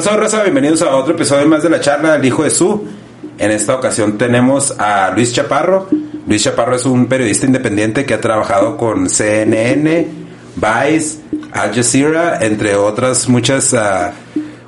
Eh, ¿Qué pasó, Rosa? Bienvenidos a otro episodio más de la charla del hijo de su. En esta ocasión tenemos a Luis Chaparro. Luis Chaparro es un periodista independiente que ha trabajado con CNN, Vice, Al Jazeera, entre otras muchas ah,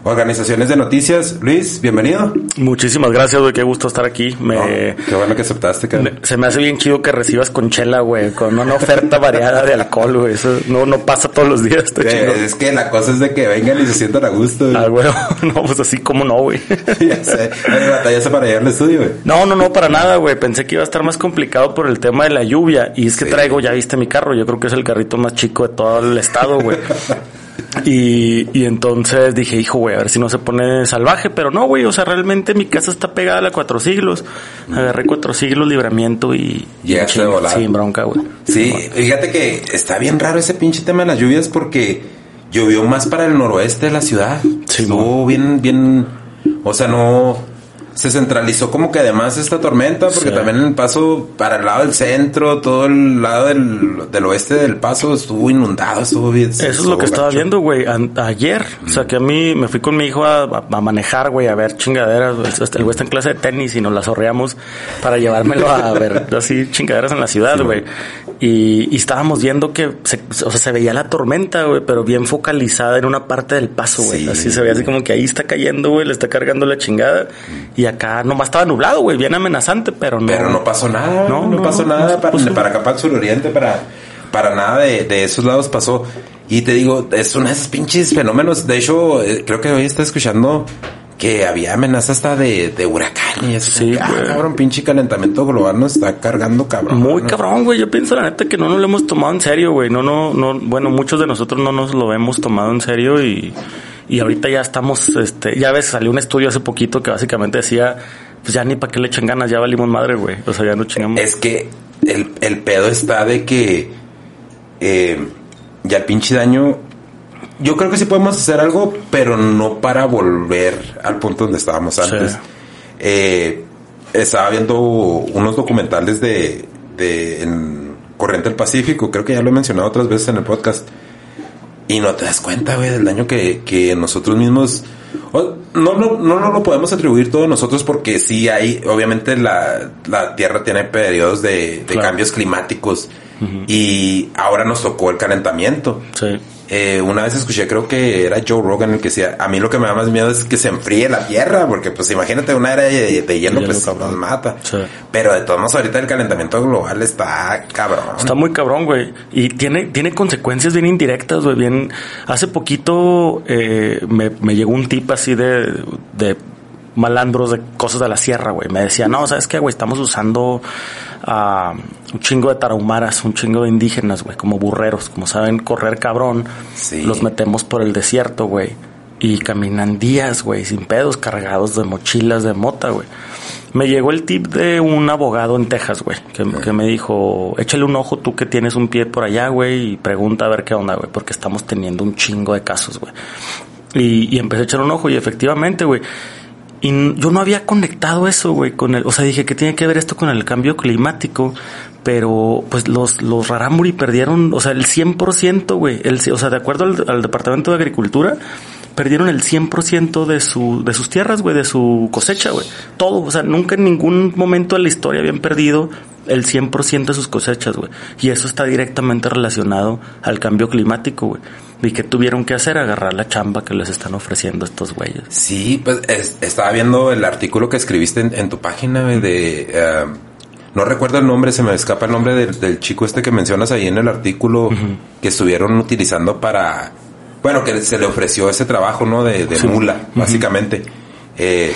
organizaciones de noticias. Luis, bienvenido. Muchísimas gracias, güey. Qué gusto estar aquí. Me, No, qué bueno que aceptaste, cabrón. se me hace bien chido que recibas con chela, güey, con una oferta variada de alcohol, güey. Eso no, no pasa todos los días, está Eh, chido. es que la cosa es de que vengan y se sientan a gusto. güey. Ah, güey, no, pues así como no, güey. ya sé. Hay batallas para llegar al estudio, güey. No, no, no, para nada, güey. Pensé que iba a estar más complicado por el tema de la lluvia. Y es que Sí. traigo, ya viste mi carro. Yo creo que es el carrito más chico de todo el estado, güey. Y, y entonces dije, hijo, güey, a ver si no se pone salvaje. Pero no, güey, o sea, realmente mi casa está pegada a la cuatro siglos. Agarré cuatro siglos, libramiento y... Llegaste y de volada. Sin bronca, güey. Sí, fíjate que está bien raro ese pinche tema de las lluvias porque llovió más para el noroeste de la ciudad. Sí, Estuvo bien, bien, o sea, no se centralizó como que además esta tormenta porque Sí. también el paso para el lado del centro, todo el lado del, del oeste del paso estuvo inundado, estuvo bien. Eso es lo que estaba viendo, güey, ayer. O sea, que a mí me fui con mi hijo a, a- manejar, güey, a ver chingaderas. güey. Este, El güey está en clase de tenis y nos las zorreamos para llevármelo a ver así chingaderas en la ciudad, güey. Y, y estábamos viendo que, se, o sea, se veía la tormenta, güey, pero bien focalizada en una parte del paso, güey. Sí. Así se veía así como que ahí está cayendo, güey, le está cargando la chingada. Y acá nomás estaba nublado, güey, bien amenazante, pero no. Pero no pasó nada, no, No, no, pasó no, nada para, para acá, para el suroriente, para, para nada de, de esos lados pasó. Y te digo, es uno de esos pinches fenómenos. De hecho, eh, creo que hoy está escuchando que había amenaza hasta de, de y. Sí, ah, cabrón, pinche calentamiento global nos está cargando, cabrón. Muy ¿no? cabrón, güey. Yo pienso la neta que no nos lo hemos tomado en serio, güey. No, no, no. Bueno, muchos de nosotros no nos lo hemos tomado en serio y, y ahorita ya estamos, este, ya ves, salió un estudio hace poquito que básicamente decía, pues ya ni para qué le echen ganas, ya valimos madre, güey. O sea, ya no chingamos. Es que el, el pedo está de que eh, ya el pinche daño. Yo creo que sí podemos hacer algo, pero no para volver al punto donde estábamos antes. Sí. Eh, estaba viendo unos documentales de, de en Corriente del Pacífico, creo que ya lo he mencionado otras veces en el podcast. Y no te das cuenta, güey, del daño que, que nosotros mismos... no, no, no, no lo podemos atribuir todos nosotros porque sí hay, obviamente la, la Tierra tiene periodos de, de Claro. cambios climáticos y ahora nos tocó el calentamiento. Sí. Eh, una vez escuché, creo que era Joe Rogan el que decía, a mí lo que me da más miedo es que se enfríe la tierra, porque pues imagínate una era de, de hielo, pues cabrón. nos mata. Sí. Pero de todos modos ahorita el calentamiento global está cabrón. Está muy cabrón, güey. Y tiene, tiene consecuencias bien indirectas, güey. Bien. Hace poquito eh, me, me llegó un tip así de, de malandros de cosas de la sierra, güey. Me decía, no, ¿sabes qué, güey? Estamos usando ah, un chingo de tarahumaras, un chingo de indígenas, güey, como burreros. Como saben correr cabrón, Sí. los metemos por el desierto, güey. Y caminan días, güey, sin pedos, cargados de mochilas de mota, güey. Me llegó el tip de un abogado en Texas, güey, que, que me dijo, échale un ojo tú que tienes un pie por allá, güey, y pregunta a ver qué onda, güey, porque estamos teniendo un chingo de casos, güey. Y, y empecé a echar un ojo y efectivamente, güey. Y yo no había conectado eso, güey, con el, o sea, dije que tiene que ver esto con el cambio climático, pero pues los, los Rarámuri perdieron, o sea, el 100%, güey, el, o sea, de acuerdo al, al Departamento de Agricultura, perdieron el 100% de su, de sus tierras, güey, de su cosecha, güey. Todo, o sea, nunca en ningún momento de la historia habían perdido el 100% de sus cosechas, güey. Y eso está directamente relacionado al cambio climático, güey. ¿Y qué tuvieron que hacer? Agarrar la chamba que les están ofreciendo estos güeyes. Sí, pues es- estaba viendo el artículo que escribiste en, en tu página de... eh, no recuerdo el nombre, se me escapa el nombre del, del chico este que mencionas ahí en el artículo que estuvieron utilizando para... Bueno, que se le ofreció ese trabajo, ¿no? De, de Sí. mula, básicamente. Eh,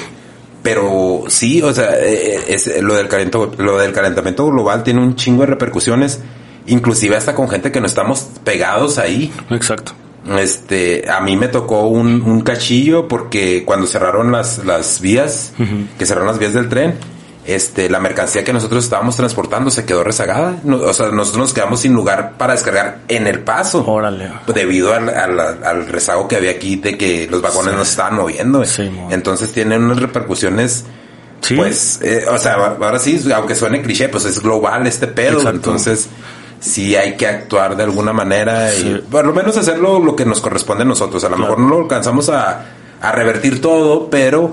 pero sí, o sea, eh, es, lo, del calento, lo del calentamiento global tiene un chingo de repercusiones, inclusive hasta con gente que no estamos pegados ahí. Exacto. Este, a mí me tocó un, un cachillo porque cuando cerraron las, las vías, que cerraron las vías del tren, este, la mercancía que nosotros estábamos transportando se quedó rezagada. No- o sea, nosotros nos quedamos sin lugar para descargar en el paso. Órale. Debido al, al- al rezago que había aquí de que los vagones no se estaban moviendo. Sí. Entonces tienen unas repercusiones Sí. pues, eh, o sea, ahora sí, aunque suene cliché, pues es global este pedo. Exacto. Entonces, sí hay que actuar de alguna manera Sí. y por lo menos hacerlo lo que nos corresponde a nosotros. A lo Claro. mejor no lo alcanzamos a, a revertir todo, pero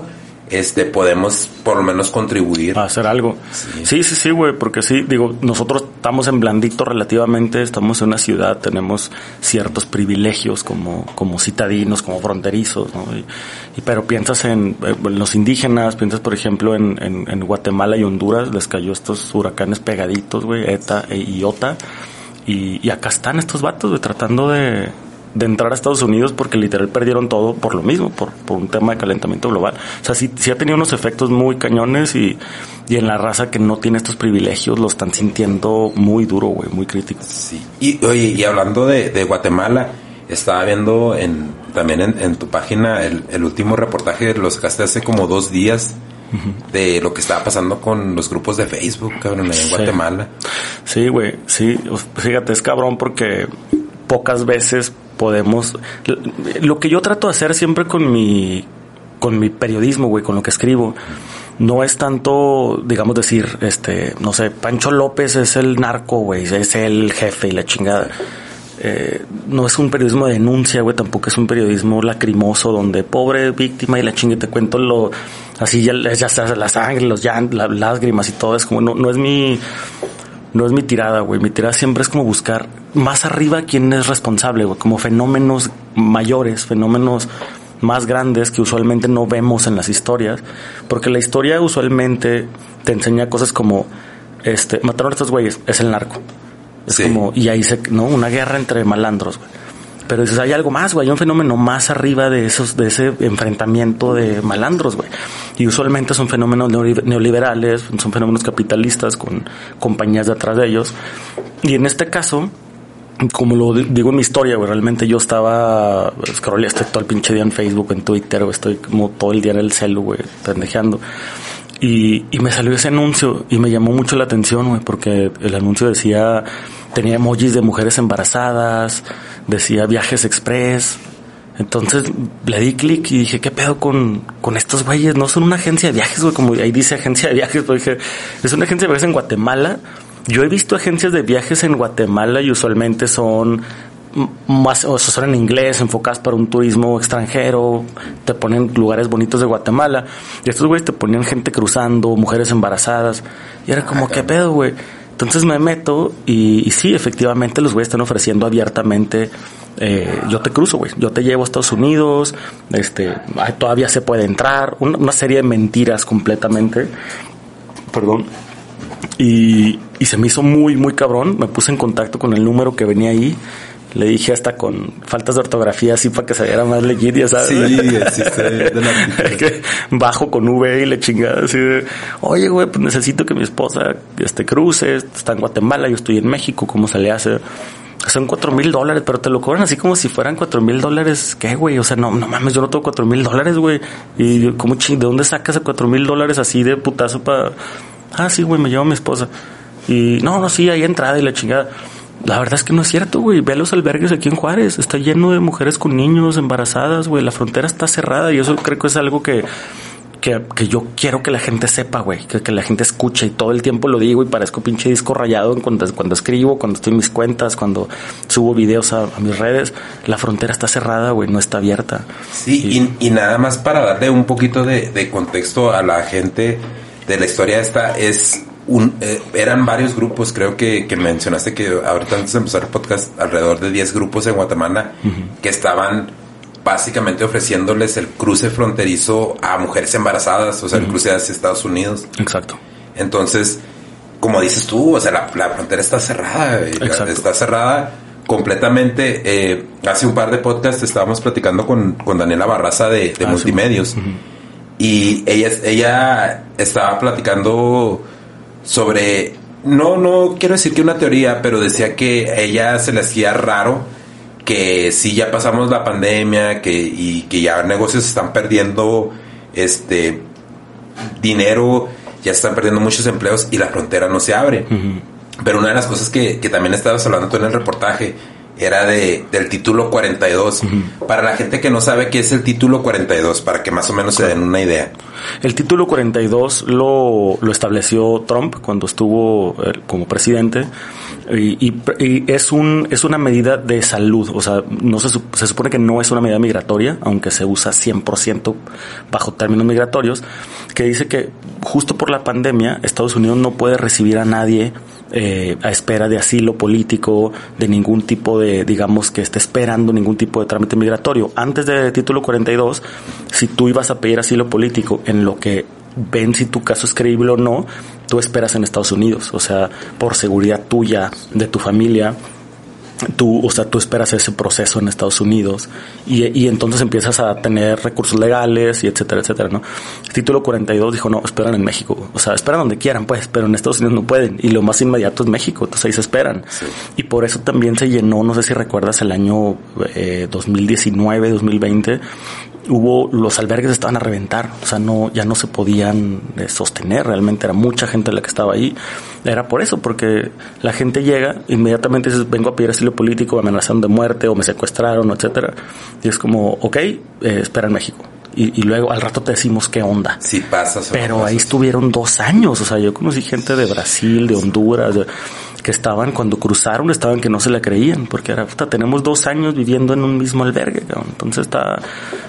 este podemos por lo menos contribuir a hacer algo. Sí, sí, sí, güey, porque sí, digo, nosotros estamos en blandito relativamente, estamos en una ciudad, tenemos ciertos privilegios como, como citadinos, como fronterizos, ¿no? Y, pero piensas en, eh, los indígenas, piensas por ejemplo en, en, Guatemala y Honduras, les cayó estos huracanes pegaditos, güey, ETA e IOTA, y, y acá están estos vatos, güey, tratando de, de entrar a Estados Unidos porque literal perdieron todo por lo mismo, por, por un tema de calentamiento global. O sea, sí, sí ha tenido unos efectos muy cañones y, y en la raza que no tiene estos privilegios lo están sintiendo muy duro, güey, muy crítico. Sí. Y oye, y hablando de, de Guatemala, estaba viendo en, también en, tu página el, el, último reportaje, lo sacaste hace como dos días. De lo que estaba pasando con los grupos de Facebook, cabrón, en Guatemala. Sí, güey, sí. Fíjate, es cabrón porque pocas veces podemos... Lo que yo trato de hacer siempre con mi, con mi periodismo, güey, con lo que escribo, no es tanto, digamos, decir, este, no sé, Pancho López es el narco, güey, es el jefe y la chingada. Eh, no es un periodismo de denuncia, güey, tampoco es un periodismo lacrimoso donde pobre víctima y la chingue te cuento lo así ya, ya la sangre, los las lágrimas y todo, es como no, no es mi no es mi tirada, güey. Mi tirada siempre es como buscar más arriba quién es responsable, güey. Como fenómenos mayores, fenómenos más grandes que usualmente no vemos en las historias. Porque la historia usualmente te enseña cosas como, este, mataron a estos güeyes, es el narco. Es como, y ahí se, ¿no? Una guerra entre malandros, güey. Pero dices, hay algo más, güey, hay un fenómeno más arriba de esos, de ese enfrentamiento de malandros, güey. Y usualmente son fenómenos neoliberales, son fenómenos capitalistas con compañías detrás de ellos. Y en este caso, como lo digo en mi historia, güey, realmente yo estaba scrolleando todo el pinche día en Facebook, en Twitter, güey, estoy como todo el día en el celu, güey, pendejeando. Y, y me salió ese anuncio y me llamó mucho la atención, güey, porque el anuncio decía, tenía emojis de mujeres embarazadas, decía viajes express. Entonces le di clic y dije, ¿qué pedo con, con estos güeyes? No son una agencia de viajes, güey, como ahí dice agencia de viajes, pero dije, es una agencia de viajes en Guatemala. Yo he visto agencias de viajes en Guatemala y usualmente son más, o sea, son en inglés, enfocadas para un turismo extranjero, te ponen lugares bonitos de Guatemala, y estos güeyes te ponían gente cruzando, mujeres embarazadas, y era como, ¿qué pedo, güey? Entonces me meto y, sí, efectivamente los güeyes están ofreciendo abiertamente, eh, yo te cruzo, güey, yo te llevo a Estados Unidos, este, todavía se puede entrar, una, serie de mentiras completamente, perdón, y, y se me hizo muy, muy cabrón, me puse en contacto con el número que venía ahí, le dije hasta con faltas de ortografía así para que se viera más legit, ya sabes. Sí, de Bajo con V y le chingada así de, oye, güey, pues necesito que mi esposa este, cruce, está en Guatemala, yo estoy en México, ¿cómo se le hace? Son cuatro mil dólares, pero te lo cobran así como si fueran cuatro mil dólares. ¿Qué, güey? O sea, no, no mames, yo no tengo cuatro mil dólares, güey. Y como ching, ¿de dónde sacas cuatro mil dólares así de putazo para... Ah, sí, güey, me llevo a mi esposa. Y no, no, sí, hay entrada y la chingada. La verdad es que no es cierto, güey. Ve los albergues aquí en Juárez. Está lleno de mujeres con niños embarazadas, güey. La frontera está cerrada y eso creo que es algo que, que, que yo quiero que la gente sepa, güey. Que, que, la gente escuche y todo el tiempo lo digo y parezco pinche disco rayado cuando, cuando escribo, cuando estoy en mis cuentas, cuando subo videos a, mis redes. La frontera está cerrada, güey. No está abierta. Sí, y, y, nada más para darle un poquito de, de contexto a la gente de la historia esta es un, eh, eran varios grupos, creo que, que, mencionaste que ahorita antes de empezar el podcast, alrededor de 10 grupos en Guatemala que estaban básicamente ofreciéndoles el cruce fronterizo a mujeres embarazadas, o sea, el cruce hacia Estados Unidos. Exacto. Entonces, como dices tú, o sea, la, frontera está cerrada, está cerrada completamente. Eh, hace un par de podcasts estábamos platicando con, con Daniela Barraza de, ah, Multimedios. Y ella, ella estaba platicando sobre, no, no quiero decir que una teoría, pero decía que a ella se le hacía raro que si ya pasamos la pandemia que, y que ya negocios están perdiendo este dinero, ya están perdiendo muchos empleos y la frontera no se abre. Pero una de las cosas que, que también estabas hablando tú en el reportaje era de, del título 42. Para la gente que no sabe qué es el título 42, para que más o menos se den una idea. El título 42 lo, lo estableció Trump cuando estuvo eh, como presidente y, es, un, es una medida de salud. O sea, no se, se supone que no es una medida migratoria, aunque se usa 100% bajo términos migratorios, que dice que justo por la pandemia Estados Unidos no puede recibir a nadie eh, a espera de asilo político, de ningún tipo de, digamos, que esté esperando ningún tipo de trámite migratorio. Antes del título 42, si tú ibas a pedir asilo político en lo que ven si tu caso es creíble o no, tú esperas en Estados Unidos, o sea, por seguridad tuya, de tu familia, tú, o sea, tú esperas ese proceso en Estados Unidos y, y, entonces empiezas a tener recursos legales y etcétera, etcétera, ¿no? El título 42 dijo, no, esperan en México, o sea, esperan donde quieran, pues, pero en Estados Unidos no pueden y lo más inmediato es México, entonces ahí se esperan. Y por eso también se llenó, no sé si recuerdas, el año eh, 2019, 2020, hubo los albergues estaban a reventar, o sea, no ya no se podían eh, sostener, realmente era mucha gente la que estaba ahí. Era por eso, porque la gente llega, inmediatamente dices, vengo a pedir asilo político, me amenazaron de muerte o me secuestraron, etcétera. Y es como, ok, eh, espera en México. Y, y, luego al rato te decimos qué onda. Sí pasa. Pero ahí estuvieron dos años, o sea, yo conocí gente de Brasil, de Honduras, de, que estaban cuando cruzaron, estaban que no se la creían, porque era, puta, tenemos dos años viviendo en un mismo albergue, cabrón. entonces está,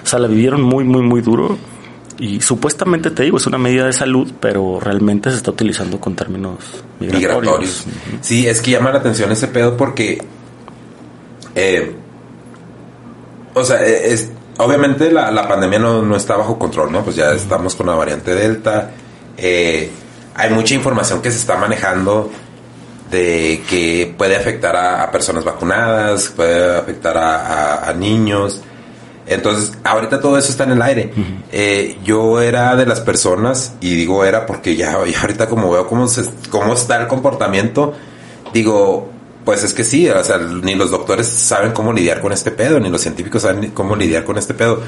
o sea, la vivieron muy, muy, muy duro. Y supuestamente te digo, es una medida de salud, pero realmente se está utilizando con términos migratorios. migratorios. Sí, es que llama la atención ese pedo porque, eh, o sea, e, es, obviamente la, la pandemia no, no, está bajo control, ¿no? Pues ya estamos con la variante Delta. Eh, hay mucha información que se está manejando de que puede afectar a, personas vacunadas, puede afectar a, niños. Entonces, ahorita todo eso está en el aire. eh, yo era de las personas, y digo era porque ya, ahorita como veo cómo, se, cómo está el comportamiento, digo, pues es que sí, o sea, ni los doctores saben cómo lidiar con este pedo, ni los científicos saben cómo lidiar con este pedo.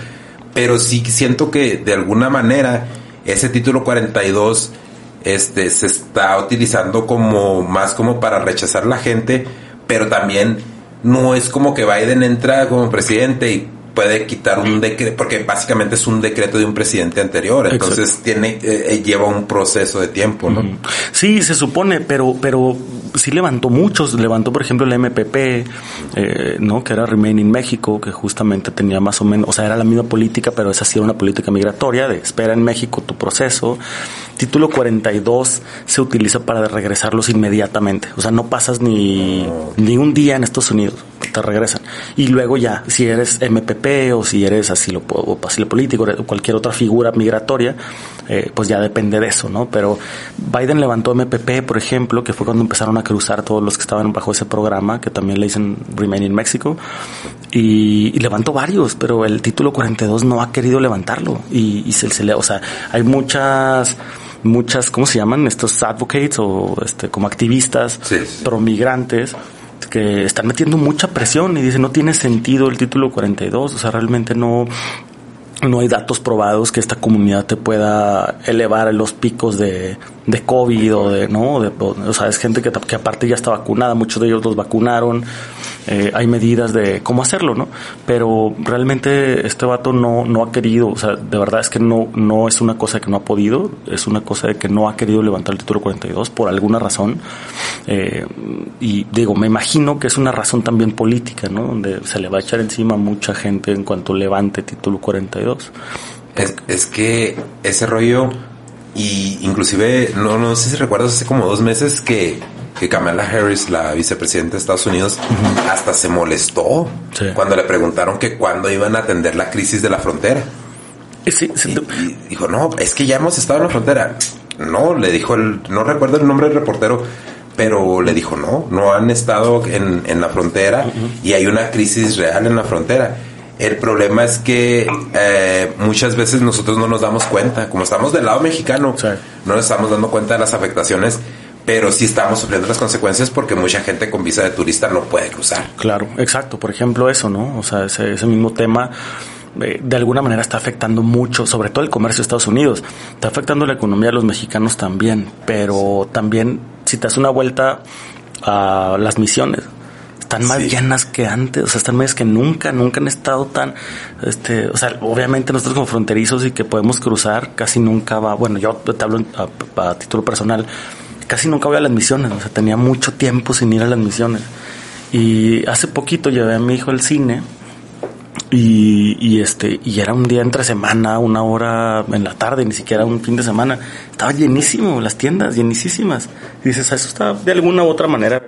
Pero sí siento que de alguna manera ese título 42 este, se está utilizando como más como para rechazar la gente, pero también no es como que Biden entra como presidente y puede quitar un decreto, porque básicamente es un decreto de un presidente anterior, entonces tiene eh, eh, lleva un proceso de tiempo, ¿no? Sí, se supone, pero pero sí levantó muchos, levantó por ejemplo el MPP, eh, ¿no? Que era Remain in México, que justamente tenía más o menos, o sea, era la misma política, pero esa sí era una política migratoria de espera en México tu proceso. Título 42 se utiliza para regresarlos inmediatamente, o sea, no pasas ni, ni un día en Estados Unidos, te regresan. Y luego ya, si eres MPP o si eres asilo, o asilo político o cualquier otra figura migratoria, eh, pues ya depende de eso, ¿no? Pero Biden levantó MPP, por ejemplo, que fue cuando empezaron a cruzar todos los que estaban bajo ese programa, que también le dicen Remain in Mexico, y, y levantó varios, pero el título 42 no ha querido levantarlo. Y, y se, se le, o sea, hay muchas muchas, ¿cómo se llaman? Estos advocates o este, como activistas sí, sí. promigrantes que están metiendo mucha presión y dicen no tiene sentido el título 42, o sea, realmente no, no hay datos probados que esta comunidad te pueda elevar los picos de, de COVID o de, ¿no? De, o sea, es gente que, que aparte ya está vacunada, muchos de ellos los vacunaron, eh, hay medidas de cómo hacerlo, ¿no? Pero realmente este vato no, no ha querido, o sea, de verdad es que no, no es una cosa que no ha podido, es una cosa de que no ha querido levantar el título 42 por alguna razón. Eh, y digo, me imagino que es una razón también política, ¿no? Donde se le va a echar encima a mucha gente en cuanto levante título 42. Es, es que ese rollo, y inclusive, no, no sé si recuerdas, hace como dos meses que que Kamala Harris, la vicepresidenta de Estados Unidos, uh -huh. hasta se molestó sí. cuando le preguntaron que cuándo iban a atender la crisis de la frontera. Sí, sí. Y, y, dijo, no, es que ya hemos estado en la frontera. No, le dijo el, no recuerdo el nombre del reportero, pero le dijo, no, no han estado en, en la frontera uh -huh. y hay una crisis real en la frontera. El problema es que eh, muchas veces nosotros no nos damos cuenta, como estamos del lado mexicano, sí. no nos estamos dando cuenta de las afectaciones pero sí estamos sufriendo las consecuencias porque mucha gente con visa de turista no puede cruzar. Claro, exacto. Por ejemplo, eso, ¿no? O sea, ese, ese mismo tema eh, de alguna manera está afectando mucho, sobre todo el comercio de Estados Unidos. Está afectando la economía de los mexicanos también, pero también si te das una vuelta a las misiones, están más llenas que antes, o sea, están más que nunca, nunca han estado tan, este, o sea, obviamente nosotros como fronterizos y que podemos cruzar, casi nunca va, bueno, yo te hablo a, título personal, casi nunca voy a las misiones, o sea, tenía mucho tiempo sin ir a las misiones. Y hace poquito llevé a mi hijo al cine y, y, este, y era un día entre semana, una hora en la tarde, ni siquiera un fin de semana. Estaba llenísimo, las tiendas, llenísimas. Y dices, eso está de alguna u otra manera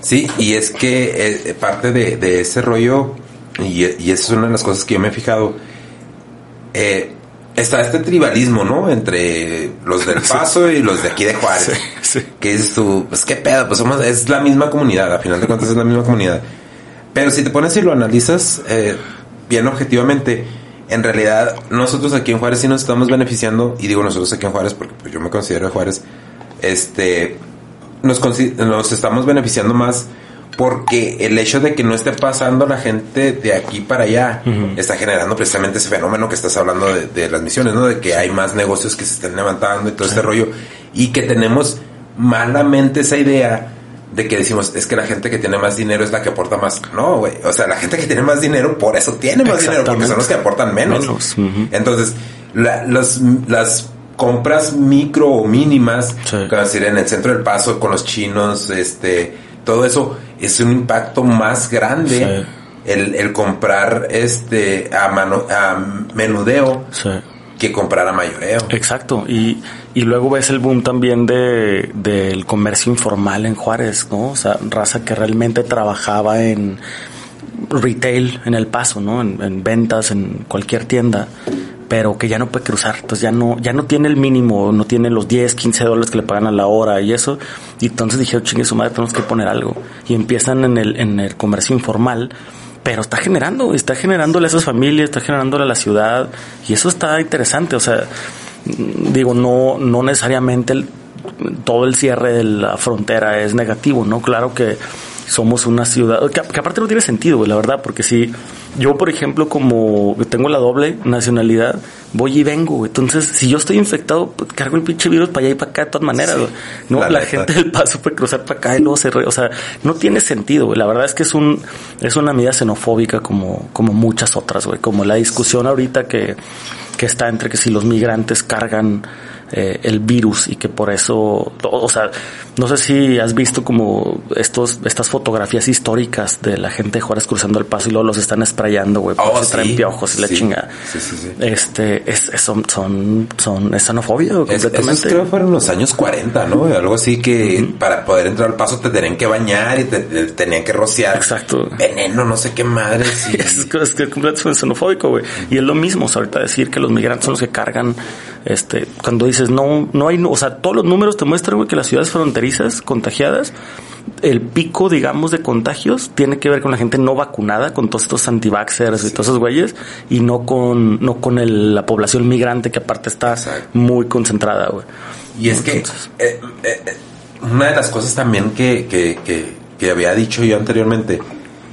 Sí, y es que eh, parte de, ese rollo, y, y esa es una de las cosas que yo me he fijado, eh, está este tribalismo, ¿no? Entre los del Paso y los de aquí de Juárez. Que dices tú, pues qué pedo, pues somos, es la misma comunidad, a final de cuentas es la misma comunidad. Pero si te pones y lo analizas eh, bien objetivamente, en realidad nosotros aquí en Juárez sí nos estamos beneficiando, y digo nosotros aquí en Juárez porque pues, yo me considero de Juárez, este, nos, nos estamos beneficiando más porque el hecho de que no esté pasando la gente de aquí para allá está generando precisamente ese fenómeno que estás hablando de, las misiones, ¿no? De que hay más negocios que se están levantando y todo este rollo y que tenemos malamente esa idea de que decimos, es que la gente que tiene más dinero es la que aporta más. No, güey. O sea, la gente que tiene más dinero, por eso tiene más dinero, porque son los que aportan menos. Entonces, las compras micro o mínimas, decir, en el centro del paso con los chinos, este, todo eso es un impacto más grande. El, comprar este a mano a menudeo que comprar a mayoreo. Exacto. Y, y luego ves el boom también de, del comercio informal en Juárez, ¿no? O sea, raza que realmente trabajaba en retail en El Paso, ¿no? En, ventas, en cualquier tienda, pero que ya no puede cruzar. Entonces ya no, ya no tiene el mínimo, no tiene los 10, 15 dólares que le pagan a la hora y eso. Y entonces dijeron, chingue su madre, tenemos que poner algo. Y empiezan en el, en el comercio informal pero está generando, está generándole a esas familias, está generándole a la ciudad y eso está interesante, o sea, digo, no, no necesariamente todo el cierre de la frontera es negativo, ¿no? Claro que somos una ciudad, que, aparte no tiene sentido, la verdad, porque si yo, por ejemplo, como tengo la doble nacionalidad, voy y vengo, entonces si yo estoy infectado, pues, cargo el pinche virus para allá y para acá de todas maneras, no, la, gente del paso puede cruzar para acá y luego se, o sea, no tiene sentido, la verdad es que es un, es una medida xenofóbica como, como muchas otras, güey, como la discusión ahorita que, que está entre que si los migrantes cargan eh, el virus y que por eso, o sea, no sé si has visto como estos, estas fotografías históricas de la gente de Juárez cruzando el paso y luego los están esprayando, güey, oh, se traen piojos y la chinga. este, es, son, son, son, es xenofobia, completamente. creo que fueron los años 40, ¿no? Algo así que para poder entrar al paso te tenían que bañar y te, tenían que rociar. Exacto. Veneno, no sé qué madre. es, es, es completamente xenofóbico, güey. Y es lo mismo, ahorita decir que los migrantes son los que cargan este, cuando dices no, no hay, o sea, todos los números te muestran, güey, que las ciudades fronterizas contagiadas, el pico, digamos, de contagios tiene que ver con la gente no vacunada, con todos estos antivaxers y todos esos güeyes, y no con, no con la población migrante que aparte está muy concentrada, güey. Y es que eh, eh, eh, una de las cosas también que, que, que, había dicho yo anteriormente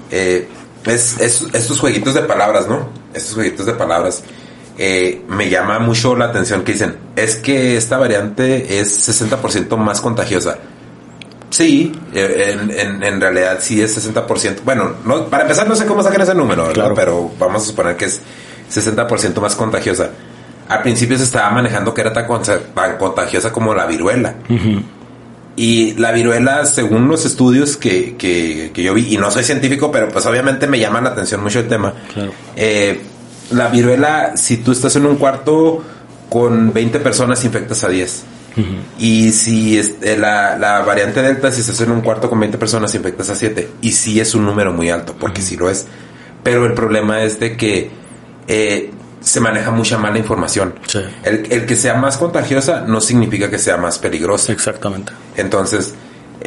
es, es, estos jueguitos de palabras, ¿no? Estos jueguitos de palabras eh, me llama mucho la atención que dicen, es que esta variante es 60% más contagiosa. Sí, eh, en, realidad sí es 60%. Bueno, no, para empezar no sé cómo sacar ese número, pero vamos a suponer que es 60% más contagiosa. Al principio se estaba manejando que era tan, contagiosa como la viruela. Y la viruela, según los estudios que, que, yo vi, y no soy científico, pero pues obviamente me llama la atención mucho el tema. Eh, la viruela, si tú estás en un cuarto con 20 personas, infectas a 10. Y si eh, la, variante Delta, si estás en un cuarto con 20 personas, infectas a 7. Y sí es un número muy alto, porque sí lo es. Pero el problema es de que eh, se maneja mucha mala información. El, el, que sea más contagiosa no significa que sea más peligrosa. Exactamente. Entonces,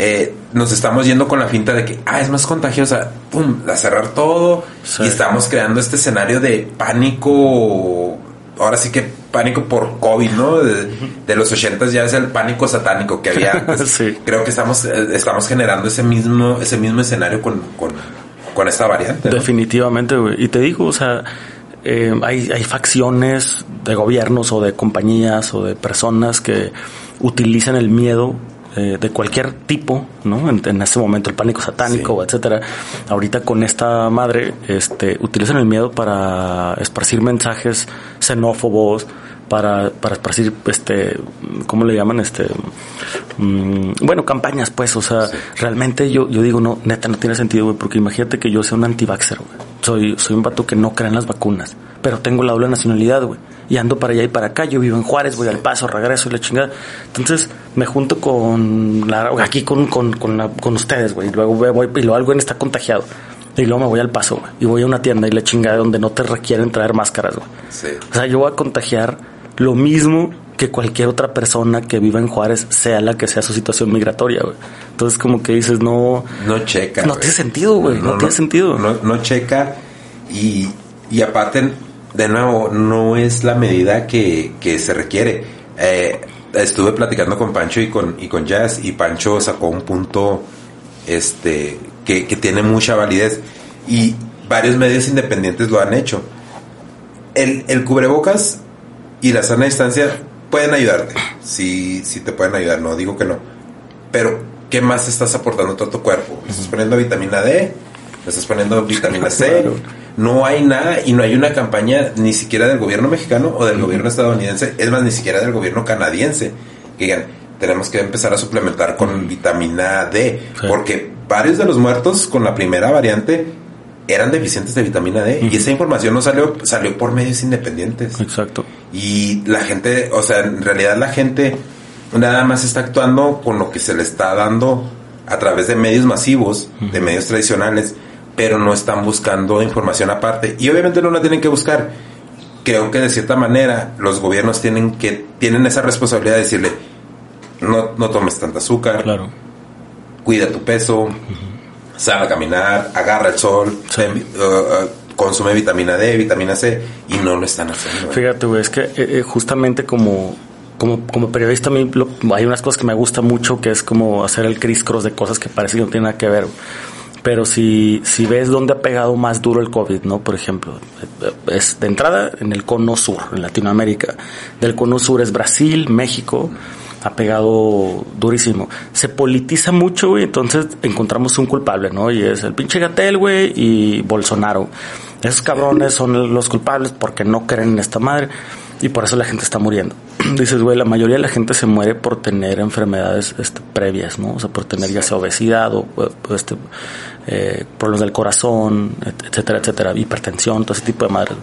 eh, nos estamos yendo con la finta de que, ah, es más contagiosa, pum, a cerrar todo y estamos creando este escenario de pánico, ahora sí que pánico por COVID, ¿no? De, los ochentas ya es el pánico satánico que había antes. Creo que estamos, eh, estamos generando ese mismo, ese mismo escenario con, con, esta variante. Definitivamente, güey. Y te digo, o sea, eh, hay, hay facciones de gobiernos o de compañías o de personas que utilizan el miedo eh, de cualquier tipo, ¿no? En, ese momento el pánico satánico, etcétera. Ahorita con esta madre, este, utilizan el miedo para esparcir mensajes xenófobos, para, para esparcir, este, ¿cómo le llaman? Este, mm, bueno, campañas, pues, o sea, realmente yo, yo digo, no, neta, no tiene sentido, güey, porque imagínate que yo sea un anti-vaxxer, güey. Soy, soy un vato que no cree en las vacunas, pero tengo la doble nacionalidad, güey. Y ando para allá y para acá, yo vivo en Juárez, voy al paso, regreso y la chingada. Entonces, me junto con la, aquí con, con, con, con ustedes, güey, y luego voy, y luego alguien está contagiado. Y luego me voy al paso, güey. Y voy a una tienda y la chingada donde no te requieren traer máscaras, güey. Sí. O sea, yo voy a contagiar lo mismo que cualquier otra persona que viva en Juárez, sea la que sea su situación migratoria, güey. Entonces, como que dices, no. No checa. No tiene sentido, güey. No, tiene sentido. No, checa. Y, y aparte, de nuevo, no es la medida que, que se requiere. Eh, estuve platicando con Pancho y con, y con Jazz, y Pancho sacó un punto este, que, que tiene mucha validez. Y varios medios independientes lo han hecho. El, el cubrebocas y la sana distancia pueden ayudarte. Sí, sí te pueden ayudar, no digo que no. Pero, ¿qué más estás aportando a todo tu cuerpo? ¿Le estás poniendo vitamina D? ¿Le estás poniendo vitamina C? No hay nada y no hay una campaña ni siquiera del gobierno mexicano o del gobierno estadounidense, es más, ni siquiera del gobierno canadiense, que digan, tenemos que empezar a suplementar con vitamina D, porque varios de los muertos con la primera variante eran deficientes de vitamina D y esa información no salió salió por medios independientes. Exacto. Y la gente, o sea, en realidad la gente nada más está actuando con lo que se le está dando a través de medios masivos, de medios tradicionales, pero no están buscando información aparte y obviamente no la tienen que buscar. Creo que de cierta manera los gobiernos tienen que tienen esa responsabilidad de decirle no, no tomes tanta azúcar. Claro. Cuida tu peso sale a caminar, agarra el sol, uh, uh, consume vitamina D, vitamina C y no lo están haciendo. Fíjate, güey, es que eh, eh, justamente como, como, como periodista a mí hay unas cosas que me gusta mucho que es como hacer el criss cross de cosas que parece que no tienen nada que ver. Pero si, si ves dónde ha pegado más duro el COVID, ¿no? Por ejemplo, es de entrada en el cono sur, en Latinoamérica. Del cono sur es Brasil, México ha pegado durísimo. Se politiza mucho, güey, entonces encontramos un culpable, ¿no? Y es el pinche Gatel, güey, y Bolsonaro. Esos cabrones son los culpables porque no creen en esta madre y por eso la gente está muriendo. Dices, güey, la mayoría de la gente se muere por tener enfermedades este, previas, ¿no? O sea, por tener ya sea obesidad o este, eh, problemas del corazón, etcétera, etcétera, hipertensión, todo ese tipo de madres.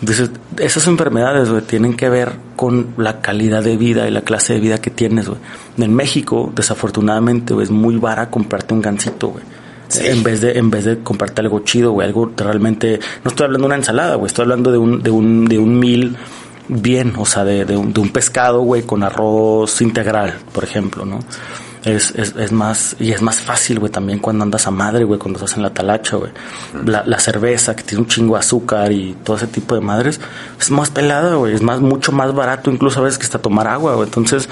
Entonces, esas enfermedades, güey, tienen que ver con la calidad de vida y la clase de vida que tienes, güey. En México, desafortunadamente, es muy vara comprarte un gancito, güey. En vez de, en vez de comprarte algo chido, güey, algo realmente, no estoy hablando de una ensalada, güey, estoy hablando de un, de un, de un mil bien, o sea, de, de, un, de un pescado, güey, con arroz integral, por ejemplo, ¿no? Es, es, es, más, y es más fácil, güey, también cuando andas a madre, güey, cuando estás en la talacha, güey. La, la, cerveza que tiene un chingo de azúcar y todo ese tipo de madres, es más pelada, güey, es más, mucho más barato incluso a veces que hasta tomar agua, güey. Entonces,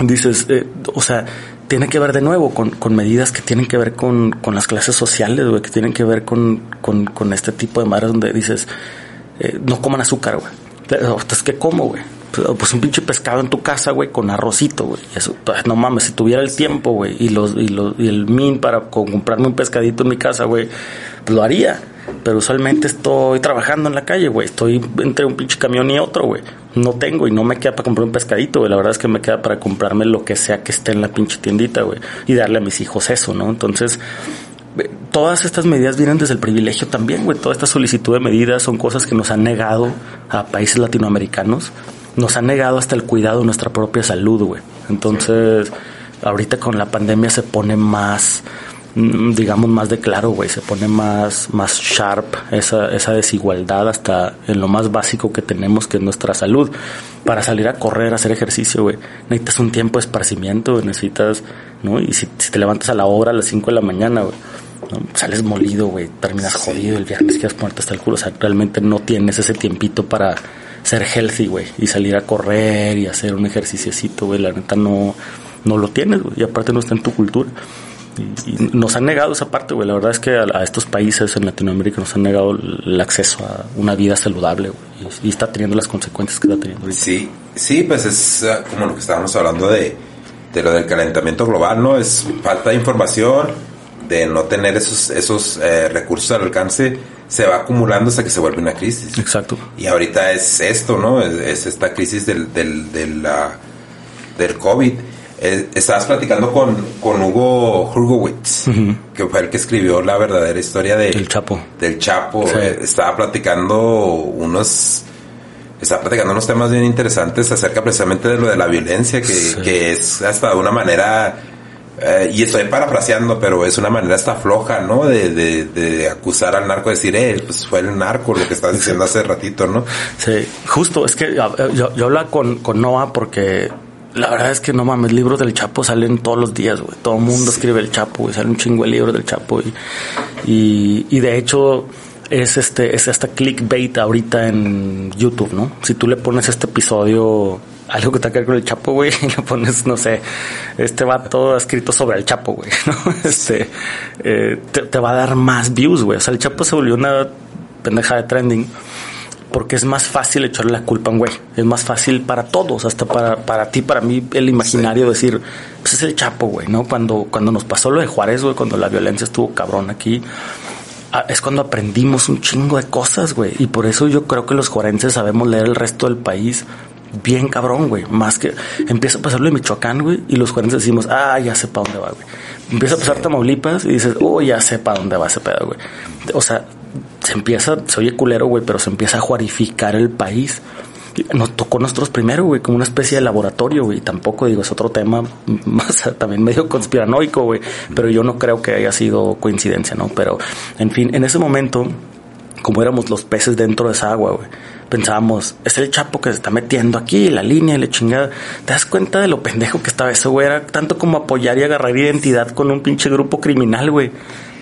dices, eh, o sea, tiene que ver de nuevo con, con medidas que tienen que ver con, con las clases sociales, güey, que tienen que ver con, con, con este tipo de madres donde dices, eh, no coman azúcar, güey. Entonces, ¿qué como, güey? Pues, un pinche pescado en tu casa, güey, con arrocito, güey. Eso, pues, no mames, si tuviera el tiempo, güey, y los, y los, y el min para comprarme un pescadito en mi casa, güey, pues lo haría. Pero usualmente estoy trabajando en la calle, güey. Estoy entre un pinche camión y otro, güey. No tengo y no me queda para comprar un pescadito, güey. La verdad es que me queda para comprarme lo que sea que esté en la pinche tiendita, güey. Y darle a mis hijos eso, ¿no? Entonces, todas estas medidas vienen desde el privilegio también, güey. Toda esta solicitud de medidas son cosas que nos han negado a países latinoamericanos nos han negado hasta el cuidado de nuestra propia salud, güey. Entonces, ahorita con la pandemia se pone más, mm, digamos, más de claro, güey. Se pone más, más sharp esa, esa desigualdad hasta en lo más básico que tenemos, que es nuestra salud. Para salir a correr, a hacer ejercicio, güey, necesitas un tiempo de esparcimiento, necesitas, ¿no? Y si, te levantas a la hora a las 5 de la mañana, güey, sales molido, güey, terminas jodido el viernes, quedas muerto hasta el culo. O sea, realmente no tienes ese tiempito para ser healthy, güey, y salir a correr y hacer un ejerciciocito, güey, la neta no, no lo tienes, güey, y aparte no está en tu cultura. Y, nos han negado esa parte, güey. La verdad es que a, estos países en Latinoamérica nos han negado el acceso a una vida saludable, güey. Y, está teniendo las consecuencias que está teniendo Sí, sí, pues es ah, como lo que estábamos hablando de, de lo del calentamiento global, ¿no? Es falta de información, de no tener esos, esos eh, recursos al alcance, se va acumulando hasta que se vuelve una crisis. Exacto. Y ahorita es esto, ¿no? Es, es esta crisis del, del, del, del COVID. Eh, estabas platicando con, con Hugo Hurgowitz, que fue el que escribió la verdadera historia de, El Chapo. del Chapo. Sí. Eh, estaba platicando unos estaba platicando unos temas bien interesantes acerca precisamente de lo de la violencia, que, Sí. que es hasta de una manera, eh, y estoy parafraseando, pero es una manera hasta floja, ¿no? De, de, de acusar al narco, decir, eh, pues fue el narco, lo que estás diciendo hace ratito, ¿no? Sí, justo, es que yo, yo hablaba con, con Noah porque la verdad es que no mames, libros del Chapo salen todos los días, güey. Todo el mundo escribe el Chapo, güey. Sale un chingo de libros del Chapo. Y, y, y de hecho es este, es hasta clickbait ahorita en YouTube, ¿no? Si tú le pones este episodio algo que tenga que ver con el Chapo, güey, y le pones, no sé, este va todo escrito sobre el Chapo, güey, ¿no? Este, eh, te, te va a dar más views, güey. O sea, el Chapo se volvió una pendeja de trending porque es más fácil echarle la culpa a un güey. Es más fácil para todos, hasta para, para ti, para mí, el imaginario decir, pues es el Chapo, güey, ¿no? Cuando, cuando nos pasó lo de Juárez, güey, cuando la violencia estuvo cabrón aquí, es cuando aprendimos un chingo de cosas, güey. Y por eso yo creo que los juarenses sabemos leer el resto del país bien cabrón, güey. Más que empieza a pasarlo de Michoacán, güey, y los juarenses decimos, ah, ya sé para dónde va, güey. Empieza a pasar Tamaulipas y dices, oh, ya sé para dónde va ese pedo, güey. O sea, se empieza, se oye culero, güey, pero se empieza a juarificar el país. Nos tocó nosotros primero, güey, como una especie de laboratorio, güey. Tampoco, digo, es otro tema más también medio conspiranoico, güey. Pero yo no creo que haya sido coincidencia, ¿no? Pero, en fin, en ese momento, como éramos los peces dentro de esa agua, güey. Pensábamos, es el chapo que se está metiendo aquí, la línea y la chingada. ¿Te das cuenta de lo pendejo que estaba eso, güey? Era tanto como apoyar y agarrar identidad con un pinche grupo criminal, güey.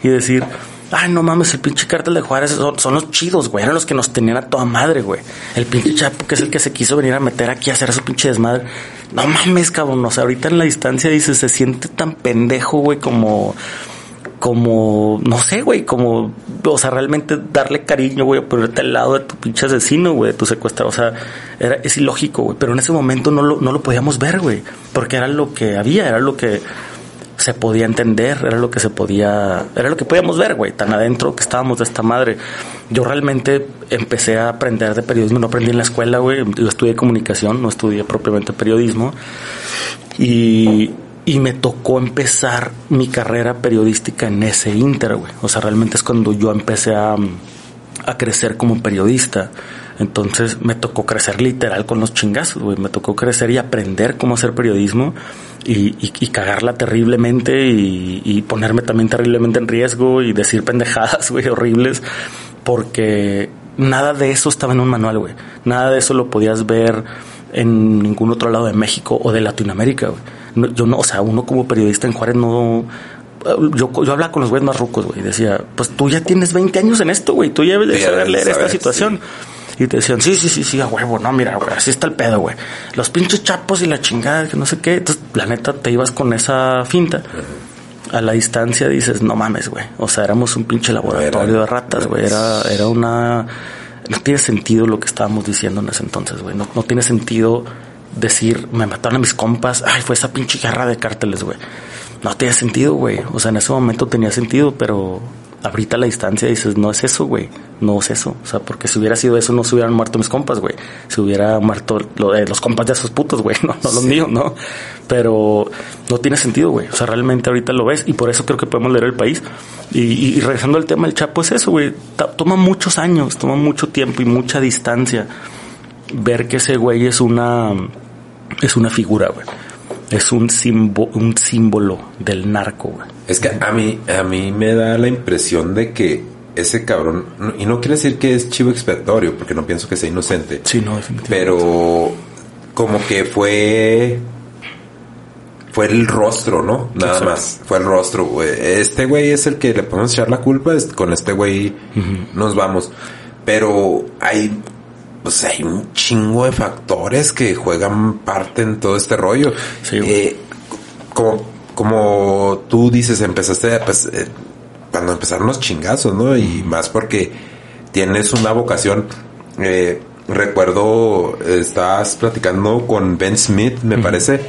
Y decir, ay, no mames, el pinche cártel de Juárez son, son los chidos, güey. Eran los que nos tenían a toda madre, güey. El pinche chapo que es el que se quiso venir a meter aquí a hacer su pinche desmadre. No mames, cabrón. O sea, ahorita en la distancia dices, se siente tan pendejo, güey, como como, no sé, güey, como, o sea, realmente darle cariño, güey, ponerte al lado de tu pinche asesino, güey, de tu secuestrador, o sea, era, es ilógico, güey, pero en ese momento no lo, no lo podíamos ver, güey, porque era lo que había, era lo que se podía entender, era lo que se podía, era lo que podíamos ver, güey, tan adentro que estábamos de esta madre. Yo realmente empecé a aprender de periodismo, no aprendí en la escuela, güey, yo estudié comunicación, no estudié propiamente periodismo, y, y me tocó empezar mi carrera periodística en ese inter, güey. O sea, realmente es cuando yo empecé a, a crecer como periodista. Entonces me tocó crecer literal con los chingazos, güey. Me tocó crecer y aprender cómo hacer periodismo y, y, y cagarla terriblemente y, y ponerme también terriblemente en riesgo y decir pendejadas, güey, horribles. Porque nada de eso estaba en un manual, güey. Nada de eso lo podías ver en ningún otro lado de México o de Latinoamérica, güey. No, yo no, o sea, uno como periodista en Juárez no... Yo, yo hablaba con los güeyes más rucos, güey. Decía, pues tú ya tienes 20 años en esto, güey. Tú ya debes de saber leer esta situación. Y te decían, sí, sí, sí, sí, a huevo, no, mira, güey, así está el pedo, güey. Los pinches chapos y la chingada, que no sé qué. Entonces, la neta, te ibas con esa finta. A la distancia dices, no mames, güey. O sea, éramos un pinche laboratorio Era- de ratas, güey. Era, era una... No tiene sentido lo que estábamos diciendo en ese entonces, güey. No, no tiene sentido decir, me mataron a mis compas. Ay, fue esa pinche guerra de cárteles, güey. No tiene sentido, güey. O sea, en ese momento tenía sentido, pero ahorita la distancia dices, no es eso, güey. No es eso. O sea, porque si hubiera sido eso, no se hubieran muerto mis compas, güey. Se hubiera muerto lo de los compas de esos putos, güey. No, no los míos, ¿no? Pero no tiene sentido, güey. O sea, realmente ahorita lo ves y por eso creo que podemos leer el país. Y, y, y regresando al tema del Chapo, es eso, güey. Toma muchos años, toma mucho tiempo y mucha distancia ver que ese güey es una es una figura, güey. Es un, simbo- un símbolo del narco, güey. Es que a mí, a mí me da la impresión de que ese cabrón, y no quiere decir que es chivo expiatorio, porque no pienso que sea inocente, Sí, no, definitivamente. pero como que fue fue el rostro, ¿no? Nada Exacto. más, fue el rostro. güey. Este güey es el que le podemos echar la culpa, con este güey nos vamos. Pero hay pues hay un chingo de factores que juegan parte en todo este rollo. Sí. Eh, como, como tú dices, empezaste pues, eh, cuando empezaron los chingazos, ¿no? Y más porque tienes una vocación. Eh, recuerdo, estabas platicando con Ben Smith, me parece,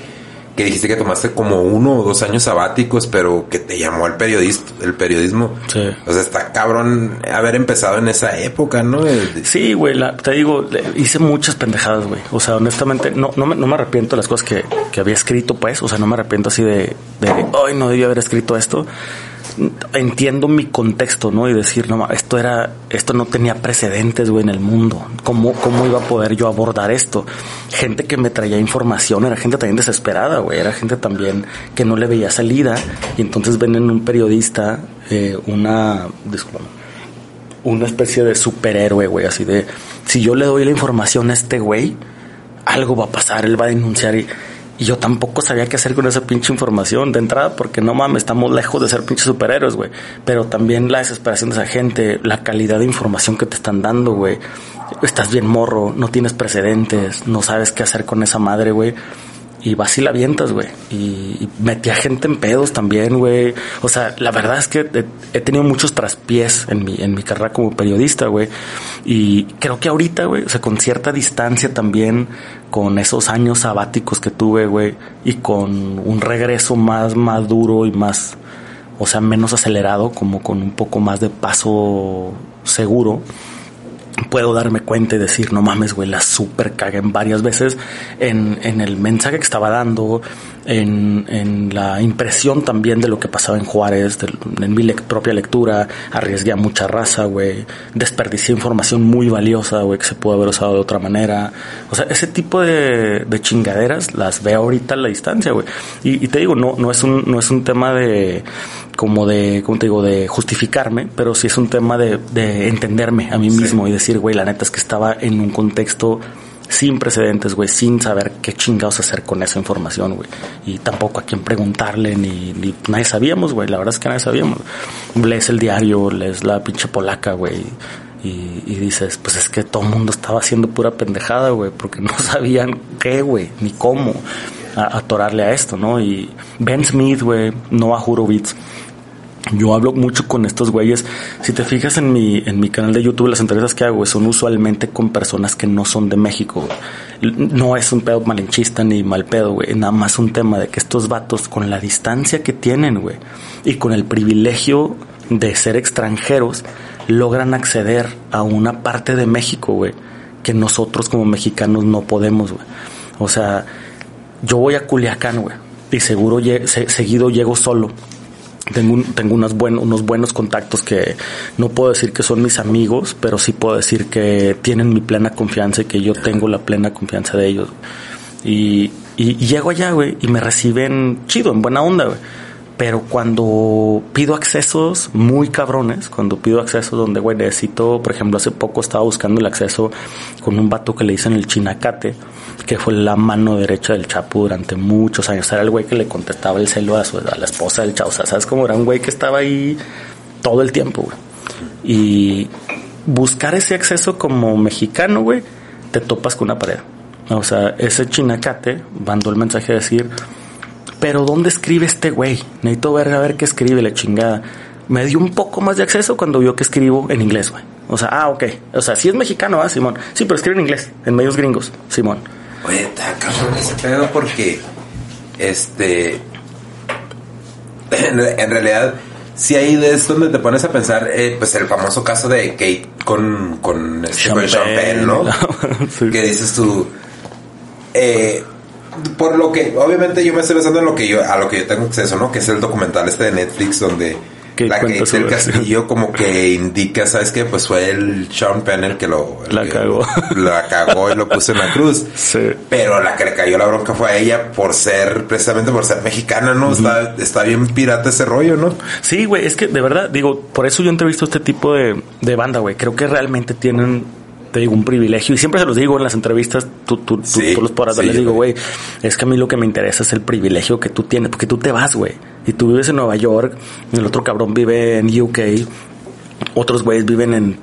que dijiste que tomaste como uno o dos años sabáticos, pero que te llamó el periodismo, el periodismo. Sí. O sea, está cabrón haber empezado en esa época, ¿no? Sí, güey, la- te digo, hice muchas pendejadas, güey. O sea, honestamente, no, no, me, no me arrepiento de las cosas que, que había escrito, pues. O sea, no me arrepiento así de, de ay, no debí haber escrito esto. Entiendo mi contexto, ¿no? Y decir, no, esto era, esto no tenía precedentes, güey, en el mundo. ¿Cómo, cómo iba a poder yo abordar esto? Gente que me traía información, era gente también desesperada, güey. Era gente también que no le veía salida. Y entonces ven en un periodista eh, una, disculpa, una especie de superhéroe, güey, así de, si yo le doy la información a este güey, algo va a pasar, él va a denunciar y, y yo tampoco sabía qué hacer con esa pinche información de entrada, porque no mames, estamos lejos de ser pinches superhéroes, güey. Pero también la desesperación de esa gente, la calidad de información que te están dando, güey. Estás bien morro, no tienes precedentes, no sabes qué hacer con esa madre, güey. Y vas y la avientas, güey. Y, y metí a gente en pedos también, güey. O sea, la verdad es que he, tenido muchos traspiés en mi, en mi carrera como periodista, güey. Y creo que ahorita, güey, o sea, con cierta distancia también, con esos años sabáticos que tuve, güey, y con un regreso más maduro y más, o sea, menos acelerado, como con un poco más de paso seguro puedo darme cuenta y decir, no mames, güey, la super cagué en varias veces en, en el mensaje que estaba dando, en, en la impresión también de lo que pasaba en Juárez, en mi lec- propia lectura, arriesgué a mucha raza, güey, desperdicié información muy valiosa, güey, que se pudo haber usado de otra manera. O sea, ese tipo de, de chingaderas las veo ahorita a la distancia, güey. Y, y te digo, no, no es un, no es un tema de, como de, ¿cómo te digo?, de justificarme, pero sí es un tema de, de entenderme a mí mismo y decir, güey, la neta es que estaba en un contexto sin precedentes, güey, sin saber qué chingados hacer con esa información, güey. Y tampoco a quién preguntarle, ni, ni nadie sabíamos, güey, la verdad es que nadie sabíamos. Lees el diario, lees la pinche polaca, güey. Y, y dices, pues es que todo el mundo estaba haciendo pura pendejada, güey, porque no sabían qué, güey, ni cómo a- atorarle a esto, ¿no? Y Ben Smith, güey, Noah Horowitz, yo hablo mucho con estos güeyes. Si te fijas en mi, en mi canal de YouTube, las entrevistas que hago son usualmente con personas que no son de México. No es un pedo malinchista ni mal pedo, güey. Nada más un tema de que estos vatos, con la distancia que tienen, güey, y con el privilegio de ser extranjeros, logran acceder a una parte de México, güey, que nosotros como mexicanos no podemos, güey. O sea, yo voy a Culiacán, güey, y seguro seguido llego solo. Tengo, un- tengo unos, buen- unos buenos contactos que no puedo decir que son mis amigos, pero sí puedo decir que tienen mi plena confianza y que yo tengo la plena confianza de ellos. Y, y- y llego allá, güey, y me reciben chido, en buena onda, güey. Pero cuando pido accesos muy cabrones, cuando pido accesos donde, güey, necesito, por ejemplo, hace poco estaba buscando el acceso con un vato que le dicen el chinacate, que fue la mano derecha del Chapo durante muchos años. Era el güey que le contestaba el celo a, su, a la esposa del Chapo. O sea, ¿sabes cómo era un güey que estaba ahí todo el tiempo, güey? Y buscar ese acceso como mexicano, güey, te topas con una pared. O sea, ese chinacate mandó el mensaje a decir, pero ¿dónde escribe este güey? Necesito ver a ver qué escribe la chingada. Me dio un poco más de acceso cuando vio que escribo en inglés, güey. O sea, ah, ok. O sea, sí es mexicano, ¿ah, Simón? Sí, pero escribe en inglés, en medios gringos, Simón. Oye, está cabrón ese pedo porque, este, en, realidad, si ahí es donde te pones a pensar, eh, pues el famoso caso de Kate con, con, este, con Sean Penn, ¿no? Sí. Que dices tú, eh, por lo que, obviamente yo me estoy basando en lo que yo, a lo que yo tengo acceso, ¿no? Que es el documental este de Netflix donde Que la su del. Castillo como que indica, ¿sabes qué? Pues fue el Sean Penn el que lo... el La que cagó. La cagó y lo puso en la cruz. Sí. Pero la que le cayó la bronca fue a ella por ser, precisamente por ser mexicana, ¿no? está, está bien pirata ese rollo, ¿no? Sí, güey, es que de verdad, digo, por eso yo entrevisto a este tipo de, de banda, güey. Creo que realmente tienen, te digo, un privilegio. Y siempre se los digo en las entrevistas, tú, tú, Sí, tú los podrás sí, les digo, güey. es que a mí lo que me interesa es el privilegio que tú tienes, porque tú te vas, güey. Y tú vives en Nueva York, el otro cabrón vive en UK, otros güeyes viven en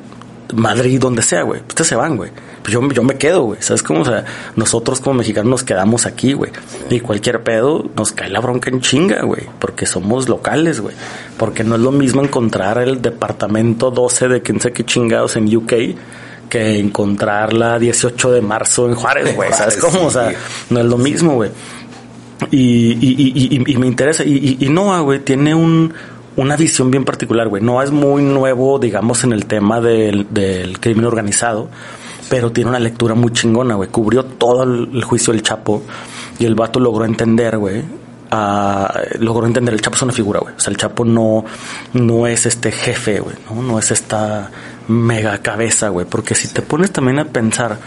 Madrid, donde sea, güey. Ustedes se van, güey. Pues yo, yo me quedo, güey. ¿Sabes cómo? O sea, nosotros como mexicanos nos quedamos aquí, güey. Y cualquier pedo nos cae la bronca en chinga, güey. Porque somos locales, güey. Porque no es lo mismo encontrar el departamento 12 de quién sé qué chingados en UK que encontrar la 18 de marzo en Juárez, güey. ¿Sabes cómo? O sea, no es lo mismo, güey. Y, y, y, y me interesa. Y, y Noah, güey, tiene un, una visión bien particular, güey. Noah es muy nuevo, digamos, en el tema del, del crimen organizado, pero tiene una lectura muy chingona, güey. Cubrió todo el, juicio del Chapo y el vato logró entender, güey, logró entender el Chapo es una figura, güey. O sea, el Chapo no, no es este jefe, güey, ¿no? no es esta mega cabeza, güey. Porque si te pones también a pensar,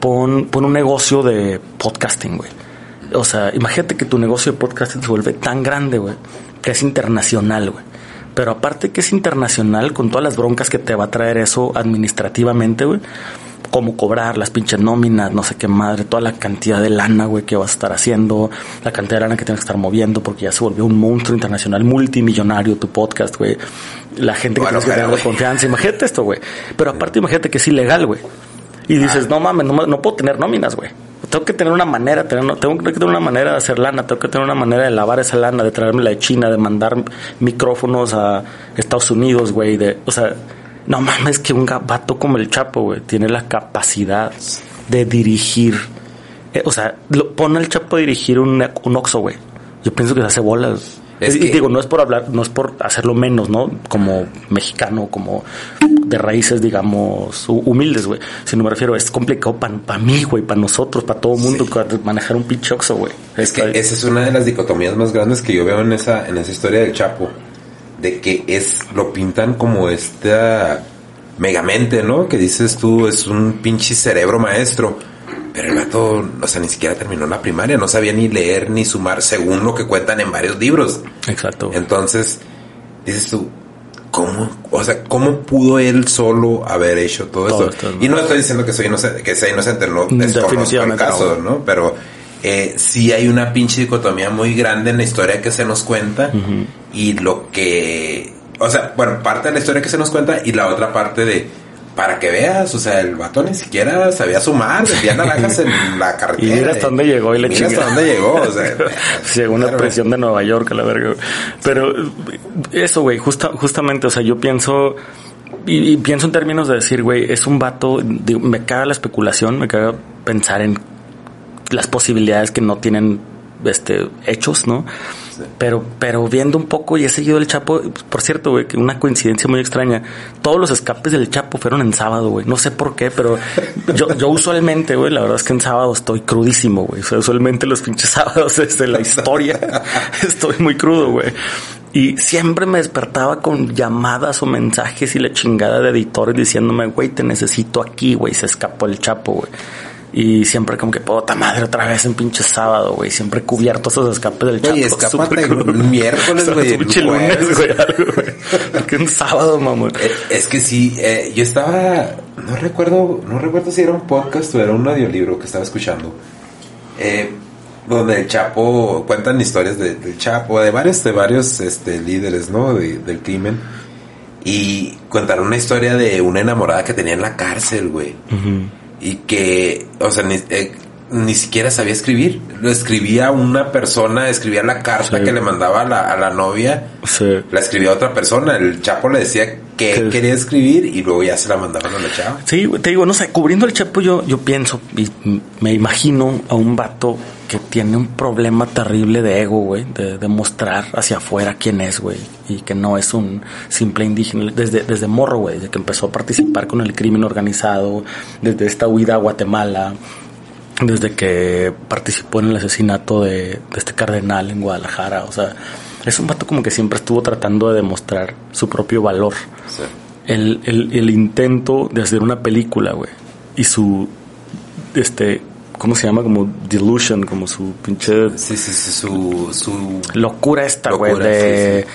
pon, pon un negocio de podcasting, güey. O sea, imagínate que tu negocio de podcasting se vuelve tan grande, güey, que es internacional, güey. Pero aparte que es internacional, con todas las broncas que te va a traer eso administrativamente, güey cómo cobrar, las pinches nóminas, no sé qué madre, toda la cantidad de lana, güey, que vas a estar haciendo, la cantidad de lana que tienes que estar moviendo, porque ya se volvió un monstruo internacional multimillonario tu podcast, güey. La gente que tienes que tener confianza, imagínate esto, güey. Pero aparte, imagínate que es ilegal, güey. Y dices, ah. no mames, no, puedo tener nóminas, güey. Tengo que tener una manera, tengo que tener una manera de hacer lana, tengo que tener una manera de lavar esa lana, de traerme de China, de mandar micrófonos a Estados Unidos, güey, de, o sea, no mames que un gabato como el Chapo, güey, tiene la capacidad de dirigir. Eh, o sea, lo, pone el Chapo a dirigir un, un Oxxo, güey. Yo pienso que se hace bolas. y digo, no es por hablar, no es por hacerlo menos, ¿no? Como mexicano, como de raíces, digamos, humildes, güey. Sino me refiero, es complicado para mí, güey, para nosotros, para todo el mundo, manejar un pinche güey. Es que esa es una de las dicotomías más grandes que yo veo en esa, en esa historia del Chapo de que es, lo pintan como esta megamente, ¿no? Que dices tú, es un pinche cerebro maestro. Pero el gato, o sea, ni siquiera terminó la primaria, no sabía ni leer ni sumar, según lo que cuentan en varios libros. Exacto. Entonces, dices tú, ¿cómo? O sea, ¿cómo pudo él solo haber hecho todo, esto? Y no estoy diciendo que soy inocente, que sea inocente, no desconozco el caso, ¿no? Pero eh, sí hay una pinche dicotomía muy grande en la historia que se nos cuenta y lo que, o sea, bueno, parte de la historia que se nos cuenta y la otra parte de, para que veas, o sea, el vato ni siquiera sabía sumar, vendía naranjas en la carretera. Y mira hasta dónde llegó y le Mira hasta dónde llegó, o sea. Según la presión de Nueva York, a la verga. Pero eso, güey, justa, justamente, o sea, yo pienso... Y, pienso en términos de decir, güey, es un vato, me caga la especulación, me caga pensar en las posibilidades que no tienen este hechos, ¿no? Pero, pero viendo un poco y he seguido el Chapo, por cierto, güey, que una coincidencia muy extraña. Todos los escapes del Chapo fueron en sábado, güey. No sé por qué, pero yo, yo usualmente, güey, la verdad es que en sábado estoy crudísimo, güey. usualmente los pinches sábados desde la historia estoy muy crudo, güey. Y siempre me despertaba con llamadas o mensajes y la chingada de editores diciéndome, güey, te necesito aquí, güey. Se escapó el Chapo, güey. Y siempre como que, puta madre, otra vez en pinche sábado, güey. Siempre cubierto esos escapes del chapo. Y escápate un miércoles, güey. Un lunes, güey. Porque un sábado, mamón. Eh, es que sí, eh, yo estaba, no recuerdo, no recuerdo si era un podcast o era un audiolibro que estaba escuchando. Eh, donde el Chapo cuentan historias de, del Chapo, de varios, de varios este, líderes, ¿no? del crimen. Y contaron una historia de una enamorada que tenía en la cárcel, güey y que, o sea, ni, siquiera sabía escribir. Lo escribía una persona, escribía la carta que le mandaba a la, a la novia, la escribía otra persona. El Chapo le decía que quería escribir y luego ya se la mandaban a la chava. Sí, te digo, no sé, cubriendo el Chapo yo, yo pienso y me imagino a un vato que tiene un problema terrible de ego, güey, de demostrar hacia afuera quién es, güey, y que no es un simple indígena. Desde, desde morro, güey, desde que empezó a participar con el crimen organizado, desde esta huida a Guatemala, desde que participó en el asesinato de, este cardenal en Guadalajara, o sea, es un vato como que siempre estuvo tratando de demostrar su propio valor. El, el, el intento de hacer una película, güey, y su, este, ¿cómo se llama? Como delusion, como su pinche... Sí, sí, sí, su... su... Locura esta, güey, de,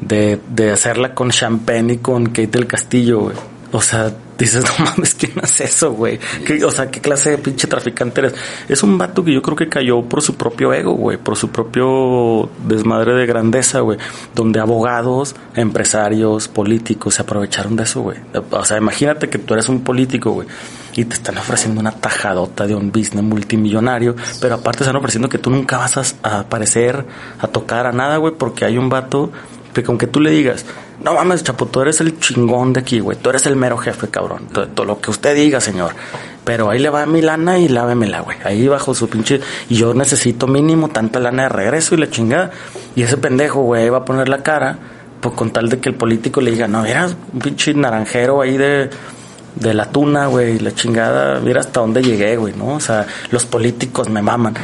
de, de hacerla con Champagne y con Kate del Castillo, güey. O sea, dices, no mames, ¿quién hace eso, güey? O sea, ¿qué clase de pinche traficante eres? Es un vato que yo creo que cayó por su propio ego, güey, por su propio desmadre de grandeza, güey, donde abogados, empresarios, políticos se aprovecharon de eso, güey. O sea, imagínate que tú eres un político, güey, y te están ofreciendo una tajadota de un business multimillonario, pero aparte están ofreciendo que tú nunca vas a, aparecer, a tocar a nada, güey, porque hay un vato que aunque tú le digas, no mames, Chapo, tú eres el chingón de aquí, güey. Tú eres el mero jefe, cabrón. Todo, lo que usted diga, señor. Pero ahí le va mi lana y lávemela, güey. Ahí bajo su pinche. Y yo necesito mínimo tanta lana de regreso y la chingada. Y ese pendejo, güey, va a poner la cara. Pues con tal de que el político le diga, no, eras un pinche naranjero ahí de, de la tuna, güey, la chingada, mira hasta dónde llegué, güey, ¿no? O sea, los políticos me maman.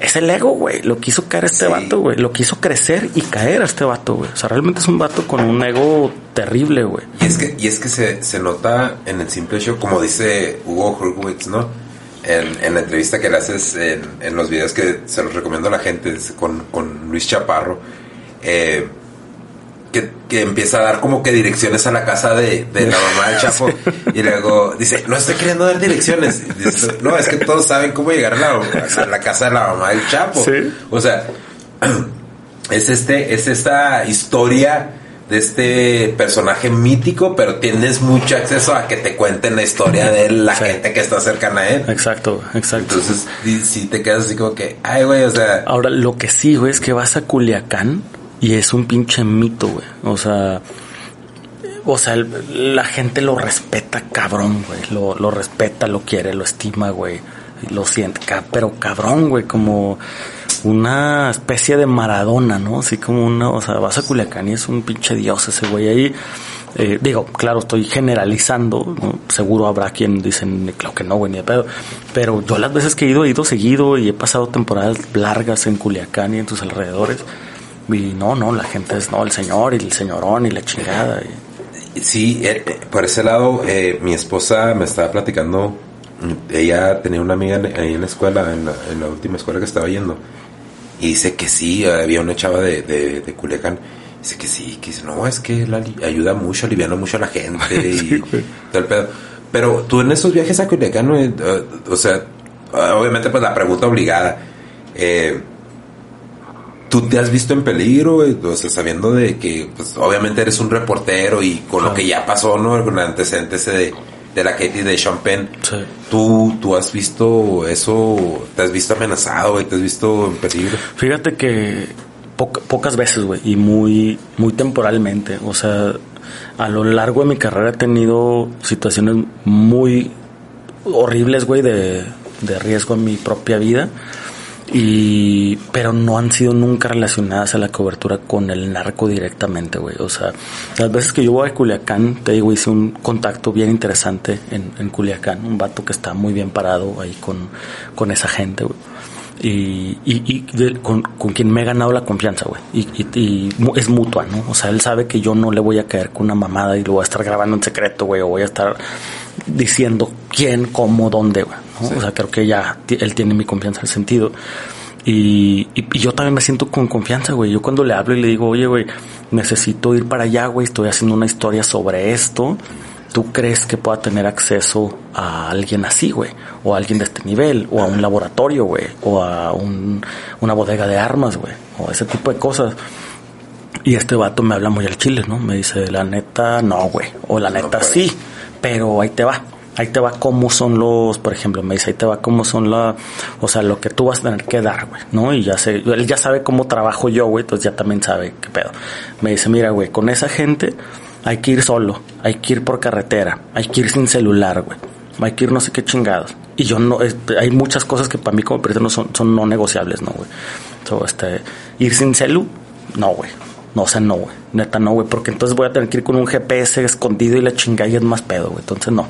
Es el ego, güey. Lo quiso caer este vato, güey. Lo quiso crecer y caer a este vato, güey. O sea, realmente es un vato con un ego terrible, güey. Y es que, y es que se, se nota en el simple hecho, como dice Hugo Hurwitz, ¿no? En, en, la entrevista que le haces en, en, los videos que se los recomiendo a la gente con, con Luis Chaparro. Eh, que, que, empieza a dar como que direcciones a la casa de, de la mamá del Chapo. Y luego dice, no estoy queriendo dar direcciones. Dice, no, es que todos saben cómo llegar a la, a la, casa de la mamá del Chapo. ¿Sí? O sea, es este, es esta historia de este personaje mítico, pero tienes mucho acceso a que te cuenten la historia de la sí. gente que está cercana a él. Exacto, exacto. Entonces, si te quedas así como que, ay, güey, o sea. Ahora, lo que sí, güey, es que vas a Culiacán y es un pinche mito, güey. O sea, o sea, la gente lo respeta cabrón, güey. Lo, lo respeta, lo quiere, lo estima, güey. Lo siente, pero cabrón, güey, como una especie de Maradona, ¿no? Así como una, o sea, vas a Culiacán y es un pinche dios ese güey ahí. Eh, digo, claro, estoy generalizando, seguro habrá quien dicen, claro que no, güey, ni de pedo. Pero yo las veces que he ido, he ido seguido y he pasado temporadas largas en Culiacán y en tus alrededores. Y no, no, la gente es, no, el señor y el señorón y la chingada. Y... Sí, eh, por ese lado, eh, mi esposa me estaba platicando, ella tenía una amiga ahí en la escuela, en la, en la última escuela que estaba yendo, y dice que sí, había una chava de, de, de Culiacán, dice que sí, que dice, no, es que la ayuda mucho, aliviana mucho a la gente y Sí, el pedo. Pero tú en esos viajes a Culiacán, eh, o sea, obviamente pues la pregunta obligada, eh, ¿Tú te has visto en peligro, o sea, sabiendo de que, pues, obviamente eres un reportero y con lo que ya pasó, ¿no? Con el antecedente ese de, de la Katie de. Sí. ¿Tú, ¿Tú has visto eso? ¿Te has visto amenazado, güey? ¿Te has visto en peligro? Fíjate que po pocas veces, güey, y muy, muy temporalmente. O sea, a lo largo de mi carrera he tenido situaciones muy horribles, güey, de, de riesgo en mi propia vida y pero no han sido nunca relacionadas a la cobertura con el narco directamente, güey. O sea, las veces que yo voy a Culiacán, te digo, hice un contacto bien interesante en, en Culiacán, un vato que está muy bien parado ahí con, con esa gente, güey. Y, y, y de, con, con, quien me he ganado la confianza, güey. Y, y, es mutua, ¿no? O sea, él sabe que yo no le voy a caer con una mamada y lo voy a estar grabando en secreto, güey, o voy a estar diciendo quién, cómo, dónde, güey. ¿no? Sí. O sea, creo que ya él tiene mi confianza en el sentido. Y, y, y, yo también me siento con confianza, güey. Yo cuando le hablo y le digo, oye, güey, necesito ir para allá, güey, estoy haciendo una historia sobre esto. ¿Tú crees que pueda tener acceso a alguien así, güey? O a alguien de este nivel, o a un laboratorio, güey, o a un, una bodega de armas, güey, o ese tipo de cosas. Y este vato me habla muy al chile, ¿no? Me dice, la neta, no, güey. O la neta, sí, pero ahí te va ahí te va cómo son los, por ejemplo, me dice, ahí te va cómo son la, o sea, lo que tú vas a tener que dar, güey, ¿no? Y ya sé, él ya sabe cómo trabajo yo, güey, entonces ya también sabe qué pedo. Me dice, mira, güey, con esa gente hay que ir solo, hay que ir por carretera, hay que ir sin celular, güey, hay que ir no sé qué chingados. Y yo no, hay muchas cosas que para mí como periodista no son, son no negociables, ¿no, güey? So, este, ir sin celu, no, güey. No, o sea, no, güey. Neta, no, güey. Porque entonces voy a tener que ir con un GPS escondido y la chingada y es más pedo, güey. Entonces, no.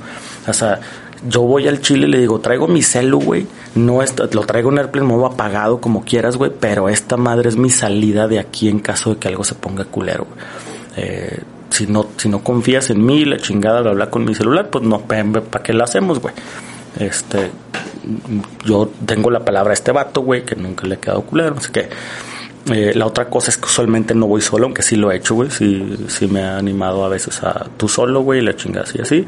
O sea, yo voy al Chile y le digo, traigo mi celu, güey. No es, lo traigo en Airplane modo apagado como quieras, güey. Pero esta madre es mi salida de aquí en caso de que algo se ponga culero, güey. Eh, si no, si no confías en mí, la chingada de hablar con mi celular, pues no, ¿para qué la hacemos, güey? Este, yo tengo la palabra a este vato, güey, que nunca le he quedado culero, no sé qué. Eh, la otra cosa es que usualmente no voy solo, aunque sí lo he hecho, güey. Sí, sí me ha animado a veces a tú solo, güey, la chingas y así.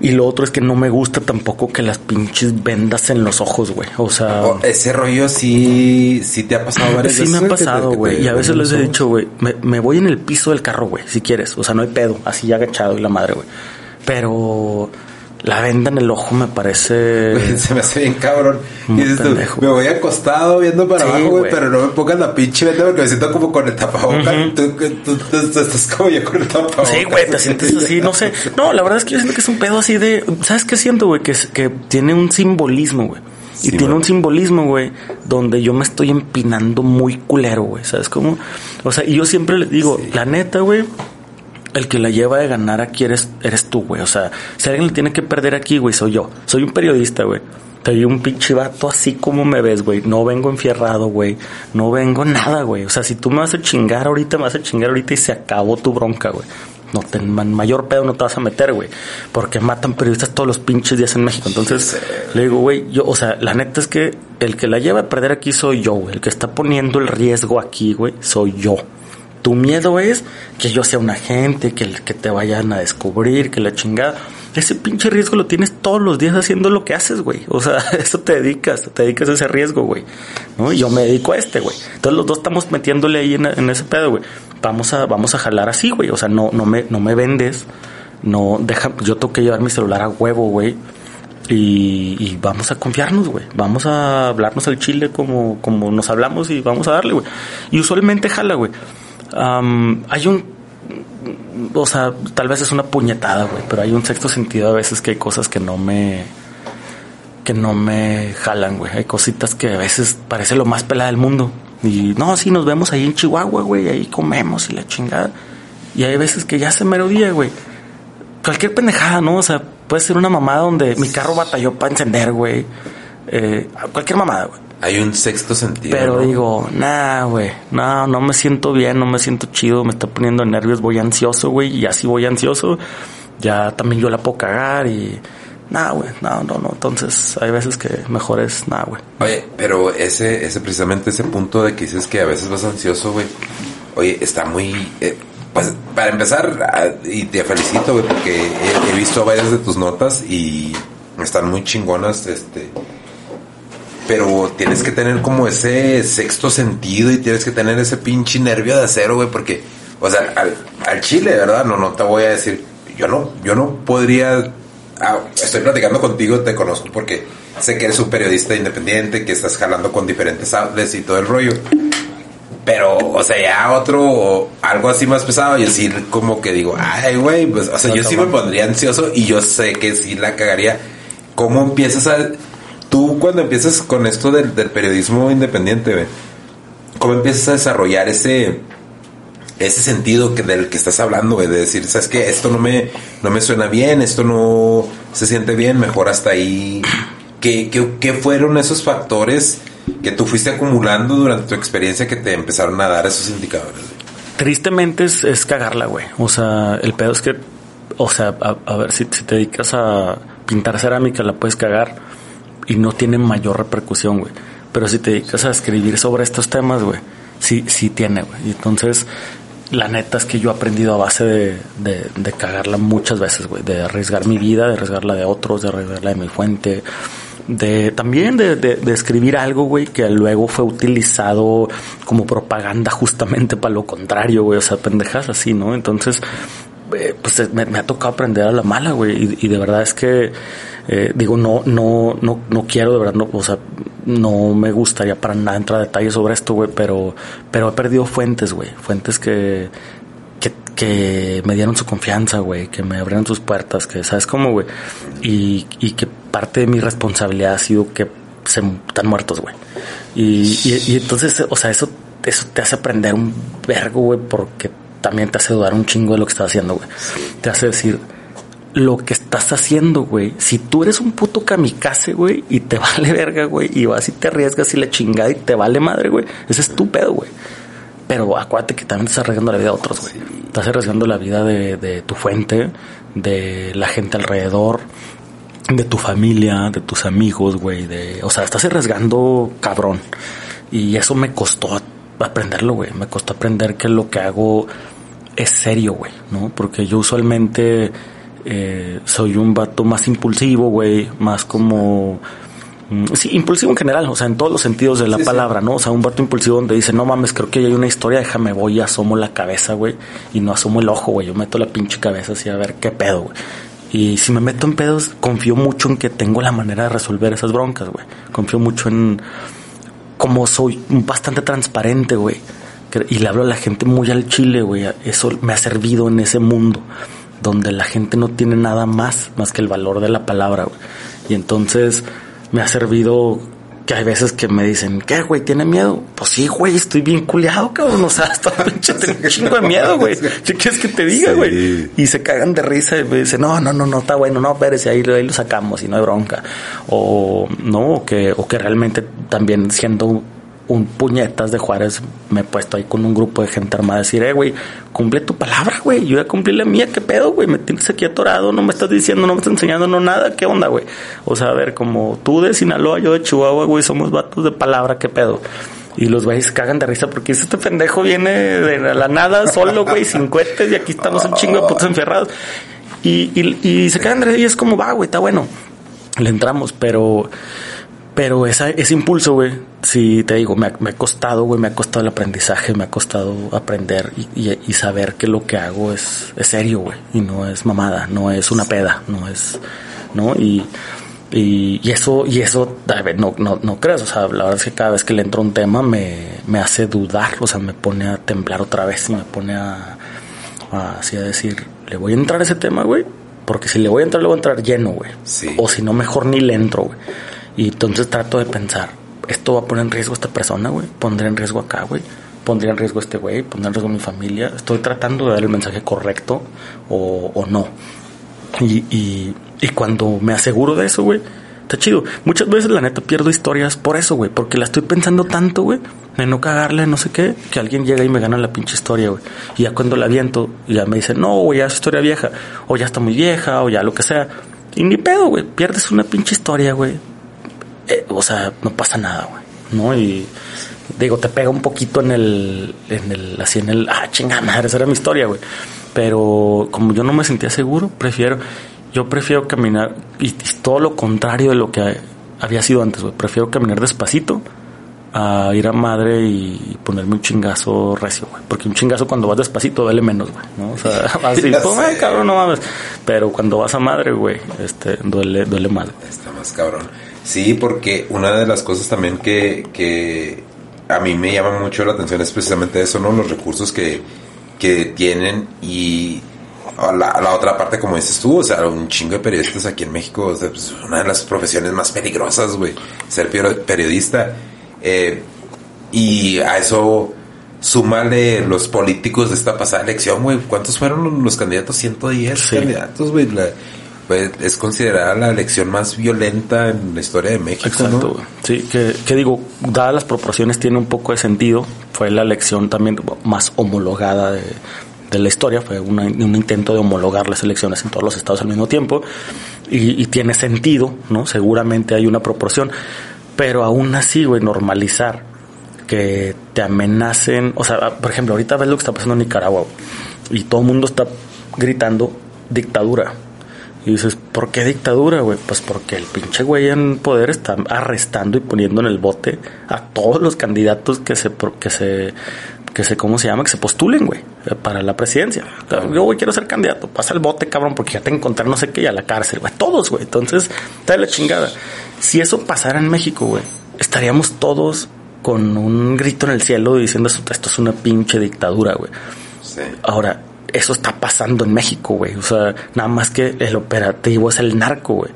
Y lo otro es que no me gusta tampoco que las pinches vendas en los ojos, güey. O sea. Oh, ese rollo sí, sí te ha pasado varias sí veces. Sí me ha pasado, güey. Y a veces les he dicho, güey, me, me, voy en el piso del carro, güey, si quieres. O sea, no hay pedo, así ya agachado y la madre, güey. Pero la venda en el ojo me parece. se me hace bien cabrón. Y dices tú, me voy acostado viendo para abajo, güey, pero no me pongas la pinche venda porque me siento como con el tapabocas. tú, estás como yo con el tapabocas. Sí, güey, te sientes así, no sé. No, la verdad es que yo siento que es un pedo así de. ¿Sabes qué siento, güey? Que, que tiene un simbolismo, güey. Y tiene un simbolismo, güey, donde yo me estoy empinando muy culero, güey. ¿Sabes cómo? O sea, y yo siempre les digo, la neta, güey, el que la lleva de ganar aquí eres, eres tú, güey. O sea, si alguien le tiene que perder aquí, güey, soy yo. Soy un periodista, güey. Soy un pinche vato así como me ves, güey. No vengo enfierrado, güey. No vengo nada, güey. O sea, si tú me vas a chingar ahorita, me vas a chingar ahorita y se acabó tu bronca, güey. No te, mayor pedo no te vas a meter, güey. Porque matan periodistas todos los pinches días en México. Entonces, le digo, güey, yo, o sea, la neta es que el que la lleva a perder aquí soy yo, güey. El que está poniendo el riesgo aquí, güey, soy yo. Tu miedo es que yo sea un agente, que, que te vayan a descubrir, que la chingada. Ese pinche riesgo lo tienes todos los días haciendo lo que haces, güey. O sea, eso te dedicas, te dedicas a ese riesgo, güey. ¿No? Yo me dedico a este, güey. Entonces los dos estamos metiéndole ahí en, ese pedo, güey. Vamos a, vamos a jalar así, güey. O sea, no, no me, no me vendes. No, deja, yo tengo que llevar mi celular a huevo, güey. Y, y, vamos a confiarnos, güey. Vamos a hablarnos al chile como, como nos hablamos y vamos a darle, güey. Y usualmente jala, güey hay un o sea, tal vez es una puñetada, güey, pero hay un sexto sentido a veces que hay cosas que no me que no me jalan, güey. Hay cositas que a veces parece lo más pelada del mundo. Y no, sí, nos vemos ahí en Chihuahua, güey, ahí comemos y la chingada. Y hay veces que ya se día, güey. Cualquier pendejada, ¿no? O sea, puede ser una mamada donde mi carro batalló para encender, güey. Eh, cualquier mamada, güey. Hay un sexto sentido. Pero digo, nah, güey, no, no me siento bien, no me siento chido, me está poniendo nervios, voy ansioso, güey, y así voy ansioso, ya también yo la puedo cagar y, nah, güey, no, no, no, entonces hay veces que mejor es, nah, güey. Oye, pero ese, ese precisamente ese punto de que dices que a veces vas ansioso, güey, oye, está muy, eh, pues para empezar, ah, y te felicito, güey, porque he, he visto varias de tus notas y están muy chingonas, este pero tienes que tener como ese sexto sentido y tienes que tener ese pinche nervio de acero, güey, porque, o sea, al, chile, ¿verdad? No, no te voy a decir, yo no, yo no podría, ah, estoy platicando contigo, te conozco porque sé que eres un periodista independiente, que estás jalando con diferentes outlets y todo el rollo. Pero, o sea, ya otro, algo así más pesado, y así como que digo, ay, güey, pues, o sea, yo sí me pondría ansioso y yo sé que sí la cagaría. ¿Cómo empiezas a Tú cuando empiezas con esto del, periodismo independiente, ¿cómo empiezas a desarrollar ese, ese sentido que del que estás hablando, de decir, sabes que esto no me, no me suena bien, esto no se siente bien, mejor hasta ahí. ¿Qué, qué, fueron esos factores que tú fuiste acumulando durante tu experiencia que te empezaron a dar esos indicadores? Tristemente es, es cagarla, güey. O sea, el pedo es que, o sea, a, ver, si, si te dedicas a pintar cerámica, la puedes cagar y no tiene mayor repercusión, güey. Pero si te dedicas a escribir sobre estos temas, güey, sí, sí tiene, güey. Y entonces, la neta es que yo he aprendido a base de, de, cagarla muchas veces, güey. De arriesgar mi vida, de arriesgar la de otros, de arriesgar la de mi fuente. De también de, de escribir algo, güey, que luego fue utilizado como propaganda justamente para lo contrario, güey. O sea, pendejas así, ¿no? Entonces, eh, pues me, ha tocado aprender a la mala, güey. y de verdad es que eh, digo, no, no, no, no quiero, de verdad, no, o sea, no me gustaría para nada entrar a detalles sobre esto, güey, pero, pero he perdido fuentes, güey, fuentes que, que, me dieron su confianza, güey, que me abrieron sus puertas, que, ¿sabes cómo, güey? Y, y que parte de mi responsabilidad ha sido que se están muertos, güey. Y, y, y entonces, o sea, eso, eso te hace aprender un vergo, güey, porque también te hace dudar un chingo de lo que estás haciendo, güey. Te hace decir, lo que estás haciendo, güey. Si tú eres un puto kamikaze, güey, y te vale verga, güey, y vas y te arriesgas y la chingada y te vale madre, güey, ese es tu pedo, güey. Pero acuérdate que también estás arriesgando la vida de otros, güey. Estás arriesgando la vida de, de tu fuente, de la gente alrededor, de tu familia, de tus amigos, güey. De, o sea, estás arriesgando cabrón. Y eso me costó aprenderlo, güey. Me costó aprender que lo que hago es serio, güey, ¿no? Porque yo usualmente eh, soy un vato más impulsivo, güey, más como... Mm, sí, impulsivo en general, o sea, en todos los sentidos de la palabra, ¿no? O sea, un vato impulsivo donde dice, no mames, creo que hay una historia, déjame voy y asomo la cabeza, güey, y no asomo el ojo, güey, yo meto la pinche cabeza así a ver qué pedo, güey. Y si me meto en pedos, confío mucho en que tengo la manera de resolver esas broncas, güey. Confío mucho en como soy bastante transparente, güey. Y le hablo a la gente muy al chile, güey. Eso me ha servido en ese mundo donde la gente no tiene nada más más que el valor de la palabra, güey. Y entonces me ha servido que hay veces que me dicen, ¿qué, güey? ¿Tiene miedo? Pues sí, güey, estoy bien culiado, cabrón. O sea, hasta pinche tengo un chingo de miedo, güey. ¿Qué quieres que te diga, güey? Y se cagan de risa y me dicen, no, no, no, no, está bueno, no, espérese, ahí, ahí lo sacamos y no hay bronca. O, no, o que, o que realmente también siendo un puñetas de Juárez me he puesto ahí con un grupo de gente armada a decir, eh, güey, cumple tu palabra, güey. Yo ya cumplí la mía, ¿qué pedo, güey? Me tienes aquí atorado, no me estás diciendo, no me estás enseñando, no nada, ¿qué onda, güey? O sea, a ver, como tú de Sinaloa, yo de Chihuahua, güey, somos vatos de palabra, ¿qué pedo? Y los güeyes cagan de risa porque este pendejo viene de la nada solo, güey, sin cohetes y aquí estamos un chingo de putos enferrados. Y, y, y se cagan de risa y es como, va, güey, está bueno. Le entramos, pero pero esa, ese impulso, güey, si te digo, me ha, me ha costado, güey, me ha costado el aprendizaje, me ha costado aprender y, y, saber que lo que hago es, es serio, güey, y no es mamada, no es una peda, no es, ¿no? Y, y, y eso, y eso, a ver, no, no, no creas, o sea, la verdad es que cada vez que le entro un tema me, me hace dudar, o sea, me pone a temblar otra vez y me pone a, a así a decir, ¿le voy a entrar a ese tema, güey? Porque si le voy a entrar, le voy a entrar lleno, güey. Sí. O si no, mejor ni le entro, güey. Y entonces trato de pensar, esto va a poner en riesgo a esta persona, güey. Pondré en riesgo acá, güey. Pondría en riesgo a este güey, pondré en riesgo a mi familia. Estoy tratando de dar el mensaje correcto o, o no. Y, y, y cuando me aseguro de eso, güey, está chido. Muchas veces, la neta, pierdo historias por eso, güey. Porque la estoy pensando tanto, güey, de no cagarle, no sé qué, que alguien llega y me gana la pinche historia, güey. Y ya cuando la aviento, ya me dicen, no, güey, ya es historia vieja. O ya está muy vieja, o ya lo que sea. Y ni pedo, güey. Pierdes una pinche historia, güey eh, o sea, no pasa nada, güey, ¿no? Y digo, te pega un poquito en el, en el, así en el, ah, chinga madre, esa era mi historia, güey. Pero como yo no me sentía seguro, prefiero, yo prefiero caminar, y, y todo lo contrario de lo que había sido antes, güey. Prefiero caminar despacito a ir a madre y ponerme un chingazo recio, güey. Porque un chingazo cuando vas despacito duele menos, güey, ¿no? O sea, vas así, pues, ay, cabrón, no mames. Pero cuando vas a madre, güey, este, duele, duele más. Está más cabrón. Sí, porque una de las cosas también que, que a mí me llama mucho la atención es precisamente eso, ¿no? Los recursos que, que tienen y la, la, otra parte, como dices tú, o sea, un chingo de periodistas aquí en México, o sea, pues, una de las profesiones más peligrosas, güey, ser periodista. Eh, y a eso súmale los políticos de esta pasada elección, güey. ¿Cuántos fueron los candidatos? 110 sí. candidatos, güey. Pues, es considerada la elección más violenta en la historia de México. Exacto. Sí, que, digo, dadas las proporciones tiene un poco de sentido. Fue la elección también más homologada de, de la historia. Fue una, un intento de homologar las elecciones en todos los estados al mismo tiempo. Y, y tiene sentido, ¿no? Seguramente hay una proporción. Pero aún así, güey, normalizar que te amenacen. O sea, por ejemplo, ahorita ves lo que está pasando en Nicaragua. Y todo el mundo está gritando dictadura y dices, ¿por qué dictadura, güey? Pues porque el pinche güey en poder está arrestando y poniendo en el bote a todos los candidatos que se, que se, que se, ¿cómo se llama? Que se postulen, güey, para la presidencia. Yo, güey, quiero ser candidato. Pasa el bote, cabrón, porque ya te encontré no sé qué y a la cárcel, güey. Todos, güey. Entonces, está de la chingada. Si eso pasara en México, güey, estaríamos todos con un grito en el cielo diciendo esto es una pinche dictadura, güey. Sí. Ahora, eso está pasando en México, güey. O sea, nada más que el operativo es el narco, güey.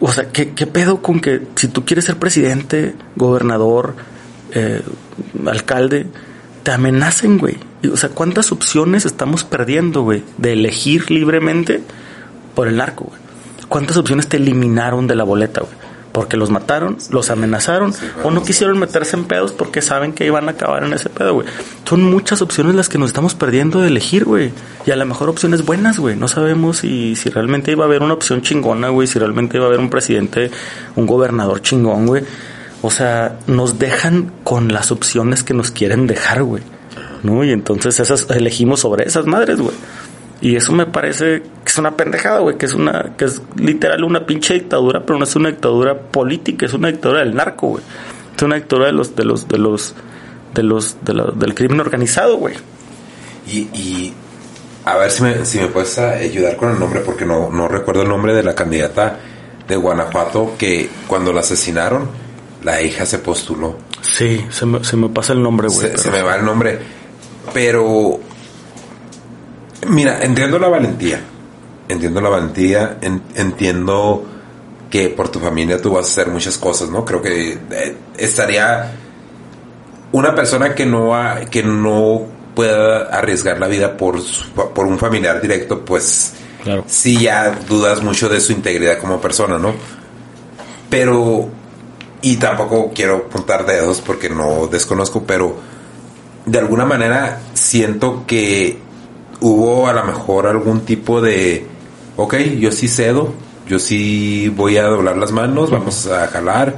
O sea, ¿qué, ¿qué, pedo con que si tú quieres ser presidente, gobernador, eh, alcalde, te amenacen, güey? O sea, ¿cuántas opciones estamos perdiendo, güey, de elegir libremente por el narco, güey? ¿Cuántas opciones te eliminaron de la boleta, güey? Porque los mataron, los amenazaron sí, o no quisieron meterse en pedos porque saben que iban a acabar en ese pedo, güey. Son muchas opciones las que nos estamos perdiendo de elegir, güey. Y a lo mejor opciones buenas, güey. No sabemos si, si realmente iba a haber una opción chingona, güey. Si realmente iba a haber un presidente, un gobernador chingón, güey. O sea, nos dejan con las opciones que nos quieren dejar, güey. ¿No? Y entonces esas elegimos sobre esas madres, güey. Y eso me parece que es una pendejada, güey, que es una, que es literal una pinche dictadura, pero no es una dictadura política, es una dictadura del narco, güey. Es una dictadura de los, de los, de los, de los, de la, del crimen organizado, güey. Y, y a ver si me, si me puedes ayudar con el nombre, porque no, no recuerdo el nombre de la candidata de Guanajuato que cuando la asesinaron, la hija se postuló. Sí, se me, se me pasa el nombre, güey. Se me va el nombre. Pero, mira, entiendo la valentía. Entiendo la valentía. en- entiendo que por tu familia tú vas a hacer muchas cosas, ¿no? Creo que eh, estaría una persona que no ha- que no pueda arriesgar la vida por su- por un familiar directo, pues Claro. sí ya dudas mucho de su integridad como persona, ¿no? Pero, y tampoco quiero apuntar dedos porque no desconozco, pero de alguna manera siento que hubo a lo mejor algún tipo de, ok, yo sí cedo, yo sí voy a doblar las manos, vamos a jalar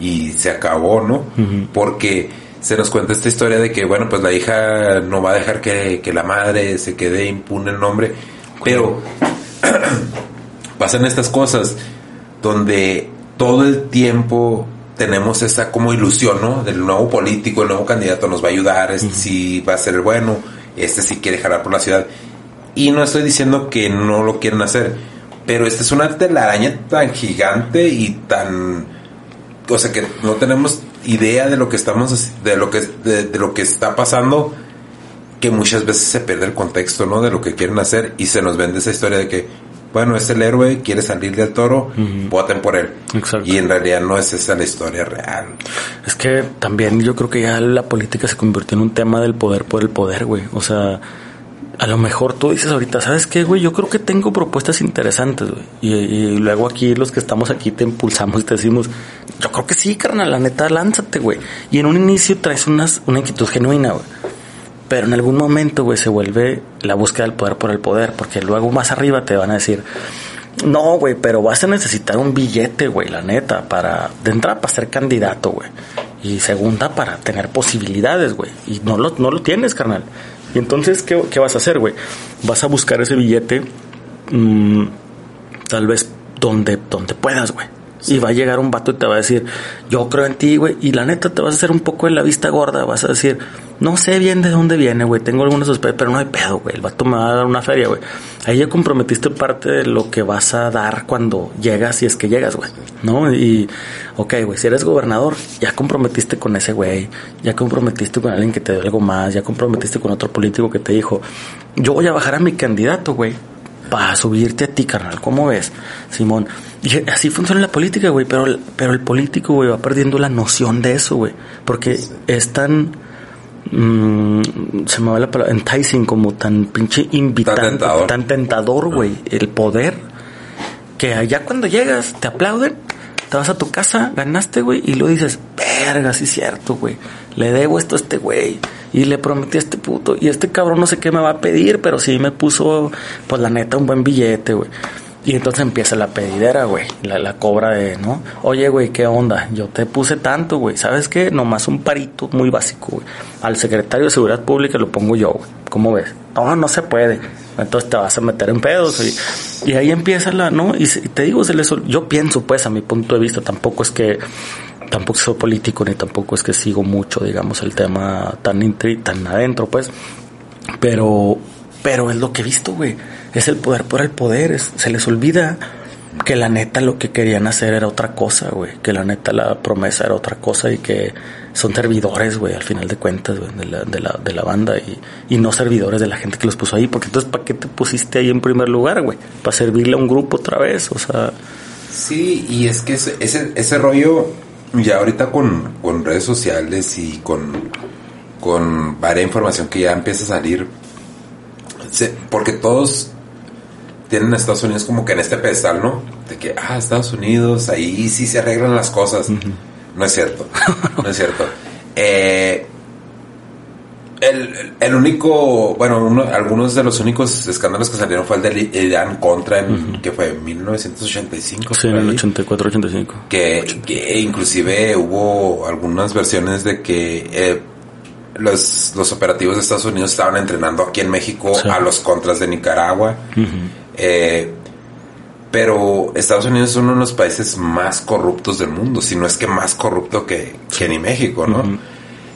y se acabó, ¿no? Porque se nos cuenta esta historia de que, bueno, pues la hija no va a dejar que, que la madre se quede impune el nombre, pero pasan estas cosas donde todo el tiempo tenemos esa como ilusión, ¿no? Del nuevo político, el nuevo candidato nos va a ayudar, este sí va a ser el bueno, este sí quiere jalar por la ciudad. Y no estoy diciendo que no lo quieren hacer, pero esta es una telaraña tan gigante y tan... O sea que no tenemos idea de lo que estamos, de lo que, de lo que está pasando, que muchas veces se pierde el contexto, ¿no? De lo que quieren hacer y se nos vende esa historia de que, bueno, es el héroe, quiere salir del toro, voten por él. Exacto. Y en realidad no es esa la historia real. Es que también yo creo que ya la política se convirtió en un tema del poder por el poder, güey. O sea, a lo mejor tú dices ahorita, ¿sabes qué, güey? Yo creo que tengo propuestas interesantes, güey. Y, y luego aquí los que estamos aquí te impulsamos y te decimos, yo creo que sí, carnal, la neta, lánzate, güey. Y en un inicio traes unas, una inquietud genuina, güey. Pero en algún momento, güey, se vuelve la búsqueda del poder por el poder, porque luego más arriba te van a decir, no, güey, pero vas a necesitar un billete, güey, la neta, para, de entrada, para ser candidato, güey. Y segunda, para tener posibilidades, güey. Y no lo, no lo tienes, carnal. Y entonces, ¿qué, qué vas a hacer, güey? Vas a buscar ese billete, mm, tal vez donde, donde puedas, güey. Y va a llegar un vato y te va a decir, yo creo en ti, güey. Y la neta te vas a hacer un poco de la vista gorda. Vas a decir, no sé bien de dónde viene, güey. Tengo algunas sospechas, pero no hay pedo, güey. El vato me va a dar una feria, güey. Ahí ya comprometiste parte de lo que vas a dar cuando llegas, si es que llegas, güey. ¿No? Y, ok, güey, si eres gobernador, ya comprometiste con ese güey. Ya comprometiste con alguien que te dio algo más. Ya comprometiste con otro político que te dijo, yo voy a bajar a mi candidato, güey para subirte a ti, carnal. ¿Cómo ves, Simón? Y así funciona la política, güey. Pero, el- pero el político, güey, va perdiendo la noción de eso, güey. Porque es tan. mm, se me va la palabra. Enticing, como tan pinche invitante. Tan tentador. Tan tentador, güey. El poder. Que allá cuando llegas, te aplauden. Te vas a tu casa, ganaste, güey, y luego dices, verga, sí es cierto, güey. Le debo esto a este güey. Y le prometí a este puto. Y este cabrón no sé qué me va a pedir, pero sí me puso, pues la neta, un buen billete, güey. Y entonces empieza la pedidera, güey. La, la cobra de, ¿no? Oye, güey, ¿qué onda? Yo te puse tanto, güey. ¿Sabes qué? Nomás un parito muy básico, güey. Al secretario de Seguridad Pública lo pongo yo, güey. ¿Cómo ves? No, no se puede. Entonces te vas a meter en pedos. Y, y ahí empieza la, ¿no? Y, te digo, se les, yo pienso, pues, a mi punto de vista, tampoco es que tampoco soy político ni tampoco es que sigo mucho, digamos, el tema tan intri, tan adentro, pues. Pero, pero es lo que he visto, güey. Es el poder por el poder. Se les olvida que la neta lo que querían hacer era otra cosa, güey. Que la neta la promesa era otra cosa y que son servidores, güey, al final de cuentas, güey, de la, de la, de la banda y, y no servidores de la gente que los puso ahí. Porque entonces, ¿para qué te pusiste ahí en primer lugar, güey? ¿Para servirle a un grupo otra vez? O sea, Sí, y es que ese, ese, ese rollo, ya ahorita con, con redes sociales y con, con varias información que ya empieza a salir, se- porque todos tienen a Estados Unidos como que en este pedestal, ¿no? De que, ah, Estados Unidos, ahí sí se arreglan las cosas. No es cierto, no es cierto. Eh, el, el único, bueno, uno- algunos de los únicos escándalos que salieron fue el de Irán contra, en, que fue en 1985. sí, en el ahí, 84-85. que, que inclusive hubo algunas versiones de que eh, los, los operativos de Estados Unidos estaban entrenando aquí en México Sí. a los contras de Nicaragua. Eh, pero Estados Unidos es uno de los países más corruptos del mundo, si no es que más corrupto que, que ni México, ¿no?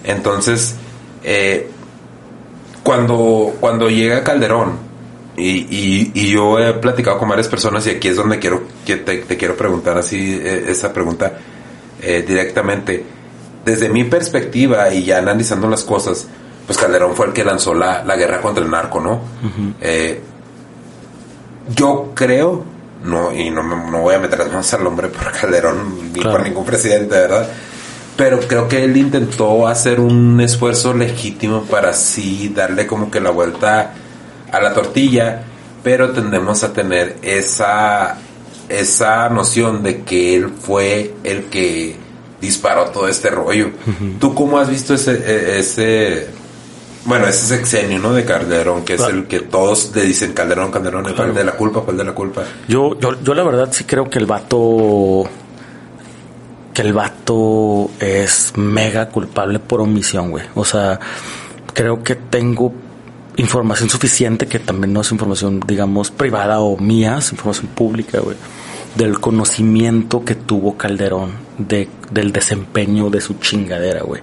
Entonces, eh, cuando, cuando llega Calderón y, y, yo he platicado con varias personas y aquí es donde quiero que te, quiero preguntar así eh, esa pregunta eh, directamente. Desde mi perspectiva y ya analizando las cosas, pues Calderón fue el que lanzó la, la guerra contra el narco, ¿no? Eh, yo creo, no, y no, no voy a meter más al hombre por Calderón ni por ningún presidente, ¿verdad? Pero creo que él intentó hacer un esfuerzo legítimo para así darle como que la vuelta a la tortilla, pero tendemos a tener esa, esa noción de que él fue el que disparó todo este rollo. ¿Tú cómo has visto ese, e, ese, bueno, ese sexenio, ¿no? De Calderón, que es el que todos le dicen Calderón, Calderón, el de la culpa, el de la culpa. Yo, yo, yo la verdad sí creo que el vato, que el vato es mega culpable por omisión, güey. O sea, creo que tengo información suficiente, que también no es información, digamos, privada o mía, es información pública, güey, del conocimiento que tuvo Calderón de, del desempeño de su chingadera, güey,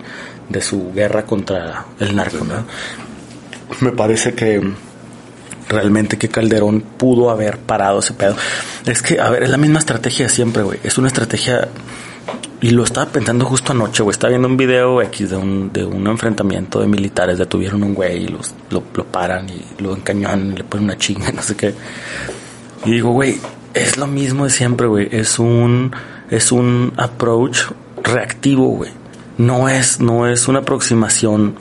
de su guerra contra el narco, ¿no? Me parece que realmente que Calderón pudo haber parado ese pedo. Es que, a ver, es la misma estrategia siempre, güey. Es una estrategia y lo estaba pensando justo anoche, güey. Estaba viendo un video X de un, de un enfrentamiento de militares. Detuvieron un güey y los, lo, paran y lo encañonan y le ponen una chinga, no sé qué. Y digo, güey, es lo mismo de siempre, güey. Es un, es un approach reactivo, güey. No es, no es una aproximación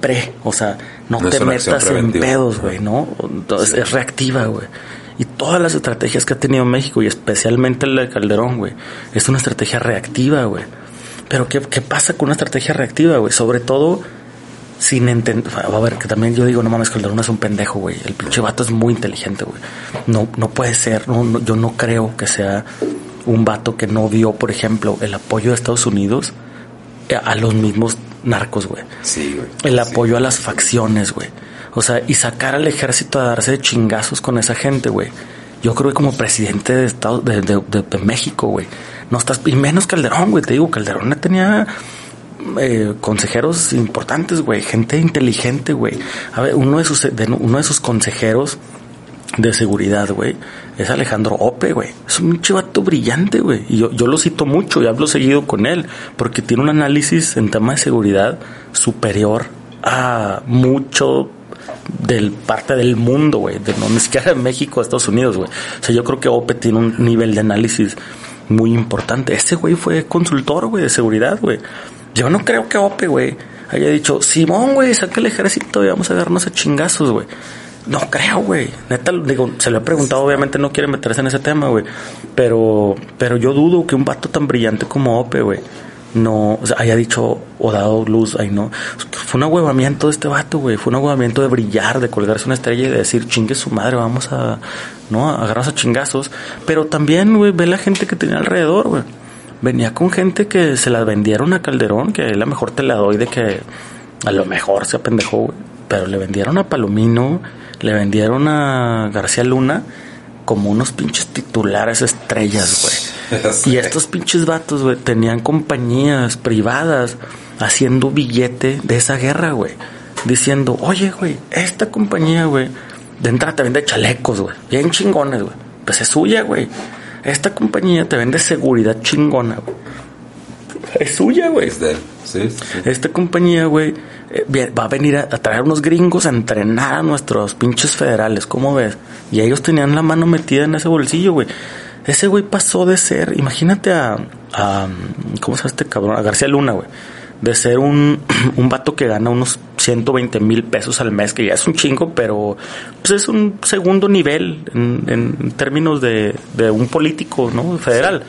pre, o sea, no, te metas en pedos, güey, ¿no? Entonces es reactiva, güey. Y todas las estrategias que ha tenido México, y especialmente la de Calderón, güey, es una estrategia reactiva, güey. Pero ¿qué, ¿qué, pasa con una estrategia reactiva, güey? Sobre todo sin entender... A ver, que también yo digo, no mames, Calderón es un pendejo, güey. El pinche vato es muy inteligente, güey. No, no puede ser, no, yo no creo que sea un vato que no vio, por ejemplo, el apoyo de Estados Unidos a los mismos narcos, güey. Sí, güey. El apoyo a las facciones, güey. O sea, y sacar al ejército a darse de chingazos con esa gente, güey. Yo creo que como presidente de Estado de, de, México, güey, no estás y menos Calderón, güey. Te digo, Calderón tenía eh, consejeros importantes, güey, gente inteligente, güey. A ver, uno de sus uno de sus consejeros de seguridad, güey, es Alejandro Ope, güey. Es un chivato brillante, güey. Y yo, yo lo cito mucho y hablo seguido con él, porque tiene un análisis en tema de seguridad superior a mucho del parte del mundo, güey, de no ni siquiera de México Estados Unidos, güey. O sea, yo creo que OPE tiene un nivel de análisis muy importante. Ese güey fue consultor, güey, de seguridad, güey. Yo no creo que OPE, güey, haya dicho, Simón, güey, saca el ejército y vamos a darnos a chingazos, güey. No creo, güey. Neta, digo, se le ha preguntado, obviamente no quiere meterse en ese tema, güey. Pero, pero yo dudo que un vato tan brillante como Ope, güey, no haya dicho o dado luz ahí no fue un ahuevamiento de este vato güey. Fue un ahuevamiento de brillar de colgarse una estrella y de decir chingue su madre vamos a no a a chingazos pero también güey ve la gente que tenía alrededor güey. Venía con gente que se la vendieron a Calderón que la mejor te la doy de que a lo mejor se apendejó güey. Pero le vendieron a Palomino le vendieron a García Luna como unos pinches titulares estrellas güey y estos pinches vatos, güey, tenían compañías privadas haciendo billete de esa guerra, güey. Diciendo, oye, güey, esta compañía, güey, de entrada te vende chalecos, güey, bien chingones, güey. Pues es suya, güey. Esta compañía te vende seguridad chingona, güey. Es suya, güey. Sí, Esta compañía, güey, eh, va a venir a, a, traer unos gringos a entrenar a nuestros pinches federales, ¿cómo ves? Y ellos tenían la mano metida en ese bolsillo, güey. Ese güey pasó de ser, imagínate a, ¿cómo se llama este cabrón? A García Luna, güey. De ser un, un vato que gana unos 120 mil pesos al mes, que ya es un chingo, pero pues es un segundo nivel en, términos de, de, un político, ¿no? Federal.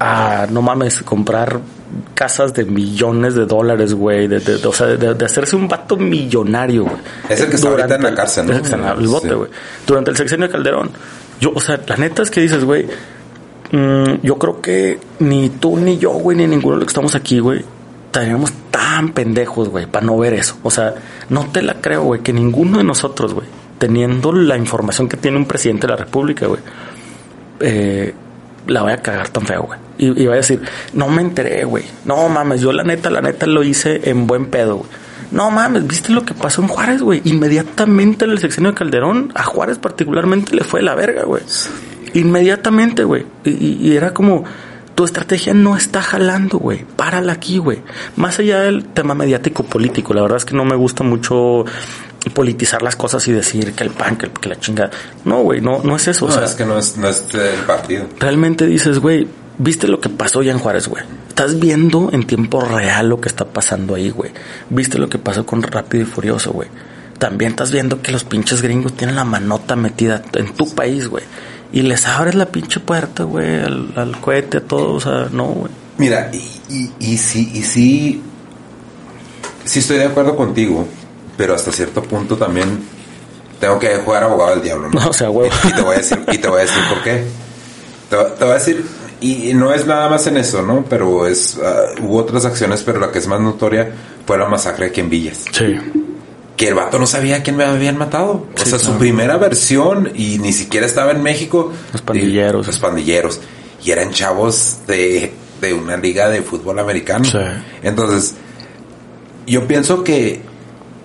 A, no mames, comprar casas de millones de dólares, güey. De, de, o sea, de, hacerse un vato millonario, güey. Es el que está ahorita en la cárcel, ¿no? el bote, güey. Durante el sexenio de Calderón. Yo, o sea, la neta es que dices, güey, mm, yo creo que ni tú ni yo, güey, ni ninguno de los que estamos aquí, güey, estaríamos tan pendejos, güey, para no ver eso. O sea, no te la creo, güey, que ninguno de nosotros, güey, teniendo la información que tiene un presidente de la República, güey, eh, la vaya a cagar tan feo, güey. Y, y, va a decir, no me enteré, güey. No mames, yo la neta, la neta lo hice en buen pedo, güey. No mames, ¿viste lo que pasó en Juárez, güey? Inmediatamente en el sexenio de Calderón, a Juárez particularmente le fue la verga, güey. Inmediatamente, güey. Y, y era como, tu estrategia no está jalando, güey. Párala aquí, güey. Más allá del tema mediático político, la verdad es que no me gusta mucho politizar las cosas y decir que el pan, que, que la chingada. No, güey, no, no es eso. No, o sea, es que no es, no es el partido. realmente dices, güey, viste lo que pasó ya en Juárez, güey. Estás viendo en tiempo real lo que está pasando ahí, güey. Viste lo que pasó con Rápido y Furioso, güey. También estás viendo que los pinches gringos tienen la manota metida en tu país, güey. Y les abres la pinche puerta, güey, al, al cohete, a todo, o sea, no, güey. Mira, y, y, y sí, y sí, sí estoy de acuerdo contigo, pero hasta cierto punto también tengo que jugar abogado del diablo, ¿no? No, o sea, güey. Y, y te voy a decir, y te voy a decir por qué. Te, te voy a decir, y, no es nada más en eso, ¿no? Pero es, uh, hubo otras acciones, pero la que es más notoria fue la masacre aquí en Villas. Sí. Que el vato no sabía a quién me habían matado. O sea, su primera versión, y ni siquiera estaba en México. Los pandilleros. Y- los pandilleros. Y eran chavos de, de una liga de fútbol americano. Sí. Entonces, yo pienso que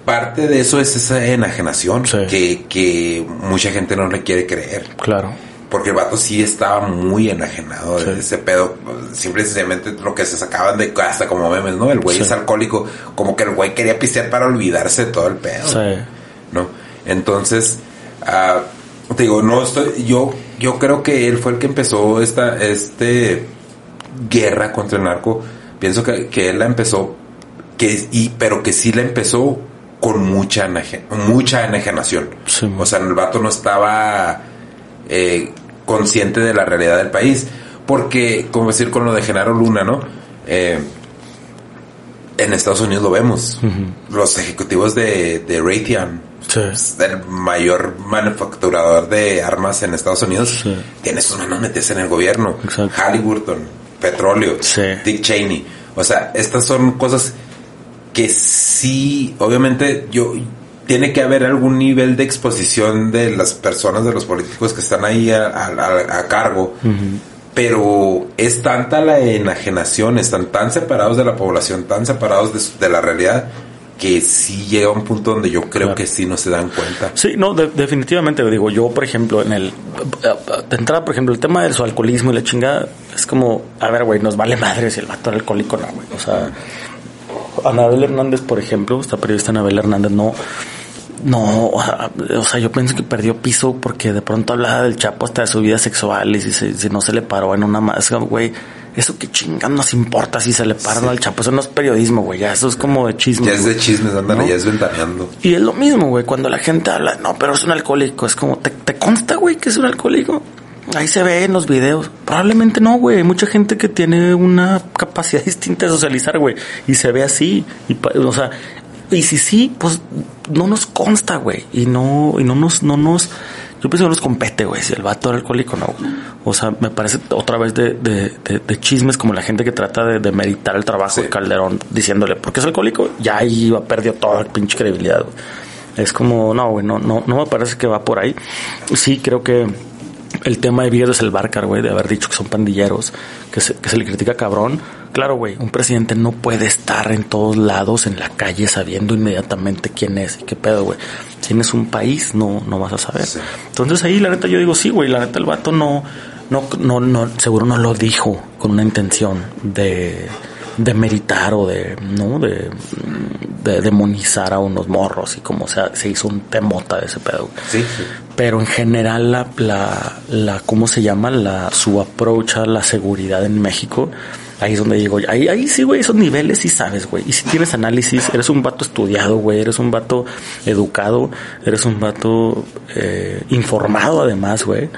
parte de eso es esa enajenación Sí. que, que mucha gente no le quiere creer. Claro. Porque el vato sí estaba muy enajenado de Sí. ese pedo. Simple y sencillamente lo que se sacaban de hasta como memes, ¿no? El güey Sí. es alcohólico. Como que el güey quería pistear para olvidarse de todo el pedo. Sí. ¿no? Entonces, ah, te digo, no estoy, yo, yo creo que él fue el que empezó esta, este guerra contra el narco. Pienso que, que él la empezó, que, y, pero que sí la empezó con mucha, enaje- mucha enajenación. Sí. O sea, el vato no estaba eh, consciente de la realidad del país. Porque, como decir con lo de Genaro Luna, ¿no? Eh, en Estados Unidos lo vemos. Los ejecutivos de, de Raytheon, Sí. el mayor manufacturador de armas en Estados Unidos, Sí. tiene sus manos metidas en el gobierno. Exacto. Halliburton, petróleo, Sí. Dick Cheney. O sea, estas son cosas que sí, obviamente, yo tiene que haber algún nivel de exposición de las personas, de los políticos que están ahí a, a- a- a cargo. Pero es tanta la enajenación, están tan separados de la población, tan separados de, la realidad, que sí llega a un punto donde yo creo Claro. que sí no se dan cuenta. Sí, no, de- definitivamente, digo, yo, por ejemplo, en el. De entrada, por ejemplo, el tema de su alcoholismo y la chingada, es como, a ver, güey, nos vale madre si el vato era alcohólico no, güey. O sea, Anabel Hernández, por ejemplo, esta periodista Anabel Hernández, no. No, o sea, yo pienso que perdió piso porque de pronto hablaba del Chapo hasta de su vida sexual y si, se- si no se le paró en una máscara, güey. Eso que chingan nos importa si se le paran al Chapo. Eso no es periodismo, güey. Ya eso es como de chisme. Ya es de chismes, ándale, ¿No? ya es ventaneando. Y es lo mismo, güey, cuando la gente habla, no, pero es un alcohólico, es como, ¿te, te consta, güey, que es un alcohólico? Ahí se ve en los videos. Probablemente no, güey. Hay mucha gente que tiene una capacidad distinta de socializar, güey. Y se ve así. Y, o sea, y si sí, pues no nos consta, güey. Y no, y no nos, no nos, yo pienso que no nos compete, güey, si el vato era alcohólico no. güey. O sea, me parece otra vez de, de, de- de chismes como la gente que trata de, de meritar el trabajo Sí. de Calderón diciéndole, ¿por qué es alcohólico? Ya ahí va perdió toda la pinche credibilidad, güey. Es como, no, güey, no, no, no me parece que va por ahí. Sí, creo que el tema de Villegas es el Barcar, güey, de haber dicho que son pandilleros, que se, que se le critica cabrón. Claro, güey, un presidente no puede estar en todos lados en la calle sabiendo inmediatamente quién es y qué pedo, güey. Si tienes un país, no, no vas a saber. Sí. Entonces ahí la neta yo digo, sí, güey, la neta el vato no, no, no, no, seguro no lo dijo con una intención de, de meritar o de, no, de, de demonizar a unos morros y como sea, se hizo un temota de ese pedo. Sí, sí. pero en general la, la, la ¿cómo se llama? La, su approach a la seguridad en México, ahí es donde digo, ahí, ahí sí, güey, esos niveles sí sabes, güey. Y si tienes análisis, eres un vato estudiado, güey, eres un vato educado, eres un vato eh, informado además, güey.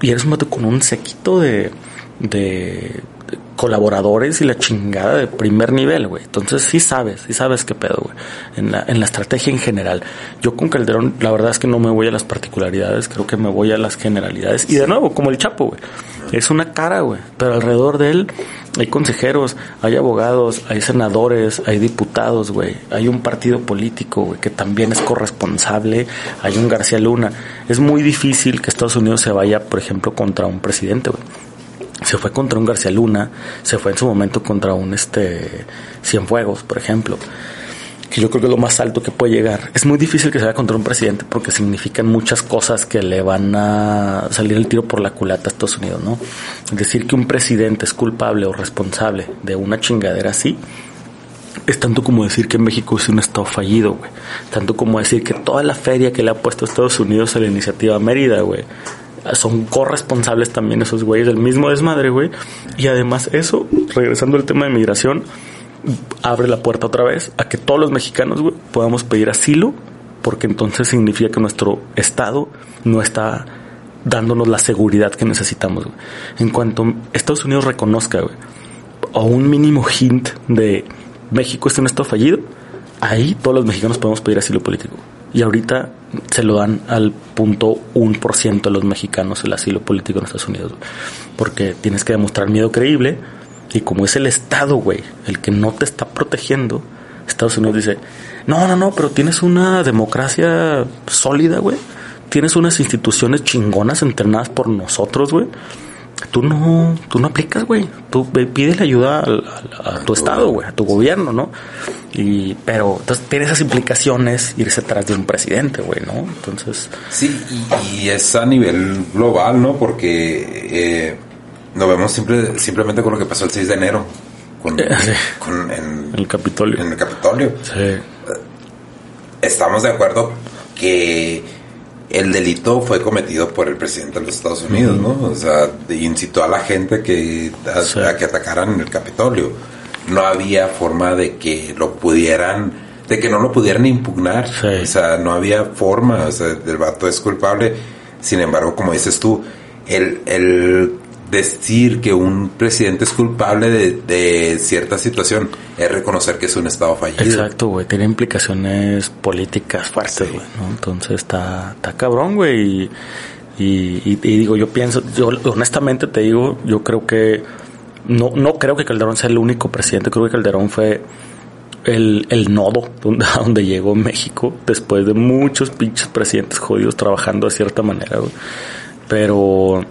Y eres un vato con un sequito de, de colaboradores y la chingada de primer nivel, güey. Entonces sí sabes, sí sabes qué pedo, güey. En la, en la estrategia en general. Yo con Calderón, la verdad es que no me voy a las particularidades, creo que me voy a las generalidades. Y de nuevo, como el Chapo, güey. Es una cara, güey. Pero alrededor de él hay consejeros, hay abogados, hay senadores, hay diputados, güey. Hay un partido político, güey, que también es corresponsable. Hay un García Luna. Es muy difícil que Estados Unidos se vaya, por ejemplo, contra un presidente, güey se fue contra un García Luna, se fue en su momento contra un este Cienfuegos, por ejemplo. que yo creo que es lo más alto que puede llegar. Es muy difícil que se vaya contra un presidente porque significan muchas cosas que le van a salir el tiro por la culata a Estados Unidos, ¿no? Decir que un presidente es culpable o responsable de una chingadera así es tanto como decir que México es un estado fallido, güey. Tanto como decir que toda la feria que le ha puesto Estados Unidos a la iniciativa Mérida, güey, son corresponsables también esos güeyes del mismo desmadre, güey. Y además eso, regresando al tema de migración, abre la puerta otra vez a que todos los mexicanos, güey, podamos pedir asilo, porque entonces significa que nuestro Estado no está dándonos la seguridad que necesitamos. Güey. En cuanto Estados Unidos reconozca, güey, o un mínimo hint de México es un Estado fallido, ahí todos los mexicanos podemos pedir asilo político. Y ahorita se lo dan al punto un por ciento de los mexicanos el asilo político en Estados Unidos. Porque tienes que demostrar miedo creíble y como es el Estado, güey, el que no te está protegiendo, Estados Unidos dice, no, no, no, pero tienes una democracia sólida, güey. Tienes unas instituciones chingonas entrenadas por nosotros, güey. Tú no, tú no aplicas, güey. Tú pides ayuda a, tu estado, güey, a tu gobierno, ¿no? Y, pero entonces tiene esas implicaciones irse atrás de un presidente, güey, ¿no? Entonces. Sí, y, es a nivel global, ¿no? Porque eh, nos vemos simple, simplemente con lo que pasó el 6 de enero. Con, eh, en, el Capitolio. En el Capitolio. Sí. Estamos de acuerdo que el delito fue cometido por el presidente de los Estados Unidos, ¿no? O sea, incitó a la gente que, a, que atacaran el Capitolio. No había forma de que lo pudieran, de que no lo pudieran impugnar. O sea, no había forma, o sea, el vato es culpable. Sin embargo, como dices tú, el, el decir que un presidente es culpable de, cierta situación es reconocer que es un estado fallido. Exacto, güey. Tiene implicaciones políticas fuertes, güey. Entonces está, está cabrón, güey. Y, y, digo, yo pienso, yo honestamente te digo, yo creo que no, no creo que Calderón sea el único presidente. Creo que Calderón fue el, el nodo donde, donde llegó México después de muchos pinches presidentes jodidos trabajando de cierta manera, güey. Pero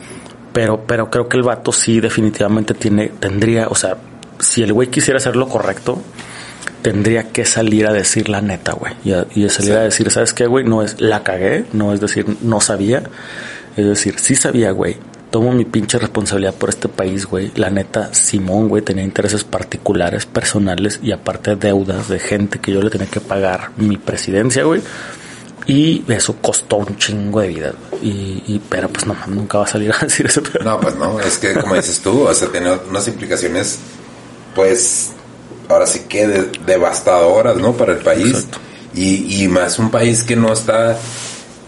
pero, pero creo que el vato sí definitivamente tiene, tendría, o sea, si el güey quisiera hacer lo correcto, tendría que salir a decir la neta, güey. Y, y salir a decir, ¿sabes qué, güey? No es la cagué, no es decir, no sabía. Es decir, sí sabía, güey. Tomo mi pinche responsabilidad por este país, güey. La neta, Simón, güey, tenía intereses particulares, personales y aparte deudas de gente que yo le tenía que pagar mi presidencia, güey. Y eso costó un chingo de vida. Y, pero pues no, nunca va a salir a decir eso. No, pues no, es que como dices tú, o sea, tiene unas implicaciones, pues, ahora sí que devastadoras, ¿no? Para el país. Y, y más un país que no está,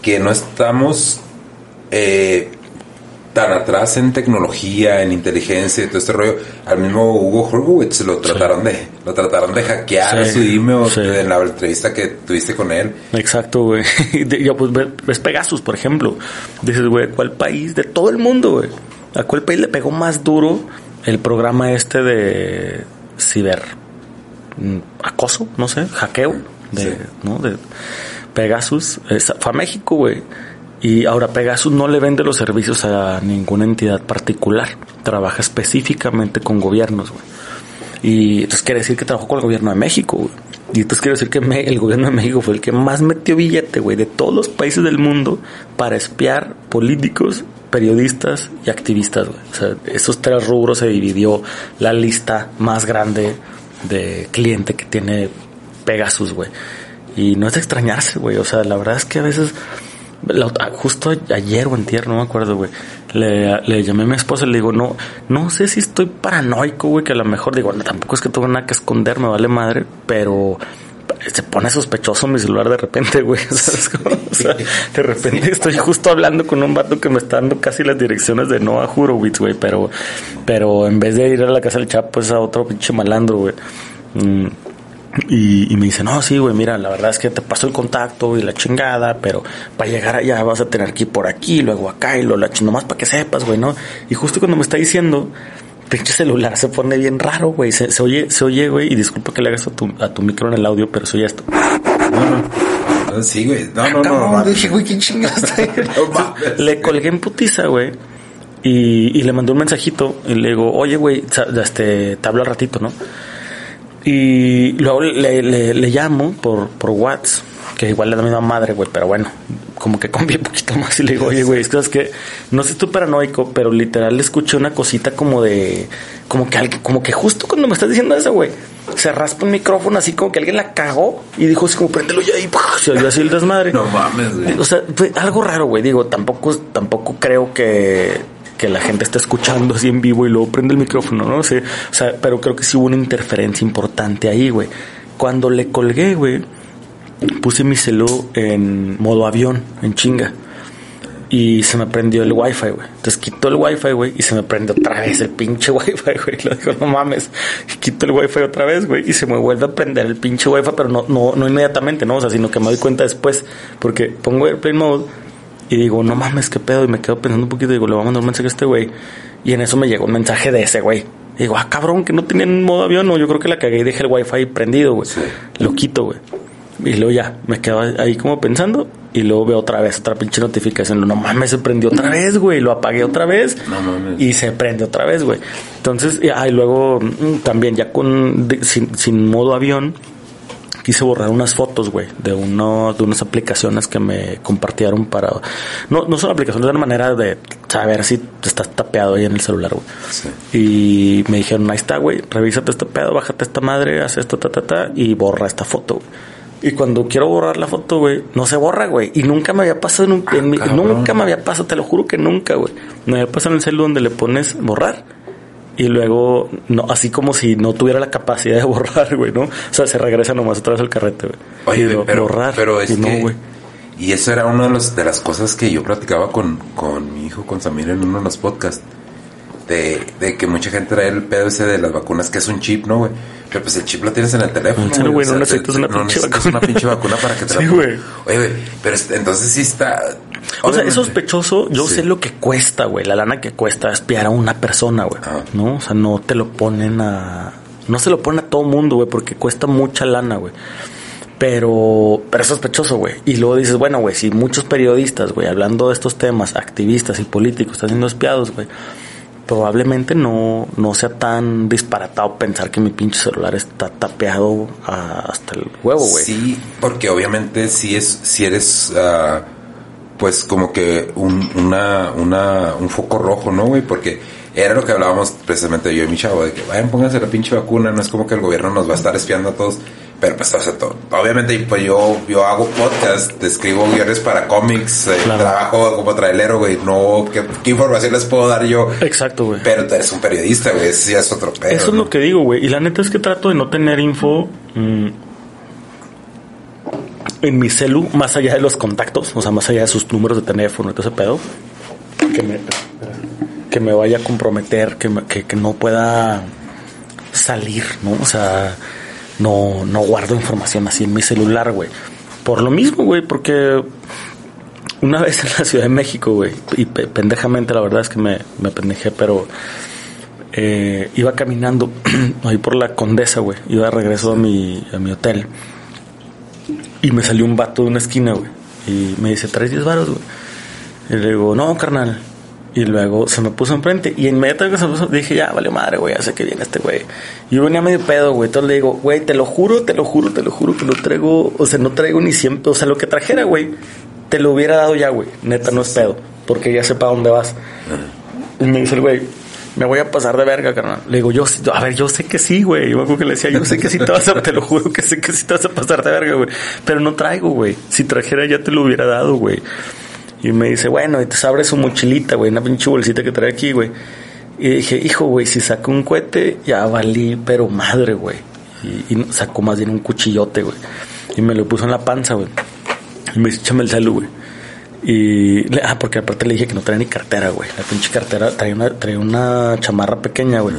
que no estamos eh, tan atrás en tecnología, en inteligencia y todo este rollo. Al mismo Hugo Horowitz lo trataron de, lo trataron de hackear su email en la entrevista que tuviste con él. Exacto, güey. Yo pues ves Pegasus, por ejemplo. Dices, güey, ¿cuál país de todo el mundo, güey? ¿A cuál país le pegó más duro el programa este de ciber mm, acoso, no sé, hackeo de, ¿no? de Pegasus? fue a México, güey y ahora Pegasus no le vende los servicios a ninguna entidad particular. Trabaja específicamente con gobiernos, güey. Y entonces quiere decir que trabajó con el gobierno de México, güey. Y entonces quiere decir que el gobierno de México fue el que más metió billete, güey, de todos los países del mundo para espiar políticos, periodistas y activistas, güey. O sea, esos tres rubros se dividió la lista más grande de cliente que tiene Pegasus, güey. Y no es de extrañarse, güey. O sea, la verdad es que a veces justo ayer o antier, no me acuerdo, güey. Le, llamé a mi esposa y le digo, no, no sé si estoy paranoico, güey, que a lo mejor digo, tampoco es que tuve nada que esconder, me vale madre, pero se pone sospechoso mi celular de repente, güey. O sea, de repente estoy justo hablando con un vato que me está dando casi las direcciones de Noah Horowitz, güey, pero, pero en vez de ir a la casa del Chapo es a otro pinche malandro, güey. Mm, y, me dice, no, sí, güey, mira, la verdad es que te pasó el contacto y la chingada, pero para llegar allá vas a tener que ir por aquí, luego acá y lo la nomás para que sepas, güey, ¿no? Y justo cuando me está diciendo, pinche celular se pone bien raro, güey, se, oye, se oye, güey, y disculpa que le hagas a tu, a tu micro en el audio, pero se oye esto. No, no. Sí, güey. No, no, no. no, dije, güey, ¿quién chingaste? le colgué en putiza, güey. Y, y le mandé un mensajito y le digo, oye, güey, este, te hablo al ratito, ¿no? Y luego le, le, le llamo por, por WhatsApp, que igual es la misma madre, güey, pero bueno, como que conviene un poquito más y le digo, oye, güey, es que, es que no sé tú paranoico, pero literal le escuché una cosita como de, como que, alguien- como que justo cuando me estás diciendo eso, güey, se raspa un micrófono así como que alguien la cagó y dijo así como, préndelo ya y se oyó así el desmadre. No mames, güey. O sea, fue algo raro, güey. Digo, tampoco, tampoco creo que, que la gente esté escuchando así en vivo y luego prende el micrófono, ¿no? sé o sea, pero creo que sí hubo una interferencia importante ahí, güey. Cuando le colgué, güey, puse mi celu en modo avión, en chinga. Y se me prendió el wifi, güey. Entonces quito el wifi, güey, y se me prende otra vez el pinche wifi, güey. Le digo, no mames. Y quito el wifi otra vez, güey, y se me vuelve a prender el pinche wifi, pero no, no, no inmediatamente, ¿no? O sea, sino que me doy cuenta después. Porque pongo Airplane Mode y digo, no mames, qué pedo. Y me quedo pensando un poquito y digo, le voy a mandar un mensaje a este güey. Y en eso me llegó un mensaje de ese güey. Y digo, ah, cabrón, que no tenían modo avión. No, yo creo que la cagué y dejé el wifi prendido, güey. Lo quito, güey. Y luego ya, me quedo ahí como pensando. Y luego veo otra vez otra pinche notificación. No mames, se prendió otra vez, güey. Lo apagué otra vez. No mames. Y se prende otra vez, güey. Entonces, ah, y luego mm, también ya con de- sin, sin modo avión, quise borrar unas fotos, güey, de uno, de unas aplicaciones que me compartieron para. No, no son aplicaciones, es una manera de saber si te estás tapeado ahí en el celular, güey. Sí. Y me dijeron, ahí está, güey, revísate este pedo, bájate esta madre, haz esto, ta, ta, ta, y borra esta foto, güey. Y cuando quiero borrar la foto, güey, no se borra, güey. Y nunca me había pasado en, un- en mi- cabrón. nunca me había pasado, te lo juro que nunca, güey. Me había pasado en el celular donde le pones borrar. Y luego, no, así como si no tuviera la capacidad de borrar, güey, ¿no? O sea, se regresa nomás otra vez al carrete, güey. Oye, Y pero, borrar. pero es y no, que... güey. y eso era una de, los- de las cosas que yo platicaba con, con mi hijo, con Samir, en uno de los podcasts. De, de que mucha gente trae el pedo ese de las vacunas, que es un chip, ¿no, güey? Pero pues el chip lo tienes en el teléfono. Serio, güey, no O sea, necesitas una no pinche necesitas una pinche vacuna para que te la Sí, güey. Oye, güey, pero entonces sí está... O sea, es sospechoso. Yo Sí. sé lo que cuesta, güey. La lana que cuesta espiar a una persona, güey. Ah. ¿No? O sea, no te lo ponen a. No se lo ponen a todo mundo, güey, porque cuesta mucha lana, güey. Pero, pero es sospechoso, güey. Y luego dices, bueno, güey, si muchos periodistas, güey, hablando de estos temas, activistas y políticos, están siendo espiados, güey, probablemente no, no sea tan disparatado pensar que mi pinche celular está tapeado a- hasta el huevo, güey. Sí, porque obviamente si es, si eres, ah, pues como que un, una, una, un foco rojo, ¿no, güey? Porque era lo que hablábamos precisamente yo y mi chavo, de que vayan, pónganse la pinche vacuna, no es como que el gobierno nos va a estar espiando a todos. Pero pues, o sea, todo- obviamente pues yo, yo hago podcast, escribo guiones para cómics, eh, Claro. trabajo como trailero, güey, no, ¿qué, qué información les puedo dar yo? Exacto, güey. Pero tú eres un periodista, güey, ese ya es otro pedo. Eso es ¿no? lo que digo, güey. Y la neta es que trato de no tener info mm, en mi celu, más allá de los contactos, o sea, más allá de sus números de teléfono y todo ese pedo, que me, que me vaya a comprometer, que, me- que, que no pueda salir, ¿no? O sea, no, no guardo información así en mi celular, güey. Por lo mismo, güey, porque una vez en la Ciudad de México, güey, y pe- pendejamente la verdad es que me, me pendejé, pero eh, iba caminando ahí por la Condesa, güey. Iba de regreso a mi, a mi hotel. Y me salió un vato de una esquina, güey. Y me dice, ¿traes 10 varos, güey? Y le digo, no, carnal. Y luego se me puso enfrente. Y inmediatamente se me puso, dije, ya, vale madre, güey, ya sé que viene este güey. Y yo venía medio pedo, güey. Entonces le digo, güey, te lo juro, te lo juro, te lo juro que no traigo, o sea, no traigo ni siempre, o sea, lo que trajera, güey, te lo hubiera dado ya, güey. Neta, no es pedo. Porque ya sé para dónde vas. Y me dice el güey, me voy a pasar de verga, carnal. Le digo, yo, a ver, yo sé que sí, güey. Yo me que le decía, yo sé que sí te vas a, te lo juro que sé que sí te vas a pasar de verga, güey. Pero no traigo, güey. Si trajera ya te lo hubiera dado, güey. Y me dice, bueno, y te abre su mochilita, güey, una pinche bolsita que trae aquí, güey. Y dije, hijo, güey, si saco un cohete, ya valí, pero madre, güey. Y, y sacó más bien un cuchillote, güey. Y me lo puso en la panza, güey. Y me dice, échame el celu, güey. Y, ah, porque aparte le dije que no traía ni cartera, güey. La pinche cartera traía una, traía una chamarra pequeña, güey.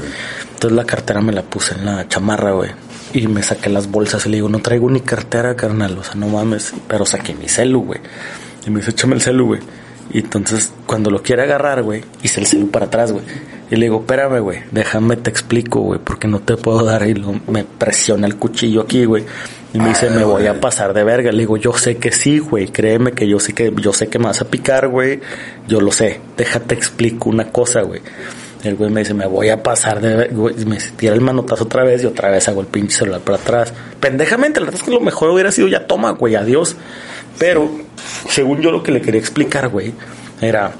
Entonces la cartera me la puse en la chamarra, güey. Y me saqué las bolsas y le digo, no traigo ni cartera, carnal. O sea, no mames. Pero saqué mi celu, güey. Y me dice, échame el celu, güey. Y entonces, cuando lo quiere agarrar, güey, hice el celu para atrás, güey. Y le digo, espérame, güey, déjame te explico, güey, porque no te puedo dar. Y lo- me presiona el cuchillo aquí, güey. Y me dice, me voy a pasar de verga. Le digo, yo sé que sí, güey. Créeme que yo sé que, yo sé que me vas a picar, güey. Yo lo sé. Déjate explico una cosa, güey. El güey me dice, me voy a pasar de... Güey, me tira el manotazo otra vez y otra vez hago el pinche celular para atrás. Pendejamente, la verdad es que lo mejor hubiera sido ya toma, güey, adiós. Pero, según yo lo que le quería explicar, güey, era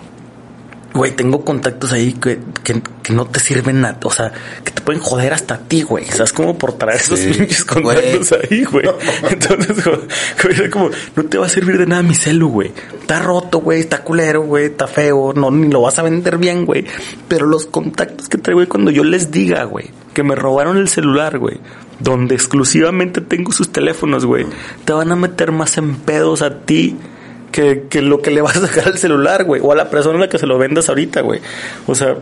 Güey, tengo contactos ahí que, que, no te sirven nada. O sea, que te pueden joder hasta a ti, güey. ¿Sabes cómo por traer esos pinches contactos ahí, güey? Entonces, güey, como, no te va a servir de nada mi celu, güey. Está roto, güey. Está culero, güey. Está feo. No, ni lo vas a vender bien, güey. Pero los contactos que traigo, güey, cuando yo les diga, güey, que me robaron el celular, güey, donde exclusivamente tengo sus teléfonos, güey, te van a meter más en pedos a ti que, que lo que le vas a sacar al celular, güey, o a la persona a la que se lo vendas ahorita, güey. O sea,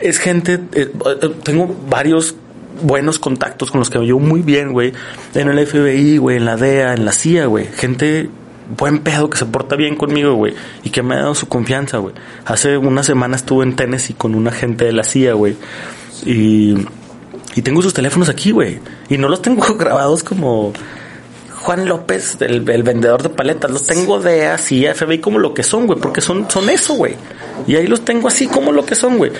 es gente, eh, eh, tengo varios buenos contactos con los que me llevo muy bien, güey, en el FBI, güey, en la DEA, en la CIA, güey, gente buen pedo que se porta bien conmigo, güey, y que me ha dado su confianza, güey. Hace una semana estuve en Tennessee con una gente de la CIA, güey, y, y tengo sus teléfonos aquí, güey, y no los tengo grabados como Juan López, el, vendedor de paletas. Los tengo de así, FBI como lo que son, güey, porque son, son eso, güey. Y ahí los tengo así como lo que son, güey.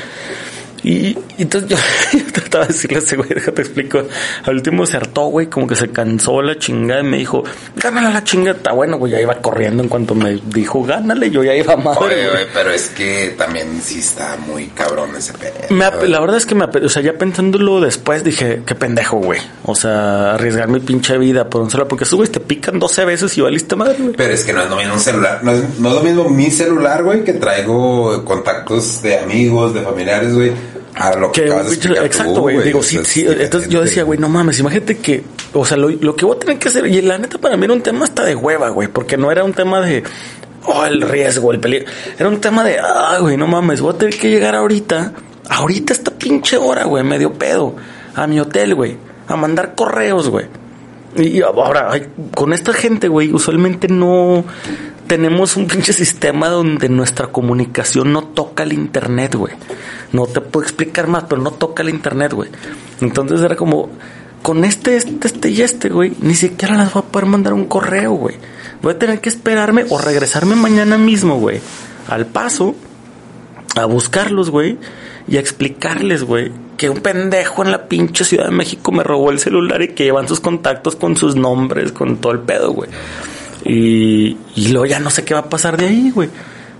Y, entonces yo, trataba de decirle a ese güey, déjate explico. Al último se hartó, güey, como que se cansó la chingada y me dijo, gánale la chingada. Está bueno, güey, ya iba corriendo en cuanto me dijo, gánale, yo ya iba mal. Oye, güey, pero es que también sí está muy cabrón ese pedo. la verdad es que me, o sea, ya pensándolo después dije, qué pendejo, güey. O sea, arriesgar mi pinche vida por un celular, porque güey te pican 12 veces y valiste madre, güey. Pero es que no es lo mismo un celular, no es, no es lo mismo mi celular, güey, que traigo contactos de amigos, de familiares, güey a lo que, Exacto, güey. Digo, sí, sí. Entonces yo decía, güey, no mames, imagínate que, o sea, lo, lo, que voy a tener que hacer, y la neta para mí era un tema hasta de hueva, güey, porque no era un tema de, oh, el riesgo, el peligro. Era un tema de, ah, güey, no mames, voy a tener que llegar ahorita, ahorita esta pinche hora, güey, medio pedo, a mi hotel, güey, a mandar correos, güey. Y ahora, con esta gente, güey, usualmente no tenemos un pinche sistema donde nuestra comunicación no toca el internet, güey. No te puedo explicar más, pero no toca el internet, güey. Entonces era como, con este, este, este y este, güey, ni siquiera las voy a poder mandar un correo, güey. Voy a tener que esperarme o regresarme mañana mismo, güey, al paso, a buscarlos, güey, y a explicarles, güey, que un pendejo en la pinche Ciudad de México me robó el celular y que llevan sus contactos con sus nombres, con todo el pedo, güey. Y, y luego ya no sé qué va a pasar de ahí, güey.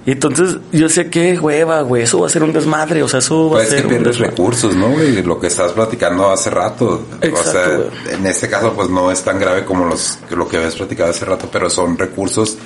Y entonces yo sé que hueva, güey, eso va a ser un desmadre, o sea, eso va a pues ser. que pierdes recursos, ¿no, güey? Lo que estabas platicando hace rato. o sea, en este caso, pues no es tan grave como los, lo que habías platicado hace rato, pero son recursos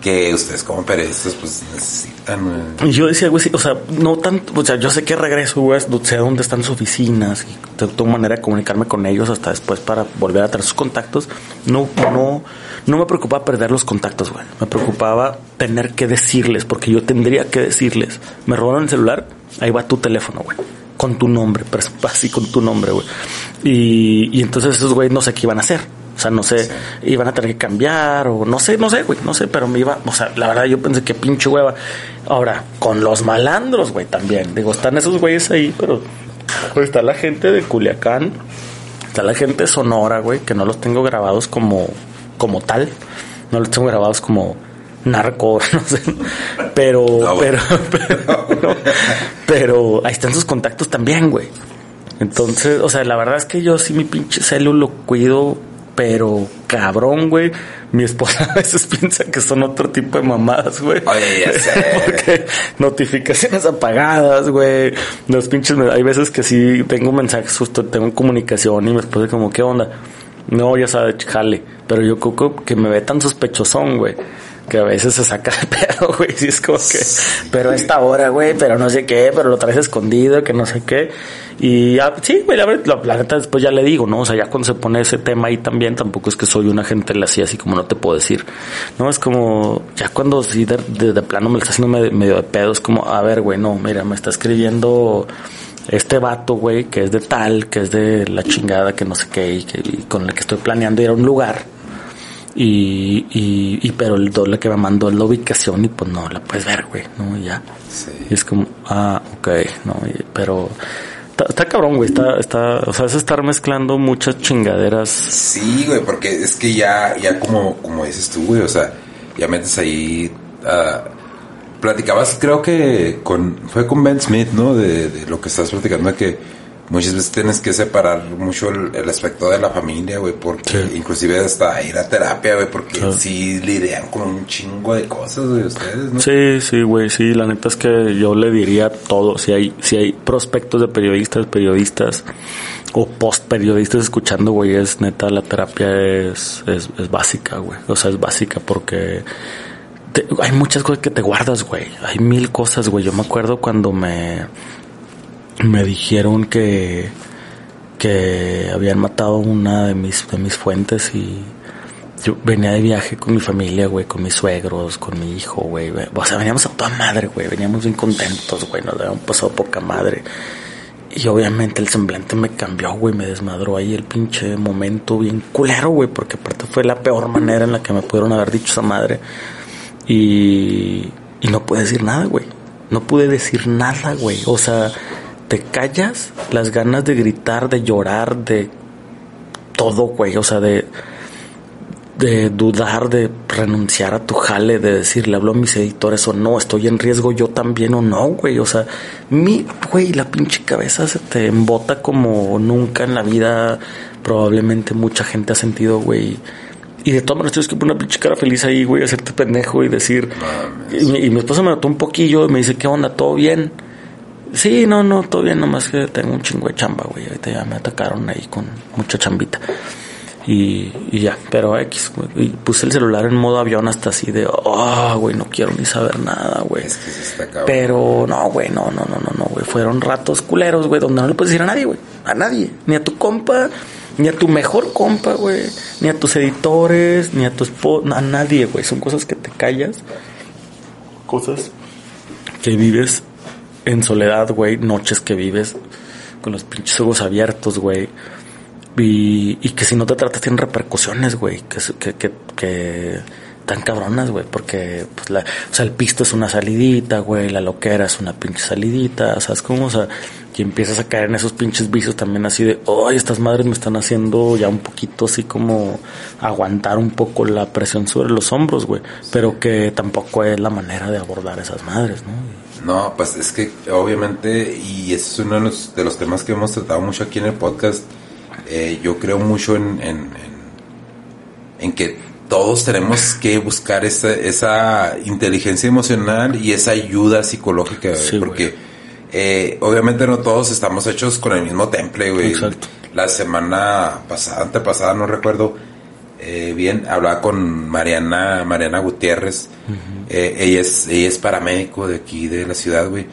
que ustedes como periodistas pues necesitan. Y yo decía, güey, sí, o sea, no tanto, o sea, yo sé que regreso, güey, sé dónde están sus oficinas y tengo manera de comunicarme con ellos hasta después para volver a tener sus contactos. No, no, no me preocupaba perder los contactos, güey. Me preocupaba tener que decirles, porque yo tendría que decirles, me robaron el celular, ahí va tu teléfono, güey. Con tu nombre, así con tu nombre, güey. Y, y entonces esos güey no sé qué iban a hacer o sea, no sé, iban a tener que cambiar o no sé, no sé, güey, no sé, pero me iba, o sea, la verdad yo pensé que pinche hueva. Ahora, con los malandros, güey, también. Digo, están esos güeyes ahí, pero pues, está la gente de Culiacán, está la gente de Sonora, güey, que no los tengo grabados como, como tal. No los tengo grabados como narco, no sé. Pero, pero, pero, pero, ahí están sus contactos también, güey. Entonces, o sea, la verdad es que yo sí mi pinche celu lo cuido pero cabrón, güey. Mi esposa a veces piensa que son otro tipo de mamadas, güey. Oye, ya sé. Porque notificaciones apagadas, güey. Los pinches, hay veces que sí tengo mensajes, justo tengo comunicación y mi esposa como, ¿qué onda? No, ya sabe, jale. Pero yo creo que me ve tan sospechosón, güey que a veces se saca de pedo, güey. Sí, es como que, pero esta hora, güey, pero no sé qué, pero lo traes escondido, que no sé qué. Y sí, güey, la, la, neta después ya le digo, ¿no? O sea, ya cuando se pone ese tema ahí también, tampoco es que soy una gente así, así como no te puedo decir. No, es como, ya cuando sí de, de, plano me lo está haciendo medio, de pedo, es como, a ver, güey, no, mira, me está escribiendo este vato, güey, que es de tal, que es de la chingada, que no sé qué, y, que, y con el que estoy planeando ir a un lugar y, y, y, pero el doble que me mandó es la ubicación y pues no la puedes ver, güey, ¿no? Ya. Sí. Y es como, ah, ok, no, pero está, cabrón, güey, está, está, o sea, es estar mezclando muchas chingaderas. Sí, güey, porque es que ya, ya como, como dices tú, güey, o sea, ya metes ahí, uh, platicabas, creo que con fue con Ben Smith, ¿no? De, de lo que estás platicando, de que muchas veces tienes que separar mucho el, el aspecto de la familia, güey, porque Sí. inclusive hasta ir a terapia, güey, porque Claro. sí lidian con un chingo de cosas, güey, ustedes, ¿no? Sí, sí, güey, sí, la neta es que yo le diría todo, si hay, si hay prospectos de periodistas, periodistas o post periodistas escuchando, güey, es neta, la terapia es, es, es básica, güey, o sea, es básica porque hay muchas cosas que te guardas, güey, hay mil cosas, güey, yo me acuerdo cuando me, me dijeron que, que habían matado una de mis, de mis fuentes y yo venía de viaje con mi familia, güey, con mis suegros, con mi hijo, güey. O sea, veníamos a toda madre, güey. Veníamos bien contentos, güey. Nos habíamos pasado poca madre. Y obviamente el semblante me cambió, güey. Me desmadró ahí el pinche momento bien culero, güey. Porque aparte fue la peor manera en la que me pudieron haber dicho esa madre. Y, y no pude decir nada, güey. No pude decir nada, güey. O sea, te callas las ganas de gritar, de llorar, de todo, güey. O sea, de, de dudar, de renunciar a tu jale, de decirle, hablo a mis editores o no, estoy en riesgo yo también o no, güey. O sea, mi, güey, la pinche cabeza se te embota como nunca en la vida. Probablemente mucha gente ha sentido, güey. Y de todas maneras tienes que poner una pinche cara feliz ahí, güey, hacerte pendejo y decir. Y, mi- y mi esposa me notó un poquillo y me dice, ¿qué onda? ¿Todo bien? Sí, no, no, todo bien, nomás que tengo un chingo de chamba, güey. Ahorita ya me atacaron ahí con mucha chambita. Y, y ya, pero X, güey. Y puse el celular en modo avión hasta así de, oh, güey, no quiero ni saber nada, güey. Es que sí está cabrón. Pero no, güey, no, no, no, no, no, güey. Fueron ratos culeros, güey, donde no le puedes decir a nadie, güey. A nadie. Ni a tu compa, ni a tu mejor compa, güey. Ni a tus editores, ni a tu esposa, a nadie, güey. Son cosas que te callas. Cosas que vives en soledad, güey. Noches que vives con los pinches ojos abiertos, güey. Y, y que si no te tratas tienen repercusiones, güey. Que, que, que, que tan cabronas, güey. Porque, pues, la, o sea, el pisto es una salidita, güey. La loquera es una pinche salidita. ¿Sabes cómo? O sea, y empiezas a caer en esos pinches vicios también así de, ay, estas madres me están haciendo ya un poquito así como aguantar un poco la presión sobre los hombros, güey. Pero que tampoco es la manera de abordar esas madres, ¿no? No, pues es que obviamente, y ese es uno de los, de los temas que hemos tratado mucho aquí en el podcast, eh, yo creo mucho en, en, en, en que todos tenemos que buscar esa, esa inteligencia emocional y esa ayuda psicológica, Sí, porque eh, obviamente no todos estamos hechos con el mismo temple, güey. Exacto. La semana pasada, antepasada, no recuerdo eh, bien, hablaba con Mariana, Mariana Gutiérrez. Eh, ella es, ella es paramédico de aquí de la ciudad, güey.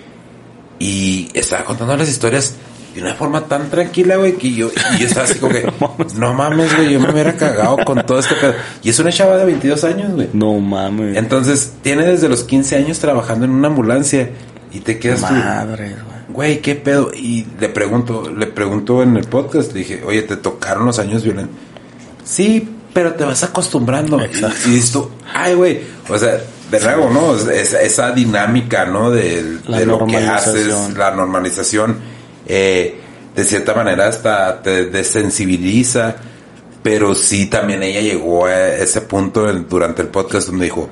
Y estaba contando las historias de una forma tan tranquila, güey, que yo, y yo estaba así como que, no mames, güey, yo me hubiera cagado con todo este pedo. Y es una chava de 22 años, güey. No mames. Entonces, tiene desde los 15 años trabajando en una ambulancia y te quedas tú, Madre, güey. güey, ¿qué pedo? Y le pregunto, le pregunto en el podcast, le dije, oye, ¿te tocaron los años violentos? Sí, pero te vas acostumbrando. Exacto. Y, tú, ay, güey, o sea, de nuevo, ¿no? Esa, esa dinámica, ¿no? De, de lo que haces, la normalización, eh, de cierta manera hasta te desensibiliza, pero sí también ella llegó a ese punto en- durante el podcast donde dijo,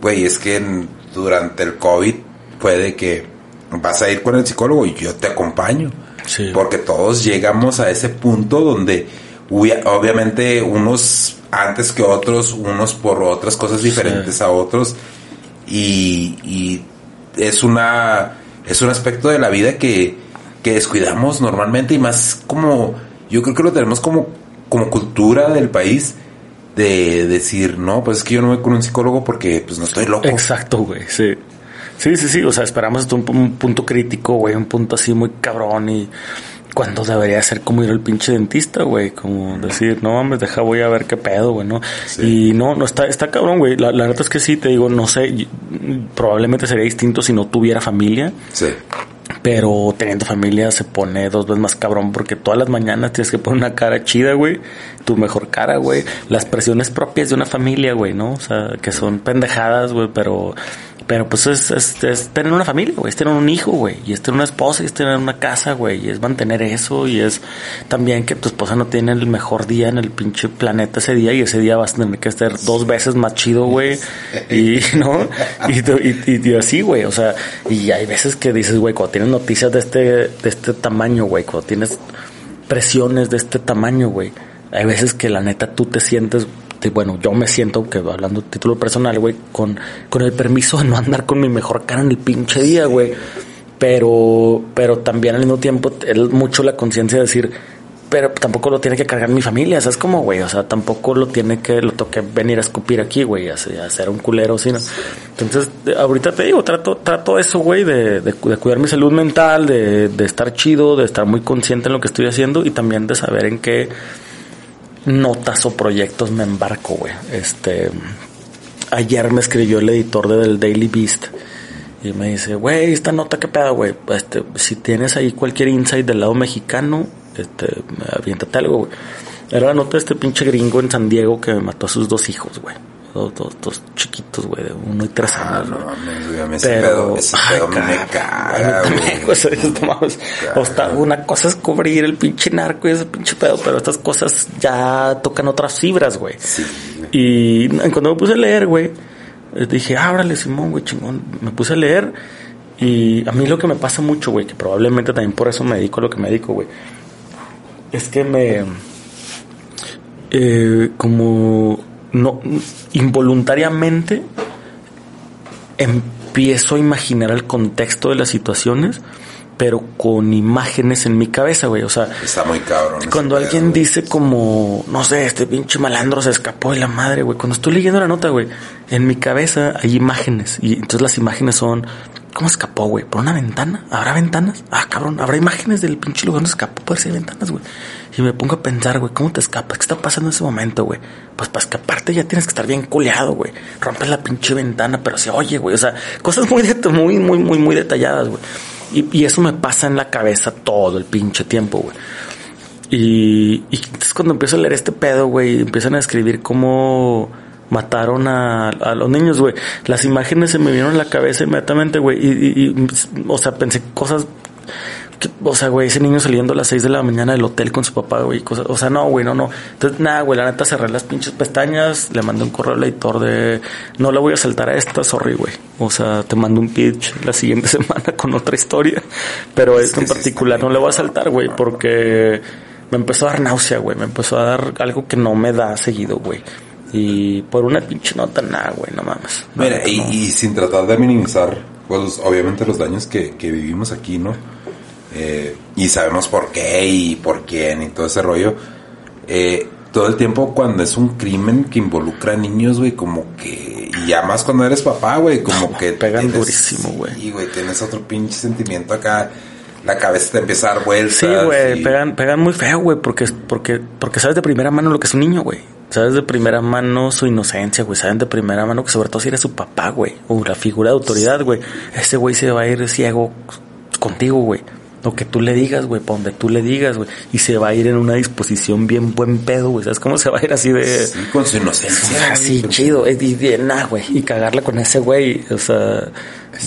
güey, es que en- durante el COVID puede que vas a ir con el psicólogo y yo te acompaño. Sí. Porque todos llegamos a ese punto donde obviamente unos antes que otros, unos por otras cosas diferentes a otros y, y es una es un aspecto de la vida que, que descuidamos normalmente y más como yo creo que lo tenemos como como cultura del país de decir no pues es que yo no voy con un psicólogo porque pues no estoy loco Exacto, güey, sí. Sí, sí, sí, o sea, esperamos hasta un, pu- un punto crítico, güey, un punto así muy cabrón y cuando debería ser como ir al pinche dentista, güey, como decir, no mames, deja, voy a ver qué pedo, güey, ¿no? Sí. Y no, no, está, está cabrón, güey, la, la neta es que sí, te digo, no sé, y- probablemente sería distinto si no tuviera familia, sí Pero teniendo familia se pone dos veces más cabrón porque todas las mañanas tienes que poner una cara chida, güey. Tu mejor cara, güey. Las presiones propias de una familia, güey, ¿no? O sea, que son pendejadas, güey, pero pero pues es, es, tener una familia, güey, es tener un hijo, güey, y es tener una esposa, y es tener una casa, güey, y es mantener eso, y es también que tu esposa no tiene el mejor día en el pinche planeta ese día, y ese día vas a tener que estar dos veces más chido, güey, y, ¿no? Y, y, así, güey, o sea, y hay veces que dices, güey, cuando tienes noticias de este, de este tamaño, güey, cuando tienes presiones de este tamaño, güey, hay veces que la neta tú te sientes bueno, yo me siento, que hablando de título personal, güey, con, con el permiso de no andar con mi mejor cara en el pinche día, güey. Pero, pero también al mismo tiempo, es mucho la conciencia de decir, pero tampoco lo tiene que cargar mi familia, ¿sabes cómo, güey? O sea, tampoco lo tiene que, lo toque venir a escupir aquí, güey, a, hacer un culero, sino. Entonces, ahorita te digo, trato, trato eso, güey, de, de, cuidar mi salud mental, de, de estar chido, de estar muy consciente en lo que estoy haciendo y también de saber en qué notas o proyectos me embarco, güey. Este, ayer me escribió el editor del Daily Beast y me dice, güey, esta nota qué pedo, güey. Este, si tienes ahí cualquier insight del lado mexicano, este, aviéntate algo, güey. Era la nota de este pinche gringo en San Diego que me mató a sus dos hijos, güey dos, dos, dos chiquitos, güey, de uno y tres ah, años. No, no, me Pero, ese pedo, me caga, O sea, una cosa es cubrir el pinche narco y ese pinche pedo, pero estas cosas ya tocan otras fibras, güey. Sí. Y cuando me puse a leer, güey, dije, ábrale, Simón, güey, chingón. Me puse a leer y a mí lo que me pasa mucho, güey, que probablemente también por eso me dedico a lo que me dedico, güey, es que me... Eh, como no involuntariamente empiezo a imaginar el contexto de las situaciones, pero con imágenes en mi cabeza, güey. O sea, está muy cabrón. Cuando alguien dice como, no sé, este pinche malandro se escapó de la madre, güey. Cuando estoy leyendo la nota, güey, en mi cabeza hay imágenes y entonces las imágenes son ¿Cómo escapó, güey? ¿Por una ventana? ¿Habrá ventanas? Ah, cabrón, ¿habrá imágenes del pinche lugar donde escapó? Puede ser ventanas, güey. Y me pongo a pensar, güey, ¿cómo te escapas? ¿Qué está pasando en ese momento, güey? Pues para escaparte ya tienes que estar bien culeado, güey. Rompes la pinche ventana, pero se oye, güey. O sea, cosas muy, muy, muy, muy, muy detalladas, güey. Y, y, eso me pasa en la cabeza todo el pinche tiempo, güey. Y, y entonces cuando empiezo a leer este pedo, güey, empiezan a escribir cómo mataron a, a los niños, güey. Las imágenes se me vieron en la cabeza inmediatamente, güey. Y, y, o sea, pensé cosas o sea, güey, ese niño saliendo a las 6 de la mañana del hotel con su papá, güey, cosas, o sea, no, güey, no, no. Entonces, nada, güey, la neta cerré las pinches pestañas, le mandé un correo al editor de, no le voy a saltar a esta, sorry, güey. O sea, te mando un pitch la siguiente semana con otra historia, pero esto en particular no le voy a saltar, güey, porque me empezó a dar náusea, güey, me empezó a dar algo que no me da seguido, güey. Y por una pinche nota, nada, güey, no mames. Mira, y, sin tratar de minimizar, pues obviamente los daños que, que vivimos aquí, ¿no? Eh, y sabemos por qué y por quién y todo ese rollo. Eh, todo el tiempo cuando es un crimen que involucra a niños, güey, como que... Y ya más cuando eres papá, güey, como que... Pegan durísimo, güey. Y, güey, tienes otro pinche sentimiento acá. La cabeza te empieza a dar vueltas. Sí, güey, pegan, pegan muy feo, güey, porque, porque, porque sabes de primera mano lo que es un niño, güey. Sabes de primera mano su inocencia, güey. Saben de primera mano que sobre todo si eres su papá, güey. O la figura de autoridad, güey. Ese güey se va a ir ciego contigo, güey. Lo que tú le digas, güey, para donde tú le digas, güey. Y se va a ir en una disposición bien buen pedo, güey. ¿Sabes cómo se va a ir así de. Sí, con su inocencia. Así, chido. Y, y, nah, güey. Y cagarla con ese güey. O sea,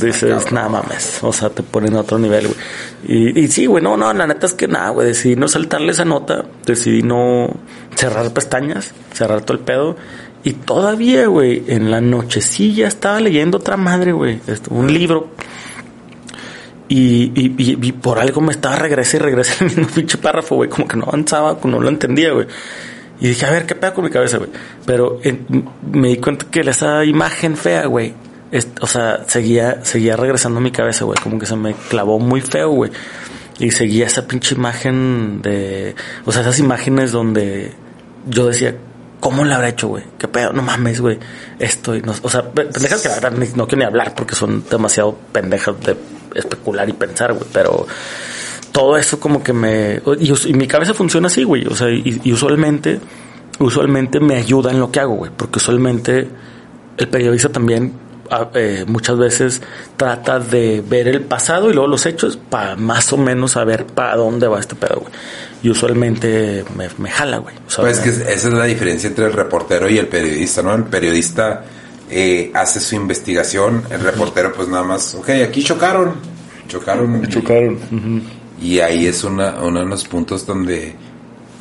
dices, nada mames. O sea, te ponen a otro nivel, güey. Y, y sí, güey, no, no, la neta es que nada, güey. Decidí no saltarle esa nota. Decidí no cerrar pestañas, cerrar todo el pedo. Y todavía, güey, en la nochecilla estaba leyendo otra madre, güey. Un libro y, y, y, por algo me estaba regresé y regresé el mismo pinche párrafo, güey. Como que no avanzaba, no lo entendía, güey. Y dije, a ver, ¿qué pedo con mi cabeza, güey? Pero me di cuenta que esa imagen fea, güey, o sea, seguía, seguía regresando a mi cabeza, güey. Como que se me clavó muy feo, güey. Y seguía esa pinche imagen de, o sea, esas imágenes donde yo decía, ¿cómo lo habrá hecho, güey? ¿Qué pedo? No mames, güey. Esto, no, o sea, pendejas que la verdad no quiero ni hablar porque son demasiado pendejas de especular y pensar, güey, pero todo eso como que me... Y, mi cabeza funciona así, güey, o sea, y, usualmente, usualmente me ayuda en lo que hago, güey, porque usualmente el periodista también eh, muchas veces trata de ver el pasado y luego los hechos para más o menos saber para dónde va este pedo, güey. Y usualmente me, me jala, güey. Pues me- que esa es la diferencia entre el reportero y el periodista, ¿no? El periodista eh, hace su investigación, el reportero pues nada más, ok, aquí chocaron, chocaron. chocaron. Ujú. Y ahí es una, uno de los puntos donde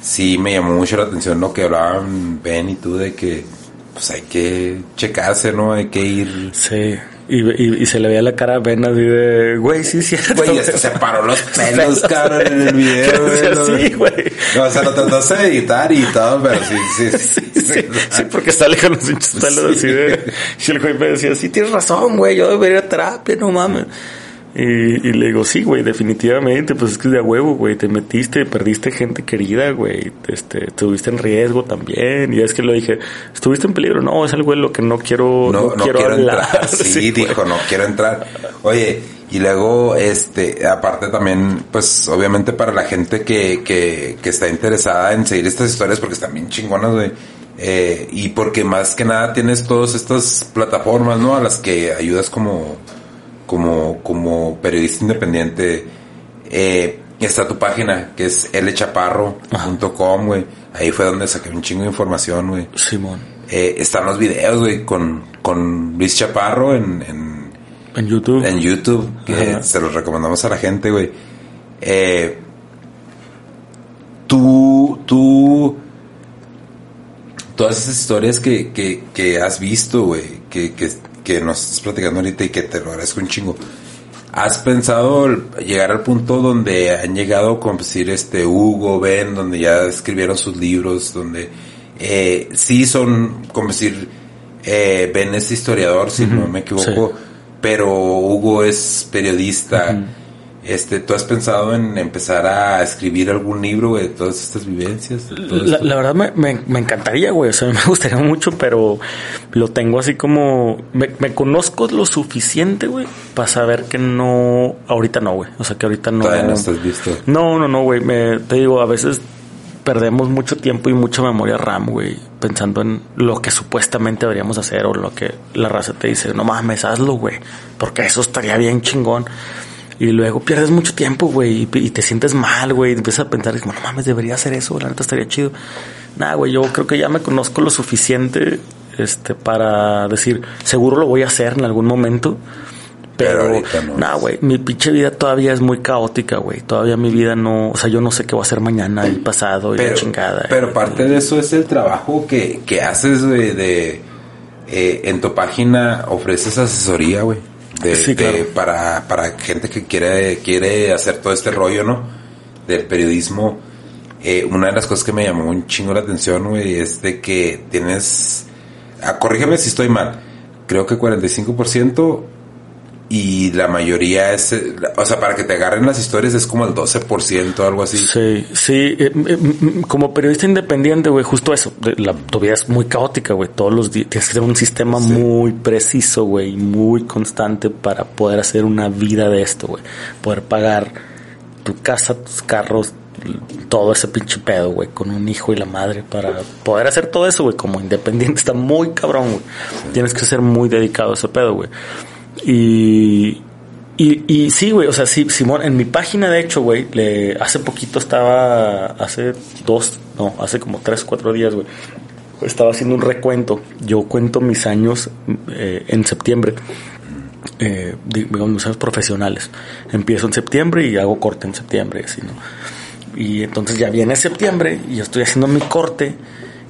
sí me llamó mucho la atención lo que hablaban Ben y tú de que pues hay que checarse, ¿no? Hay que ir... Sí. Y, y, y se le veía la cara a Ben así de, güey, sí, cierto. Güey, hasta se paró los pelos, cabrón, en el video. Güey, sí, güey. No, o sea, lo trataste de editar y todo, pero sí, sí, sí. Sí, sí, sí, porque sale con los pinches pelos Sí. así de... Y el güey me decía, sí, tienes razón, güey, yo debería ir a terapia, no mames. Y, y le digo, sí, güey, definitivamente, pues es que es de a huevo, güey, te metiste, perdiste gente querida, güey, este, estuviste en riesgo también, y es que le dije, estuviste en peligro, no, es algo de lo que no quiero, no, no quiero, hablar. entrar. Sí, güey. dijo, no quiero entrar. Oye, y luego, este, aparte también, pues, obviamente para la gente que, que, que está interesada en seguir estas historias, porque están bien chingonas, güey. Eh, y porque más que nada tienes todas estas plataformas, ¿no? A las que ayudas como, como, como periodista independiente. Eh, está tu página, que es lchaparro.com, güey. Ahí fue donde saqué un chingo de información, güey. Simón, Eh, están los videos, güey, con, con Luis Chaparro en, en, en YouTube. en YouTube, que Ajá. se los recomendamos a la gente, güey. Eh, tú, tú, todas esas historias que, que, que has visto, güey, que, que, que nos estás platicando ahorita y que te lo agradezco un chingo. ¿Has pensado llegar al punto donde han llegado, como decir, este Hugo, Ben, donde ya escribieron sus libros, donde eh, sí son, como decir, eh, Ben es historiador, si no me equivoco, pero Hugo es periodista. Este, ¿tú has pensado en empezar a escribir algún libro güey, de todas estas vivencias? todo La, la verdad me, me, me encantaría, güey. O sea, me gustaría mucho, pero lo tengo así como. Me, me conozco lo suficiente, güey, para saber que no. Ahorita no, güey. O sea, que ahorita no. Todavía no estás listo. No, no, no, güey. Me- Te digo, a veces perdemos mucho tiempo y mucha memoria RAM, güey, pensando en lo que supuestamente deberíamos hacer o lo que la raza te dice, no mames, hazlo, güey, porque eso estaría bien chingón. Y luego pierdes mucho tiempo, güey, y, y te sientes mal, güey, y empiezas a pensar, como, no mames, debería hacer eso, la neta estaría chido. Nada, güey, yo creo que ya me conozco lo suficiente este, para decir, seguro lo voy a hacer en algún momento. Pero Pero, no. nah, güey, mi pinche vida todavía es muy caótica, güey. Todavía mi vida no, o sea, yo no sé qué voy a hacer mañana, el pasado y la pero, chingada. pero parte de eso es el trabajo que, que haces, güey, de... eh, en tu página ofreces asesoría, güey. De, Sí, de- claro. para, para gente que quiere, quiere hacer todo este rollo, ¿no? Del periodismo. Eh, una de las cosas que me llamó un chingo la atención, güey, es de que tienes... ah, corrígeme si estoy mal. Creo que 45% y la mayoría es... O sea, para que te agarren las historias es como el 12%, algo así. Sí, sí, eh, eh, como periodista independiente, güey, justo eso. La, tu vida es muy caótica, güey. Todos los días tienes que tener un sistema Sí. muy preciso, güey, muy constante para poder hacer una vida de esto, güey. Poder pagar tu casa, tus carros, todo ese pinche pedo, güey, con un hijo y la madre para poder hacer todo eso, güey, como independiente está muy cabrón, güey. Tienes que ser muy dedicado a ese pedo, güey. Y, y, sí, güey, o sea, sí, Simón, en mi página, de hecho, güey, hace poquito estaba, hace dos, no, hace como tres, cuatro días, güey, estaba haciendo un recuento. Yo cuento mis años eh, en septiembre, eh, mis años profesionales. Empiezo en septiembre y hago corte en septiembre, así, ¿no? Y entonces ya viene septiembre y yo estoy haciendo mi corte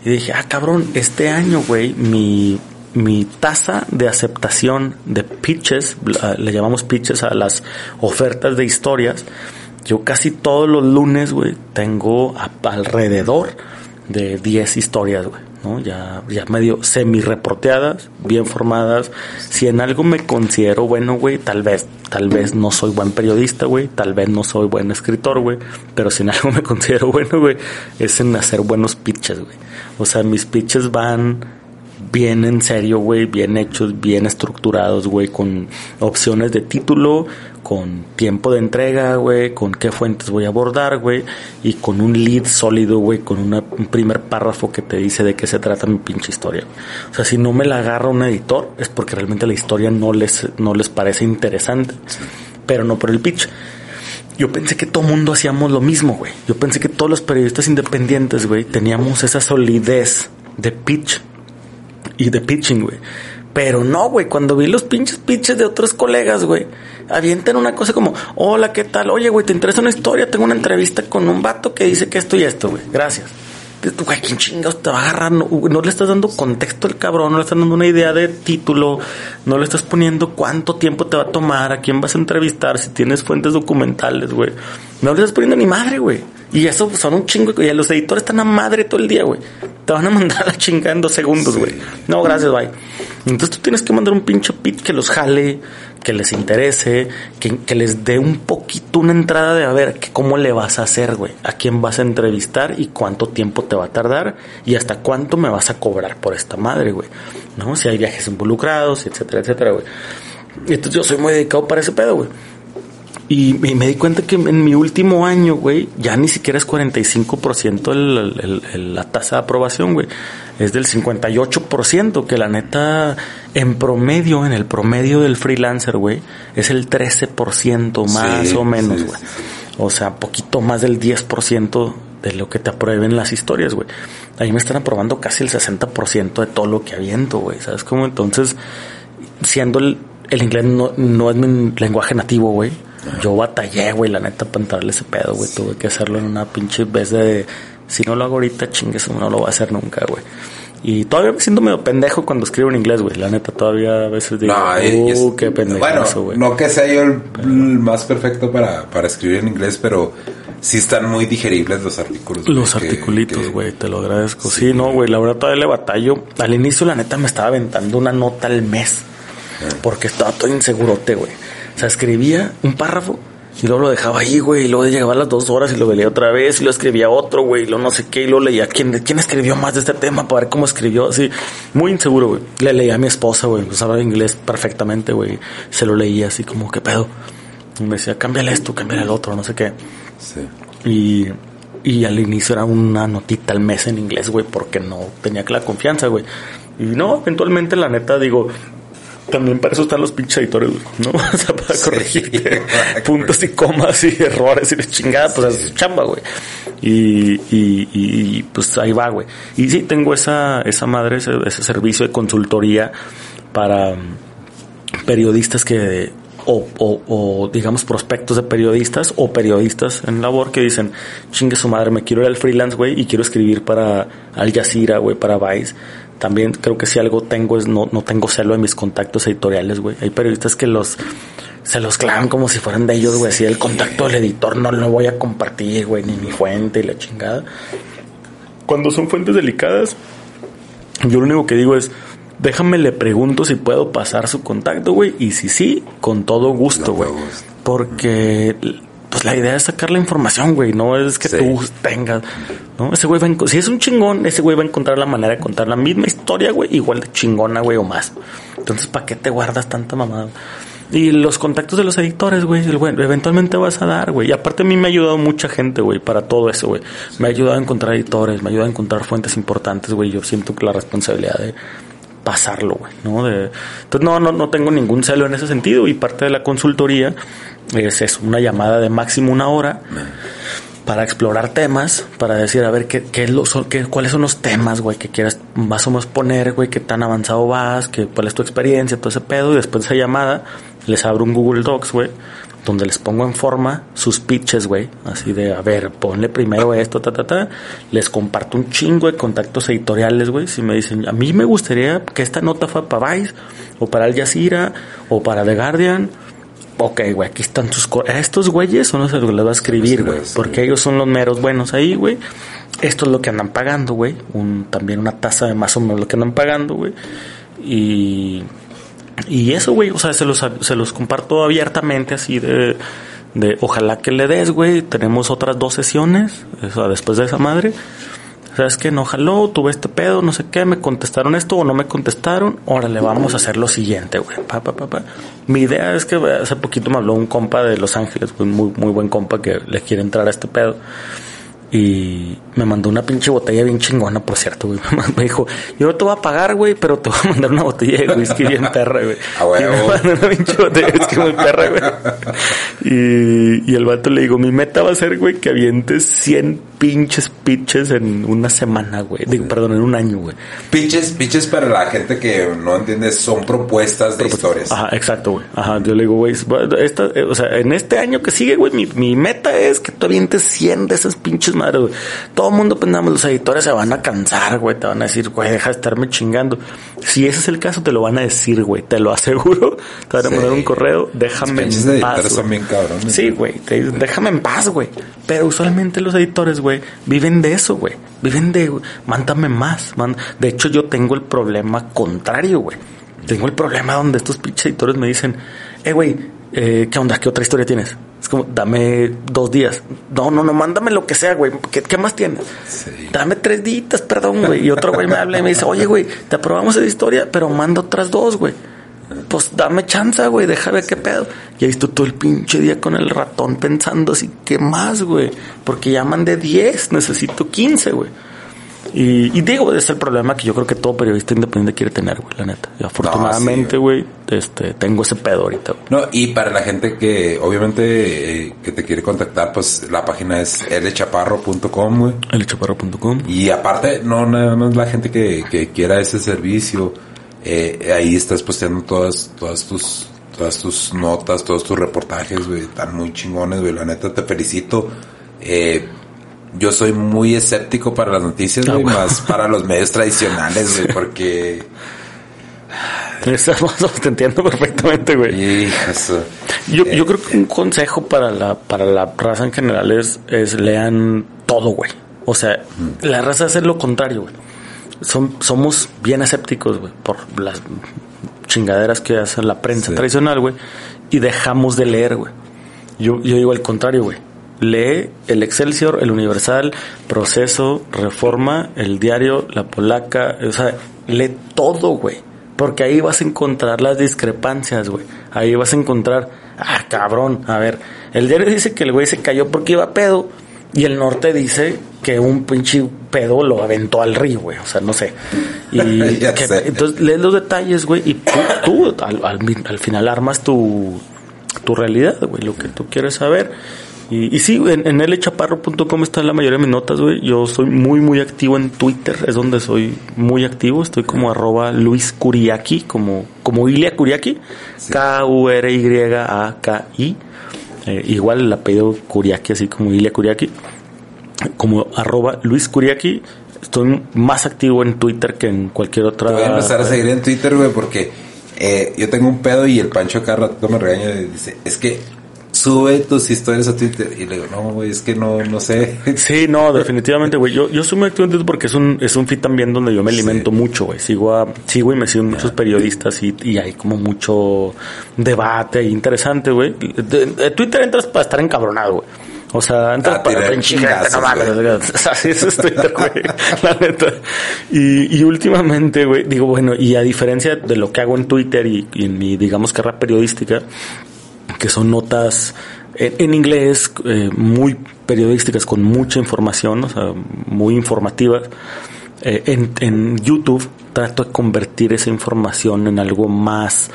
y dije, ah, cabrón, este año, güey, mi, mi tasa de aceptación de pitches, le llamamos pitches a las ofertas de historias, yo casi todos los lunes, güey, tengo alrededor de 10 historias, güey, ¿no? Ya, ya medio semi-reporteadas, bien formadas. Si en algo me considero bueno, güey, tal vez, tal vez no soy buen periodista, güey, tal vez no soy buen escritor, güey, pero si en algo me considero bueno, güey, es en hacer buenos pitches, güey. O sea, mis pitches van bien en serio, güey, bien hechos, bien estructurados, güey, con opciones de título, con tiempo de entrega, güey, con qué fuentes voy a abordar, güey, y con un lead sólido, güey, con un primer párrafo que te dice de qué se trata mi pinche historia. O sea, si no me la agarra un editor, es porque realmente la historia no les, no les parece interesante, pero no por el pitch. Yo pensé que todo mundo hacíamos lo mismo, güey. Yo pensé que todos los periodistas independientes, güey, teníamos esa solidez de pitch y de pitching, güey. Pero no, güey, cuando vi los pinches pitches de otros colegas, güey, avientan una cosa como, hola, ¿qué tal? Oye, güey, ¿te interesa una historia? Tengo una entrevista con un vato que dice que esto y esto, güey. Gracias. Güey, ¿quién chingados te va a agarrar? No, no, le estás dando contexto al cabrón, no le estás dando una idea de título, no le estás poniendo cuánto tiempo te va a tomar, a quién vas a entrevistar, si tienes fuentes documentales, güey. No le estás poniendo ni madre, güey. Y eso son un chingo. Y los editores están a madre todo el día, güey. Te van a mandar a la chingada en dos segundos, güey. No, gracias, bye. Entonces tú tienes que mandar un pinche pit que los jale, que les interese, que, les dé un poquito una entrada de a ver cómo le vas a hacer, güey. A quién vas a entrevistar y cuánto tiempo te va a tardar y hasta cuánto me vas a cobrar por esta madre, güey. ¿No? Si hay viajes involucrados, etcétera, etcétera, güey. Entonces yo soy muy dedicado para ese pedo, güey. Y me, di cuenta que en mi último año, güey, ya ni siquiera es 45% el, la tasa de aprobación, güey. Es del 58%, que la neta, en promedio, en el promedio del freelancer, güey, es el 13% más o menos, güey. O sea, poquito más del 10% de lo que te aprueben las historias, güey. Ahí me están aprobando casi el 60% de todo lo que aviento, güey. ¿Sabes cómo? Entonces, siendo el, el inglés no, no es mi lenguaje nativo, güey yo batallé, güey, la neta, para entrarle ese pedo, güey. Tuve que hacerlo en una pinche vez de. Si no lo hago ahorita, chingues, no lo voy a hacer nunca, güey. Y todavía me siento medio pendejo cuando escribo en inglés, güey. La neta, todavía a veces digo, no, uh, qué pendejo bueno, güey. No que sea yo el, más perfecto para, para escribir en inglés, pero sí están muy digeribles los artículos. Los articulitos, güey, te lo agradezco. Sí, no, güey, la verdad todavía le batallo. Al inicio, la neta, me estaba aventando una nota al mes. Ah. Porque estaba todo insegurote, güey. O sea, escribía un párrafo y luego lo dejaba ahí, güey, y luego llegaba a las dos horas y lo leía otra vez y lo escribía otro, güey, y luego no sé qué, y lo leía quién, quién escribió más de este tema para ver cómo escribió, así, muy inseguro, güey. Le leía a mi esposa, güey, pues hablaba inglés perfectamente, güey, se lo leía así como, ¿qué pedo? Y me decía, cámbiale esto, cámbiale el otro, no sé qué. Sí. Y, y al inicio era una notita al mes en inglés, güey, porque no tenía que la confianza, güey. Y no, eventualmente, la neta, digo, también para eso están los pinches editores, ¿no? O sea, para corregir puntos y comas y errores y de chingada, pues es chamba, güey. Y, y, y, pues ahí va, güey. Y sí, tengo esa, esa madre, ese, ese servicio de consultoría para mm, periodistas que o, o, o, digamos prospectos de periodistas o periodistas en labor que dicen, chingue su madre, me quiero ir al freelance, güey, y quiero escribir para Al Jazeera, güey, para Vice también creo que si algo tengo es no, no tengo celo en mis contactos editoriales, güey. Hay periodistas que los se los clavan como si fueran de ellos, güey. Si el contacto del editor no lo voy a compartir, güey, ni mi fuente y la chingada. Cuando son fuentes delicadas, yo lo único que digo es, déjame le pregunto si puedo pasar su contacto, güey. Y si sí, con todo gusto, güey. Porque pues la idea es sacar la información, güey, no es que tú tengas, ¿no? Ese güey va a, si es un chingón, ese güey va a encontrar la manera de contar la misma historia, güey, igual de chingona, güey, o más. Entonces, ¿para qué te guardas tanta mamada? Y los contactos de los editores, güey, eventualmente vas a dar, güey. Y aparte a mí me ha ayudado mucha gente, güey, para todo eso, güey. Me ha ayudado a encontrar editores, me ha ayudado a encontrar fuentes importantes, güey. Yo siento la responsabilidad de pasarlo, güey, ¿no? De, entonces no, no, no tengo ningún celo en ese sentido y parte de la consultoría es eso, una llamada de máximo una hora para explorar temas, para decir, a ver, ¿qué, qué, lo, qué cuáles son los temas, güey, que quieras más o menos poner, güey, qué tan avanzado vas, qué, cuál es tu experiencia, todo ese pedo, y después de esa llamada les abro un Google Docs, güey, donde les pongo en forma sus pitches, güey, así de, a ver, ponle primero esto, ta, ta, ta, les comparto un chingo de contactos editoriales, güey, si me dicen, a mí me gustaría que esta nota fuera para Vice, o para Al Jazeera, o para The Guardian, ok, güey, aquí están tus... Estos güeyes son los que les va a escribir, güey. Porque ellos son los meros buenos ahí, güey. Esto es lo que andan pagando, güey. Un, también una tasa de más o menos lo que andan pagando, güey. Y... Y eso, güey, o sea, se los, se los comparto abiertamente así de... De ojalá que le des, güey. Tenemos otras dos sesiones, o sea, después de esa madre ¿sabes qué? No jaló, tuve este pedo, no sé qué, me contestaron esto o no me contestaron, órale, vamos a hacer lo siguiente, güey. Pa, pa, pa, pa. Mi idea es que hace poquito me habló un compa de Los Ángeles, un muy, muy buen compa que le quiere entrar a este pedo. Y me mandó una pinche botella bien chingona, por cierto, güey. Me dijo, yo no te voy a pagar, güey, pero te voy a mandar una botella de whisky bien perra, güey. Ah, güey, y me mandó una pinche botella de whisky muy perra, güey. Y, y el vato le digo, mi meta va a ser, güey, que avientes 100 pinches pitches en una semana, güey. Digo, perdón, en un año, güey. Pitches, pitches para la gente que no entiende son propuestas de historias. Ajá, exacto, güey. Ajá, yo le digo, güey, esta, eh, o sea, en este año que sigue, güey, mi, mi meta es que tú avientes 100 de esas pinches güey. Todo el mundo pensamos, los editores se van a cansar, güey, te van a decir, güey, deja de estarme chingando. Si ese es el caso, te lo van a decir, güey, te lo aseguro. Te van a Sí. mandar un correo, déjame en paz. Sí, güey, te dicen, déjame en paz, güey. Pero usualmente los editores, güey, viven de eso, güey. Viven de, mándame más. man- De hecho, yo tengo el problema contrario, güey. Tengo el problema donde estos pinches editores me dicen, eh, güey, eh, ¿qué onda? ¿Qué otra historia tienes? Es como, dame dos días. No, no, no, mándame lo que sea, güey. ¿Qué, qué más tienes? Sí. Dame tres días, perdón, güey. Y otro güey me habla y me dice, oye, güey, te aprobamos esa historia, pero manda otras dos, güey. Pues dame chance, güey, déjame ver qué pedo. Y ahí estoy todo el pinche día con el ratón pensando así, ¿qué más, güey? Porque ya mandé 10, necesito 15, güey. Y, y digo, es el problema que yo creo que todo periodista independiente quiere tener, güey, la neta. Y afortunadamente, güey, este, tengo ese pedo ahorita, güey. No, y para la gente que obviamente eh, que te quiere contactar, pues la página es lchaparro.com, güey. Elchaparro.com. Y aparte, no nada más la gente que, que quiera ese servicio, eh, ahí estás posteando todas, todas tus, todas tus notas, todos tus reportajes, güey, están muy chingones, güey, la neta te felicito. Eh, yo soy muy escéptico para las noticias, Ah, güey, bueno. más para los medios tradicionales, güey, porque, Estamos- Te entiendo perfectamente, güey. Yo, yo creo que un consejo para la, para la raza en general es, es lean todo, güey. O sea, la raza hace lo contrario, güey. Son, somos bien escépticos, güey, por las chingaderas que hace la prensa Sí. tradicional, güey. Y dejamos de leer, güey. Yo, yo digo al contrario, güey. Lee el Excelsior, el Universal, Proceso, Reforma, el Diario, La Polaca. O sea, lee todo, güey. Porque ahí vas a encontrar las discrepancias, güey. Ahí vas a encontrar, ah, cabrón, a ver, el diario dice que el güey se cayó porque iba a pedo. Y el norte dice que un pinche pedo lo aventó al río, güey. O sea, no sé. Y que- sé. entonces lees los detalles, güey, y tú, tú al, al- al final armas tu, tu realidad, güey, lo que tú quieres saber. Y, y sí, en, en lchaparro.com están la mayoría de mis notas, güey. Yo soy muy, muy activo en Twitter, es donde soy muy activo. Estoy como arroba Luis Kuriaki, como, como Ilia Kuriaki, K-U-R-Y-A-K-I. Eh, igual el apellido Kuriaki, así como Ilia Kuriaki. Como arroba Luis Kuriaki. Estoy más activo en Twitter que en cualquier otra. Te voy a empezar a seguir en Twitter, güey, porque eh, yo tengo un pedo y el Pancho cada rato me regaña y dice, es que sube tus historias a Twitter. Y le digo, no, güey, es que no, no sé. Sí, no, definitivamente, güey. Yo, yo activo en Twitter porque es un, es un feed también donde yo me alimento Sí. mucho, güey. Sigo a, sigo y me siguen muchos periodistas y, y hay como mucho debate interesante, güey. De- de Twitter entras para estar encabronado, güey. O sea, entras A para no mames, sea, Así es Twitter, güey. La neta. Y, y últimamente, güey, digo, bueno, y a diferencia de lo que hago en Twitter y, y en mi, digamos, carrera periodística, que son notas en, en inglés eh, muy periodísticas con mucha información, o sea, muy informativas. Eh, en, YouTube trato de convertir esa información en algo más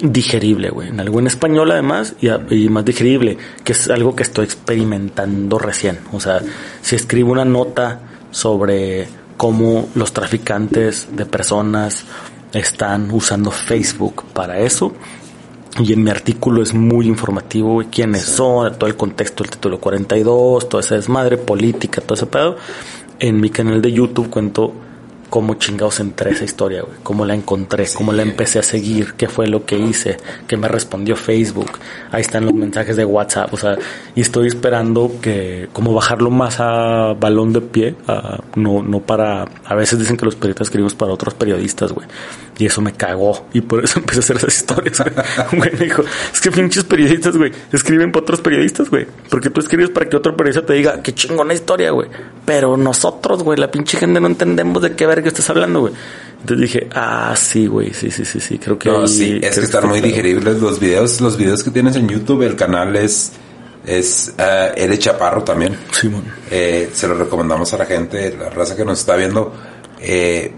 digerible, güey, en algo en español además y, y más digerible, que es algo que estoy experimentando recién. O sea, si escribo una nota sobre cómo los traficantes de personas están usando Facebook para eso, y en mi artículo es muy informativo, güey, quiénes son, todo el contexto del título 42, toda esa desmadre, política, todo ese pedo. En mi canal de YouTube cuento cómo chingados entré esa historia, güey. Cómo la encontré, cómo la empecé a seguir, qué fue lo que hice, qué me respondió Facebook. Ahí están los mensajes de WhatsApp, o sea, y estoy esperando que, como bajarlo más a balón de pie, no, no para, a veces dicen que los periodistas escribimos para otros periodistas, güey. Y eso me cagó. Y por eso empecé a hacer esas historias, güey. me dijo, es que pinches periodistas, güey, escriben para otros periodistas, güey. Porque tú escribes para que otro periodista te diga, qué chingona historia, güey. Pero nosotros, güey, la pinche gente no entendemos de qué verga estás hablando, güey. Entonces dije, ah, sí, güey, sí, sí, sí, sí, creo que... No, sí, es que están muy digeribles los videos, los videos que tienes en YouTube, el canal es... Es uh, Chaparro también. Sí, eh, se lo recomendamos a la gente, la raza que nos está viendo. Eh,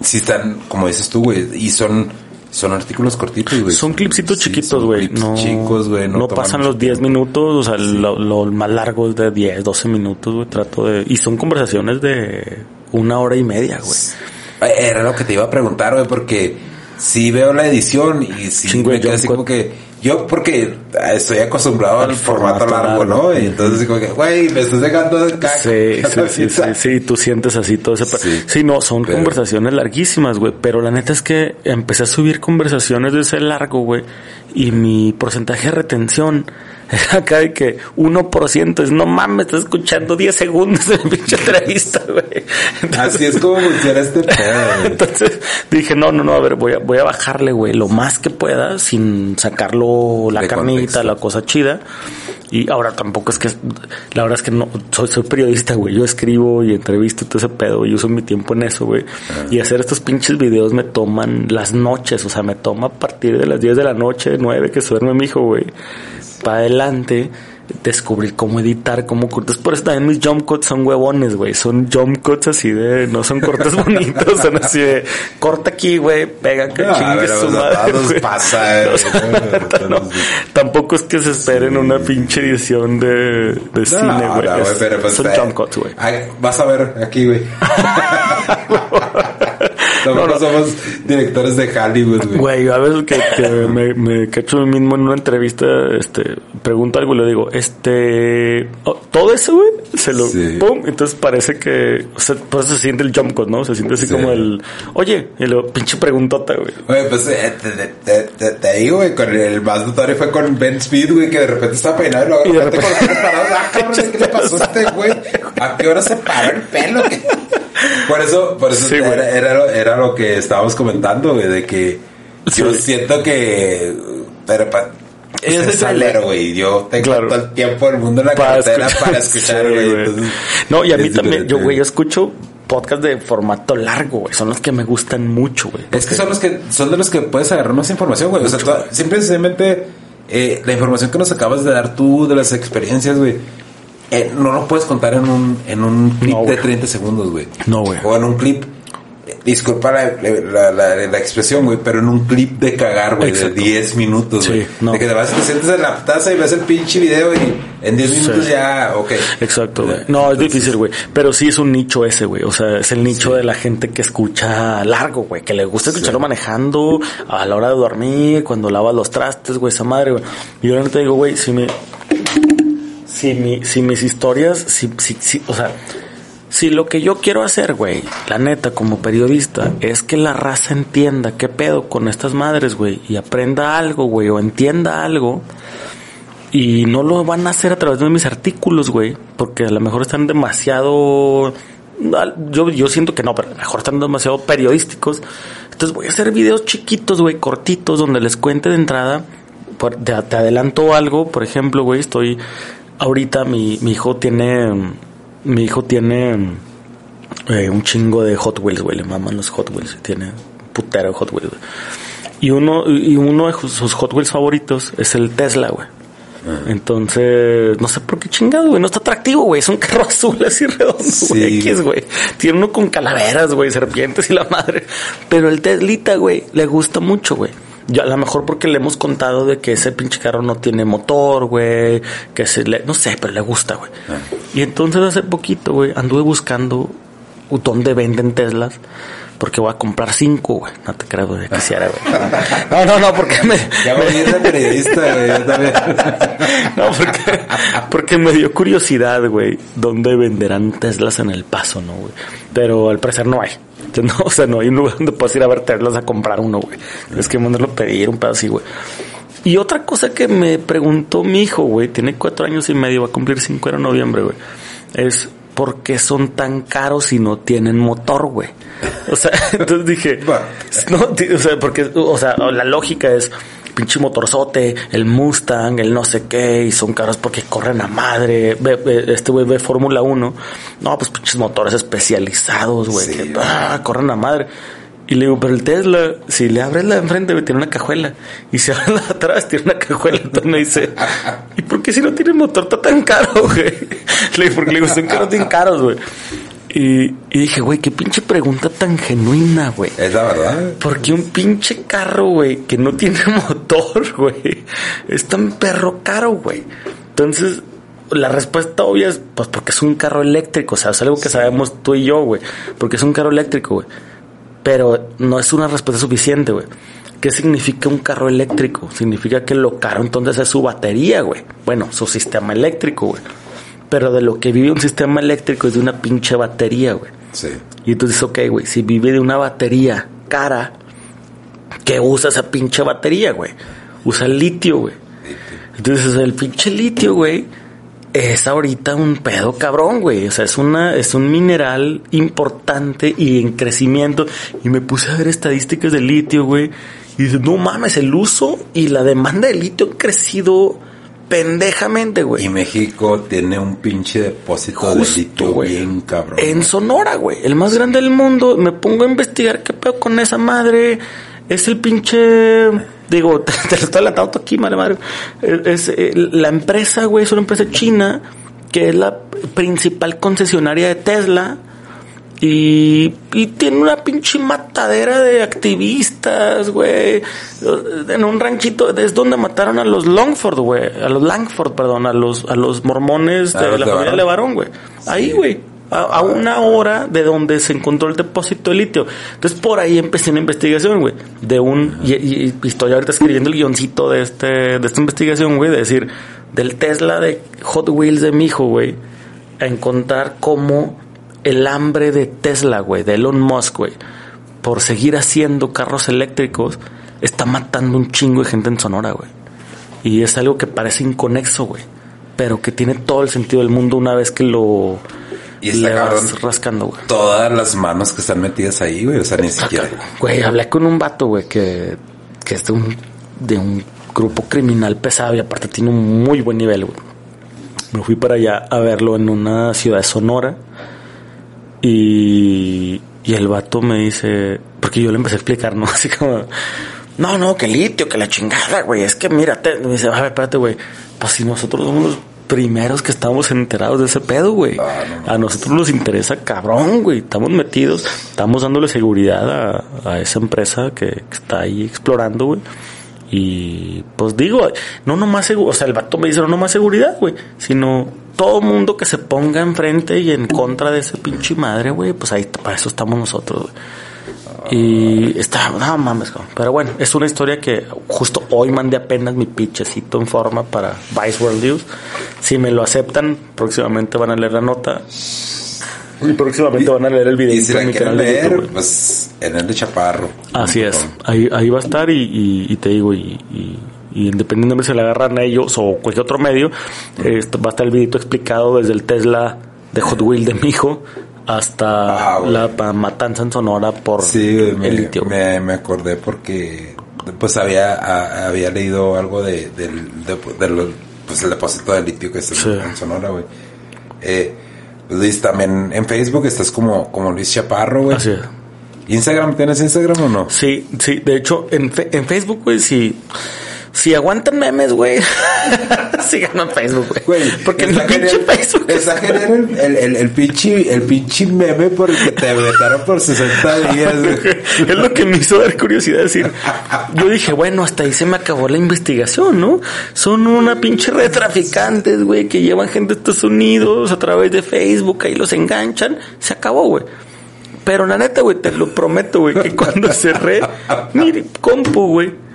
si están, como dices tú, güey, y son son artículos cortitos, güey. Son clipsitos chiquitos, güey. No, chicos, güey. No, pasan los 10 minutos, o sea, lo, más largo es de 10, 12 minutos, güey. Trato de... Y son conversaciones de una hora y media, güey. Era lo que te iba a preguntar, güey, porque si veo la edición y si me así como que yo porque estoy acostumbrado al formato, largo, ¿no? Y entonces como que, güey, me estás dejando de caca. Sí, sí, sí, sí, tú sientes así todo ese... Sí, no, son conversaciones larguísimas, güey, pero la neta es que empecé a subir conversaciones de ese largo, güey, y mi porcentaje de retención acá de que 1% es no mames, estás escuchando 10 segundos de pinche entrevista, güey. Así es como funciona este pedo, Entonces dije, no, no, no, a ver, voy a, voy a bajarle, güey, lo más que pueda sin sacarlo la carnita, la cosa chida. Y ahora tampoco es que, la verdad es que no, soy, soy periodista, güey. Yo escribo y entrevisto todo ese pedo y uso mi tiempo en eso, güey. Ah. Y hacer estos pinches videos me toman las noches, o sea, me toma a partir de las 10 de la noche, 9 que se duerme mi hijo, güey para adelante descubrir cómo editar, cómo cortar. Por eso también mis jump cuts son huevones, güey. Son jump cuts así de, no son cortes bonitos, son así de, corta aquí, güey, pega que chingue su madre. pasa, eh, tampoco es que se esperen una pinche edición de, de cine, güey. Pues, son jump cuts, güey. Vas a ver aquí, güey. no, no, somos directores de Hollywood, güey. Güey, a veces que, me, me cacho mismo en una entrevista, este, pregunto algo y le digo, este, oh, todo eso, güey, se lo, pum, entonces parece que, o sea, pues se siente el jump cut, ¿no? Se siente así como el, oye, y lo pinche preguntota, güey. Güey, pues eh, te, te, te, digo, güey, con el más notorio fue con Ben Speed, güey, que de repente estaba peinado y luego de repente, con parados, ah, cabrón, ¿qué le pasó a este güey? ¿A qué hora se paró el pelo? Por eso, por eso era, era, era, lo que estábamos comentando, güey, de que yo siento que, pero pa, es salero, güey. Yo tengo todo el tiempo del mundo en la carretera para escuchar, güey. no, y a mí también, yo, güey, yo escucho podcast de formato largo, güey. Son los que me gustan mucho, güey. Es que son los que, son de los que puedes agarrar más información, güey. O sea, simplemente eh, la información que nos acabas de dar tú de las experiencias, güey eh, no lo puedes contar en un, en un clip de 30 segundos, güey. No, güey. O en un clip disculpa la, la, la, expresión, güey, pero en un clip de cagar, güey, de 10 minutos, güey. De que te vas, te sientes en la taza y ves el pinche video y en 10 minutos ya, ok. Exacto, güey. No, es difícil, güey. Pero sí es un nicho ese, güey. O sea, es el nicho de la gente que escucha largo, güey. Que le gusta escucharlo manejando a la hora de dormir, cuando lavas los trastes, güey, esa madre, güey. Y yo no te digo, güey, si me si, mi, si mis historias, si, si, si, o sea, si lo que yo quiero hacer, güey, la neta, como periodista, es que la raza entienda qué pedo con estas madres, güey, y aprenda algo, güey, o entienda algo, y no lo van a hacer a través de mis artículos, güey, porque a lo mejor están demasiado. Yo, yo siento que no, pero a lo mejor están demasiado periodísticos. Entonces voy a hacer videos chiquitos, güey, cortitos, donde les cuente de entrada. te adelanto algo, por ejemplo, güey, estoy ahorita mi, mi hijo tiene, mi hijo tiene eh, un chingo de Hot Wheels, güey, le maman los Hot Wheels, tiene putero Hot Wheels. Y uno, y uno de sus Hot Wheels favoritos es el Tesla, güey. Entonces, no sé por qué chingado, güey. No está atractivo, güey. Es un carro azul así redondo, güey. güey. Tiene uno con calaveras, güey, serpientes y la madre. Pero el Teslita, güey, le gusta mucho, güey. Yo, a lo mejor porque le hemos contado de que ese pinche carro no tiene motor, güey, que se le, no sé, pero le gusta, güey. Ah. Y entonces hace poquito, güey, anduve buscando dónde venden Teslas porque voy a comprar cinco, güey. No te creo, güey, quisiera, güey. No, no, no, porque me... Ya a ir periodista, güey, yo también. No, porque, porque me dio curiosidad, güey, dónde venderán Teslas en El Paso, ¿no, güey? Pero al parecer no hay. no, o sea, no hay un lugar donde puedas ir a ver Teslas a comprar uno, güey. Es que mandarlo a pedir un pedo así, güey. Y otra cosa que me preguntó mi hijo, güey, tiene cuatro años y medio, va a cumplir cinco en noviembre, güey, es ¿por qué son tan caros si no tienen motor, güey? O sea, entonces dije, no, o sea, porque, o sea, la lógica es, pinche motorzote, el Mustang, el no sé qué, y son caros porque corren a madre. este güey ve Fórmula 1. No, pues pinches motores especializados, güey, que ah, corren a madre. Y le digo, pero el Tesla, si le abres la de enfrente, tiene una cajuela. Y si abres la de atrás, tiene una cajuela. Entonces me dice, ¿y por qué si no tiene motor está tan caro, güey? Le digo, porque le digo, son caros, bien caros, güey. Y, dije, güey, qué pinche pregunta tan genuina, güey. Es la verdad. Porque un pinche carro, güey, que no tiene motor, güey, es tan perro caro, güey. Entonces, la respuesta obvia es, pues porque es un carro eléctrico, o sea, es algo que sabemos tú y yo, güey. Porque es un carro eléctrico, güey. Pero no es una respuesta suficiente, güey. ¿Qué significa un carro eléctrico? Significa que lo caro entonces es su batería, güey. Bueno, su sistema eléctrico, güey. Pero de lo que vive un sistema eléctrico es de una pinche batería, güey. Sí. Y entonces, ok, güey, si vive de una batería cara, ¿qué usa esa pinche batería, güey? Usa el litio, güey. Entonces, el pinche litio, güey, es ahorita un pedo cabrón, güey. O sea, es una, es un mineral importante y en crecimiento. Y me puse a ver estadísticas de litio, güey. Y dices, no mames, el uso y la demanda de litio han crecido pendejamente, güey. Y México tiene un pinche depósito de litio bien cabrón. En Sonora, güey. El más grande del mundo. Me pongo a investigar qué pedo con esa madre. Es el pinche. Digo, te, lo estoy alatando aquí, madre madre. Es, eh, la empresa, güey, es una empresa china que es la principal concesionaria de Tesla y, y, tiene una pinche matadera de activistas, güey. En un ranchito, es donde mataron a los Longford, güey. A los Langford, perdón, a los, a los mormones de la familia Levarón, güey. Ahí, güey. A, una hora de donde se encontró el depósito de litio. Entonces por ahí empecé una investigación, güey. De un, y, y, estoy ahorita escribiendo el guioncito de este, de esta investigación, güey, de decir, del Tesla de Hot Wheels de mi hijo, güey, a encontrar cómo el hambre de Tesla, güey, de Elon Musk, güey, por seguir haciendo carros eléctricos, está matando un chingo de gente en Sonora, güey. Y es algo que parece inconexo, güey, pero que tiene todo el sentido del mundo una vez que lo y está rascando, güey. Todas las manos que están metidas ahí, güey, o sea, ni siquiera. Güey, hablé con un vato, güey, que, que es de un, de un grupo criminal pesado y aparte tiene un muy buen nivel, güey. Me fui para allá a verlo en una ciudad de Sonora y, y el vato me dice, porque yo le empecé a explicar, ¿no? Así como, no, no, que litio, que la chingada, güey. Es que mírate, me dice, a ver, espérate, güey. Pues si nosotros somos los primeros que estamos enterados de ese pedo, güey. Ah, a nosotros nos interesa cabrón, güey. Estamos metidos, estamos dándole seguridad a, a esa empresa que está ahí explorando, güey. Y pues digo, no nomás o sea, el vato me dice no nomás seguridad, güey, sino todo mundo que se ponga enfrente y en contra de ese pinche madre, güey, pues ahí para eso estamos nosotros, güey. Y está, no mames, pero bueno, es una historia que justo hoy mandé apenas mi pitchecito en forma para Vice World News. Si me lo aceptan, próximamente van a leer la nota. Y próximamente van a leer el video y si en mi canal de YouTube, Pues en el de Chaparro. Así es, ahí, ahí va a estar y, y, te digo, y, y independientemente si le agarran a ellos o cualquier otro medio, va a estar el video explicado desde el Tesla de Hot Wheel de mi hijo hasta ah, la matanza en Sonora por el litio. Me, me, acordé porque pues había, había leído algo de, del pues el depósito de litio que está en Sonora, güey. Eh, Luis, también en Facebook estás como, como Luis Chaparro, güey. Así es. ¿Instagram? ¿Tienes Instagram o no? Sí, sí. De hecho, en, en Facebook, güey, sí si aguantan memes, güey, síganme en Facebook, güey. Porque en pinche Facebook. Exageren el, el, el, el, pinche, el pinche meme porque te vetaron por 60 días, es lo que me hizo dar curiosidad decir. Yo dije, bueno, hasta ahí se me acabó la investigación, ¿no? Son una pinche red de traficantes, güey, que llevan gente de Estados Unidos a través de Facebook, ahí los enganchan. Se acabó, güey. Pero la neta, güey, te lo prometo, güey, que cuando cerré mi compu, güey,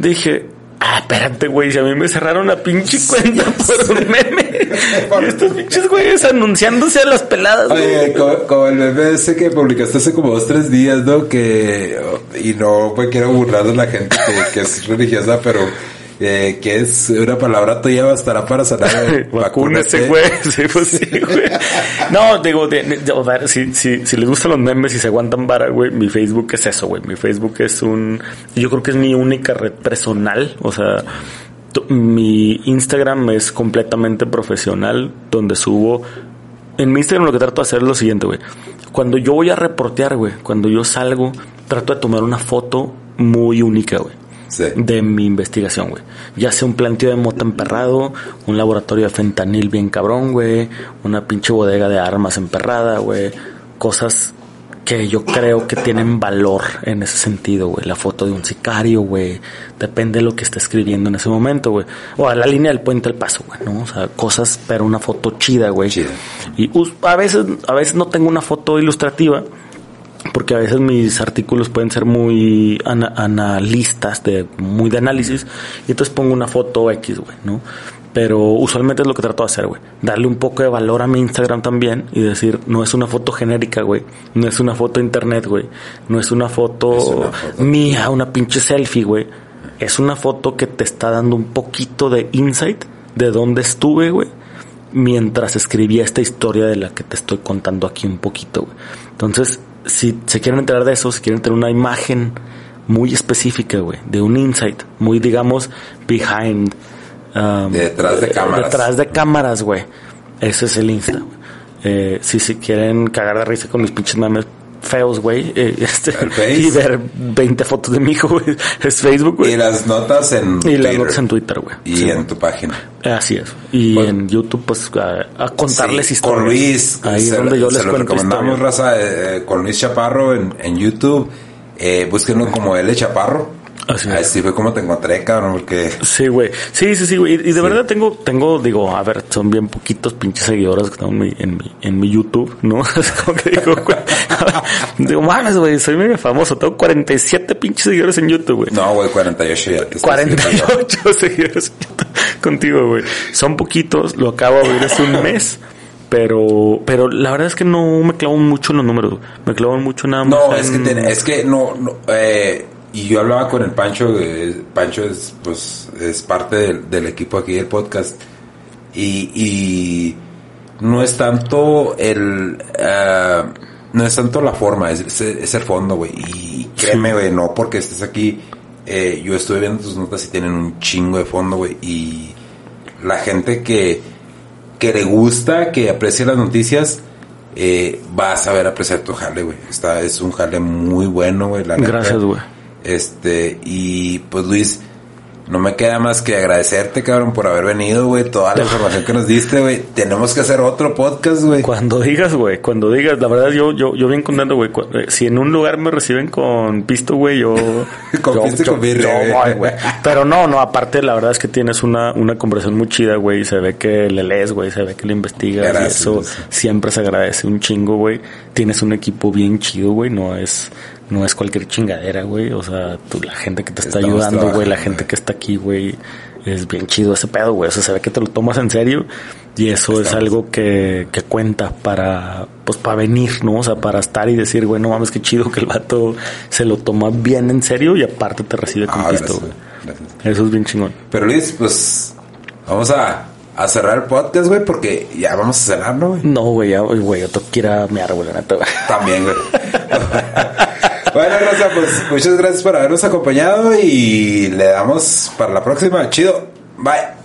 dije, Ah, espérate, güey, si a mí me cerraron la pinche cuenta por un meme. y estos pinches güeyes anunciándose a las peladas, Oye, como, como el meme ese que publicaste hace como dos, tres días, ¿no? Que, y no me quiero burlar de la gente que, que es religiosa, pero eh, que es una palabra tuya bastará para sanar. Vacúnese, güey. Sí, pues sí, güey. No, digo, de, de- o sea, si, si, si les gustan los memes y se aguantan vara, güey, mi Facebook es eso, güey. Mi Facebook es un... Yo creo que es mi única red personal. O sea, mi Instagram es completamente profesional, donde subo... En mi Instagram lo que trato de hacer es lo siguiente, güey. Cuando yo voy a reportear, güey, cuando yo salgo, trato de tomar una foto muy única, güey Sí. de mi investigación, güey. Ya sea un planteo de mota emperrado, un laboratorio de fentanil bien cabrón, güey, una pinche bodega de armas emperrada, güey, cosas que yo creo que tienen valor en ese sentido, güey. La foto de un sicario, güey. Depende de lo que esté escribiendo en ese momento, güey. O a la línea del puente al paso, güey, ¿no? O sea, cosas, pero una foto chida, güey. Chida. Y us- a veces, a veces no tengo una foto ilustrativa, porque a veces mis artículos pueden ser muy ana- analistas, de, muy de análisis, y entonces pongo una foto X, güey, ¿no? Pero usualmente es lo que trato de hacer, güey. Darle un poco de valor a mi Instagram también y decir, no es una foto genérica, güey. No es una foto de internet, güey. No es una foto, Es una foto mía, una pinche selfie, güey. Es una foto que te está dando un poquito de insight de dónde estuve, güey mientras escribía esta historia de la que te estoy contando aquí un poquito. güey. Entonces, si se quieren enterar de eso, si quieren tener una imagen muy específica, güey, de un insight, muy, digamos, behind. um, Detrás de eh, cámaras. Detrás de cámaras, güey. Ese es el Insta, güey. Eh, si se quieren cagar de risa con mis pinches memes feos, güey, eh, este, y ver 20 fotos de mi hijo, güey, es Facebook, güey. Y las notas en Y las Twitter. notas en Twitter, güey. Y Sí, en güey. tu página. Así es. Y Pues- en YouTube, pues, a, a contarles Sí, historias. Con Luis. Ahí es se, donde yo se les lo cuento recomendamos, raza, eh, eh, con Luis Chaparro en, en YouTube. Eh, búsquenlo como L Chaparro. Así. Así fue como te encontré, cabrón, porque... Sí, güey. Sí, sí, sí, güey. Y, y de verdad tengo, tengo, digo, a ver, son bien poquitos pinches seguidores que están en mi, en mi, en mi YouTube, ¿no? Es como que digo, güey. digo, mames, güey, soy mega famoso. Tengo 47 pinches seguidores en YouTube, güey. No, güey, 48 ya. te estoy diciendo. 48 seguidores en YouTube contigo, güey. Son poquitos, lo acabo de abrir hace un mes. Pero, pero la verdad es que no me clavo mucho en los números. Me clavo mucho nada más. No, es que, en- tiene- es que no, no, eh, y yo hablaba con el Pancho, eh, Pancho es, pues, es parte del, del equipo aquí del podcast, y, y no es tanto el, ah, no es tanto la forma, es, es, es el fondo, güey, y créeme, güey, no porque estés aquí, eh, yo estuve viendo tus notas y tienen un chingo de fondo, güey, y la gente que, que le gusta, que aprecia las noticias, eh, va a saber apreciar tu jale, güey. Está, es un jale muy bueno, güey. Gracias, güey. Este, y pues Luis, no me queda más que agradecerte, cabrón, por haber venido, güey. Toda la información que nos diste, güey. Tenemos que hacer otro podcast, güey. Cuando digas, güey, cuando digas, la verdad yo, yo, yo bien contento, güey. Eh, Si en un lugar me reciben con pisto, güey, yo... Con yo- pisto y con birria, güey. Pero no, no, aparte la verdad es que tienes una, una conversación muy chida, güey. y Se ve que le lees, güey, se ve que le investigas. Gracias, y eso siempre se agradece un chingo, güey. Tienes un equipo bien chido, güey. No es, no es cualquier chingadera, güey. O sea, tú, la gente que te está Estamos ayudando, güey, la gente que está aquí, güey. Es bien chido ese pedo, güey. O sea, se ve que te lo tomas en serio. Y eso es algo que, que cuenta para, pues, para venir, ¿no? O sea, para estar y decir, güey, no mames, qué chido que el vato se lo toma bien en serio y aparte te recibe con Ah, pisto, güey. Eso es bien chingón. Pero Luis, pues vamos a, a cerrar el podcast, güey, porque ya vamos a cerrar, ¿no, güey? No, güey, ya, güey, yo tengo que ir a mear, güey, la neta, güey. También, güey. bueno, Rosa, pues muchas gracias por habernos acompañado y le damos para la próxima. Chido. Bye.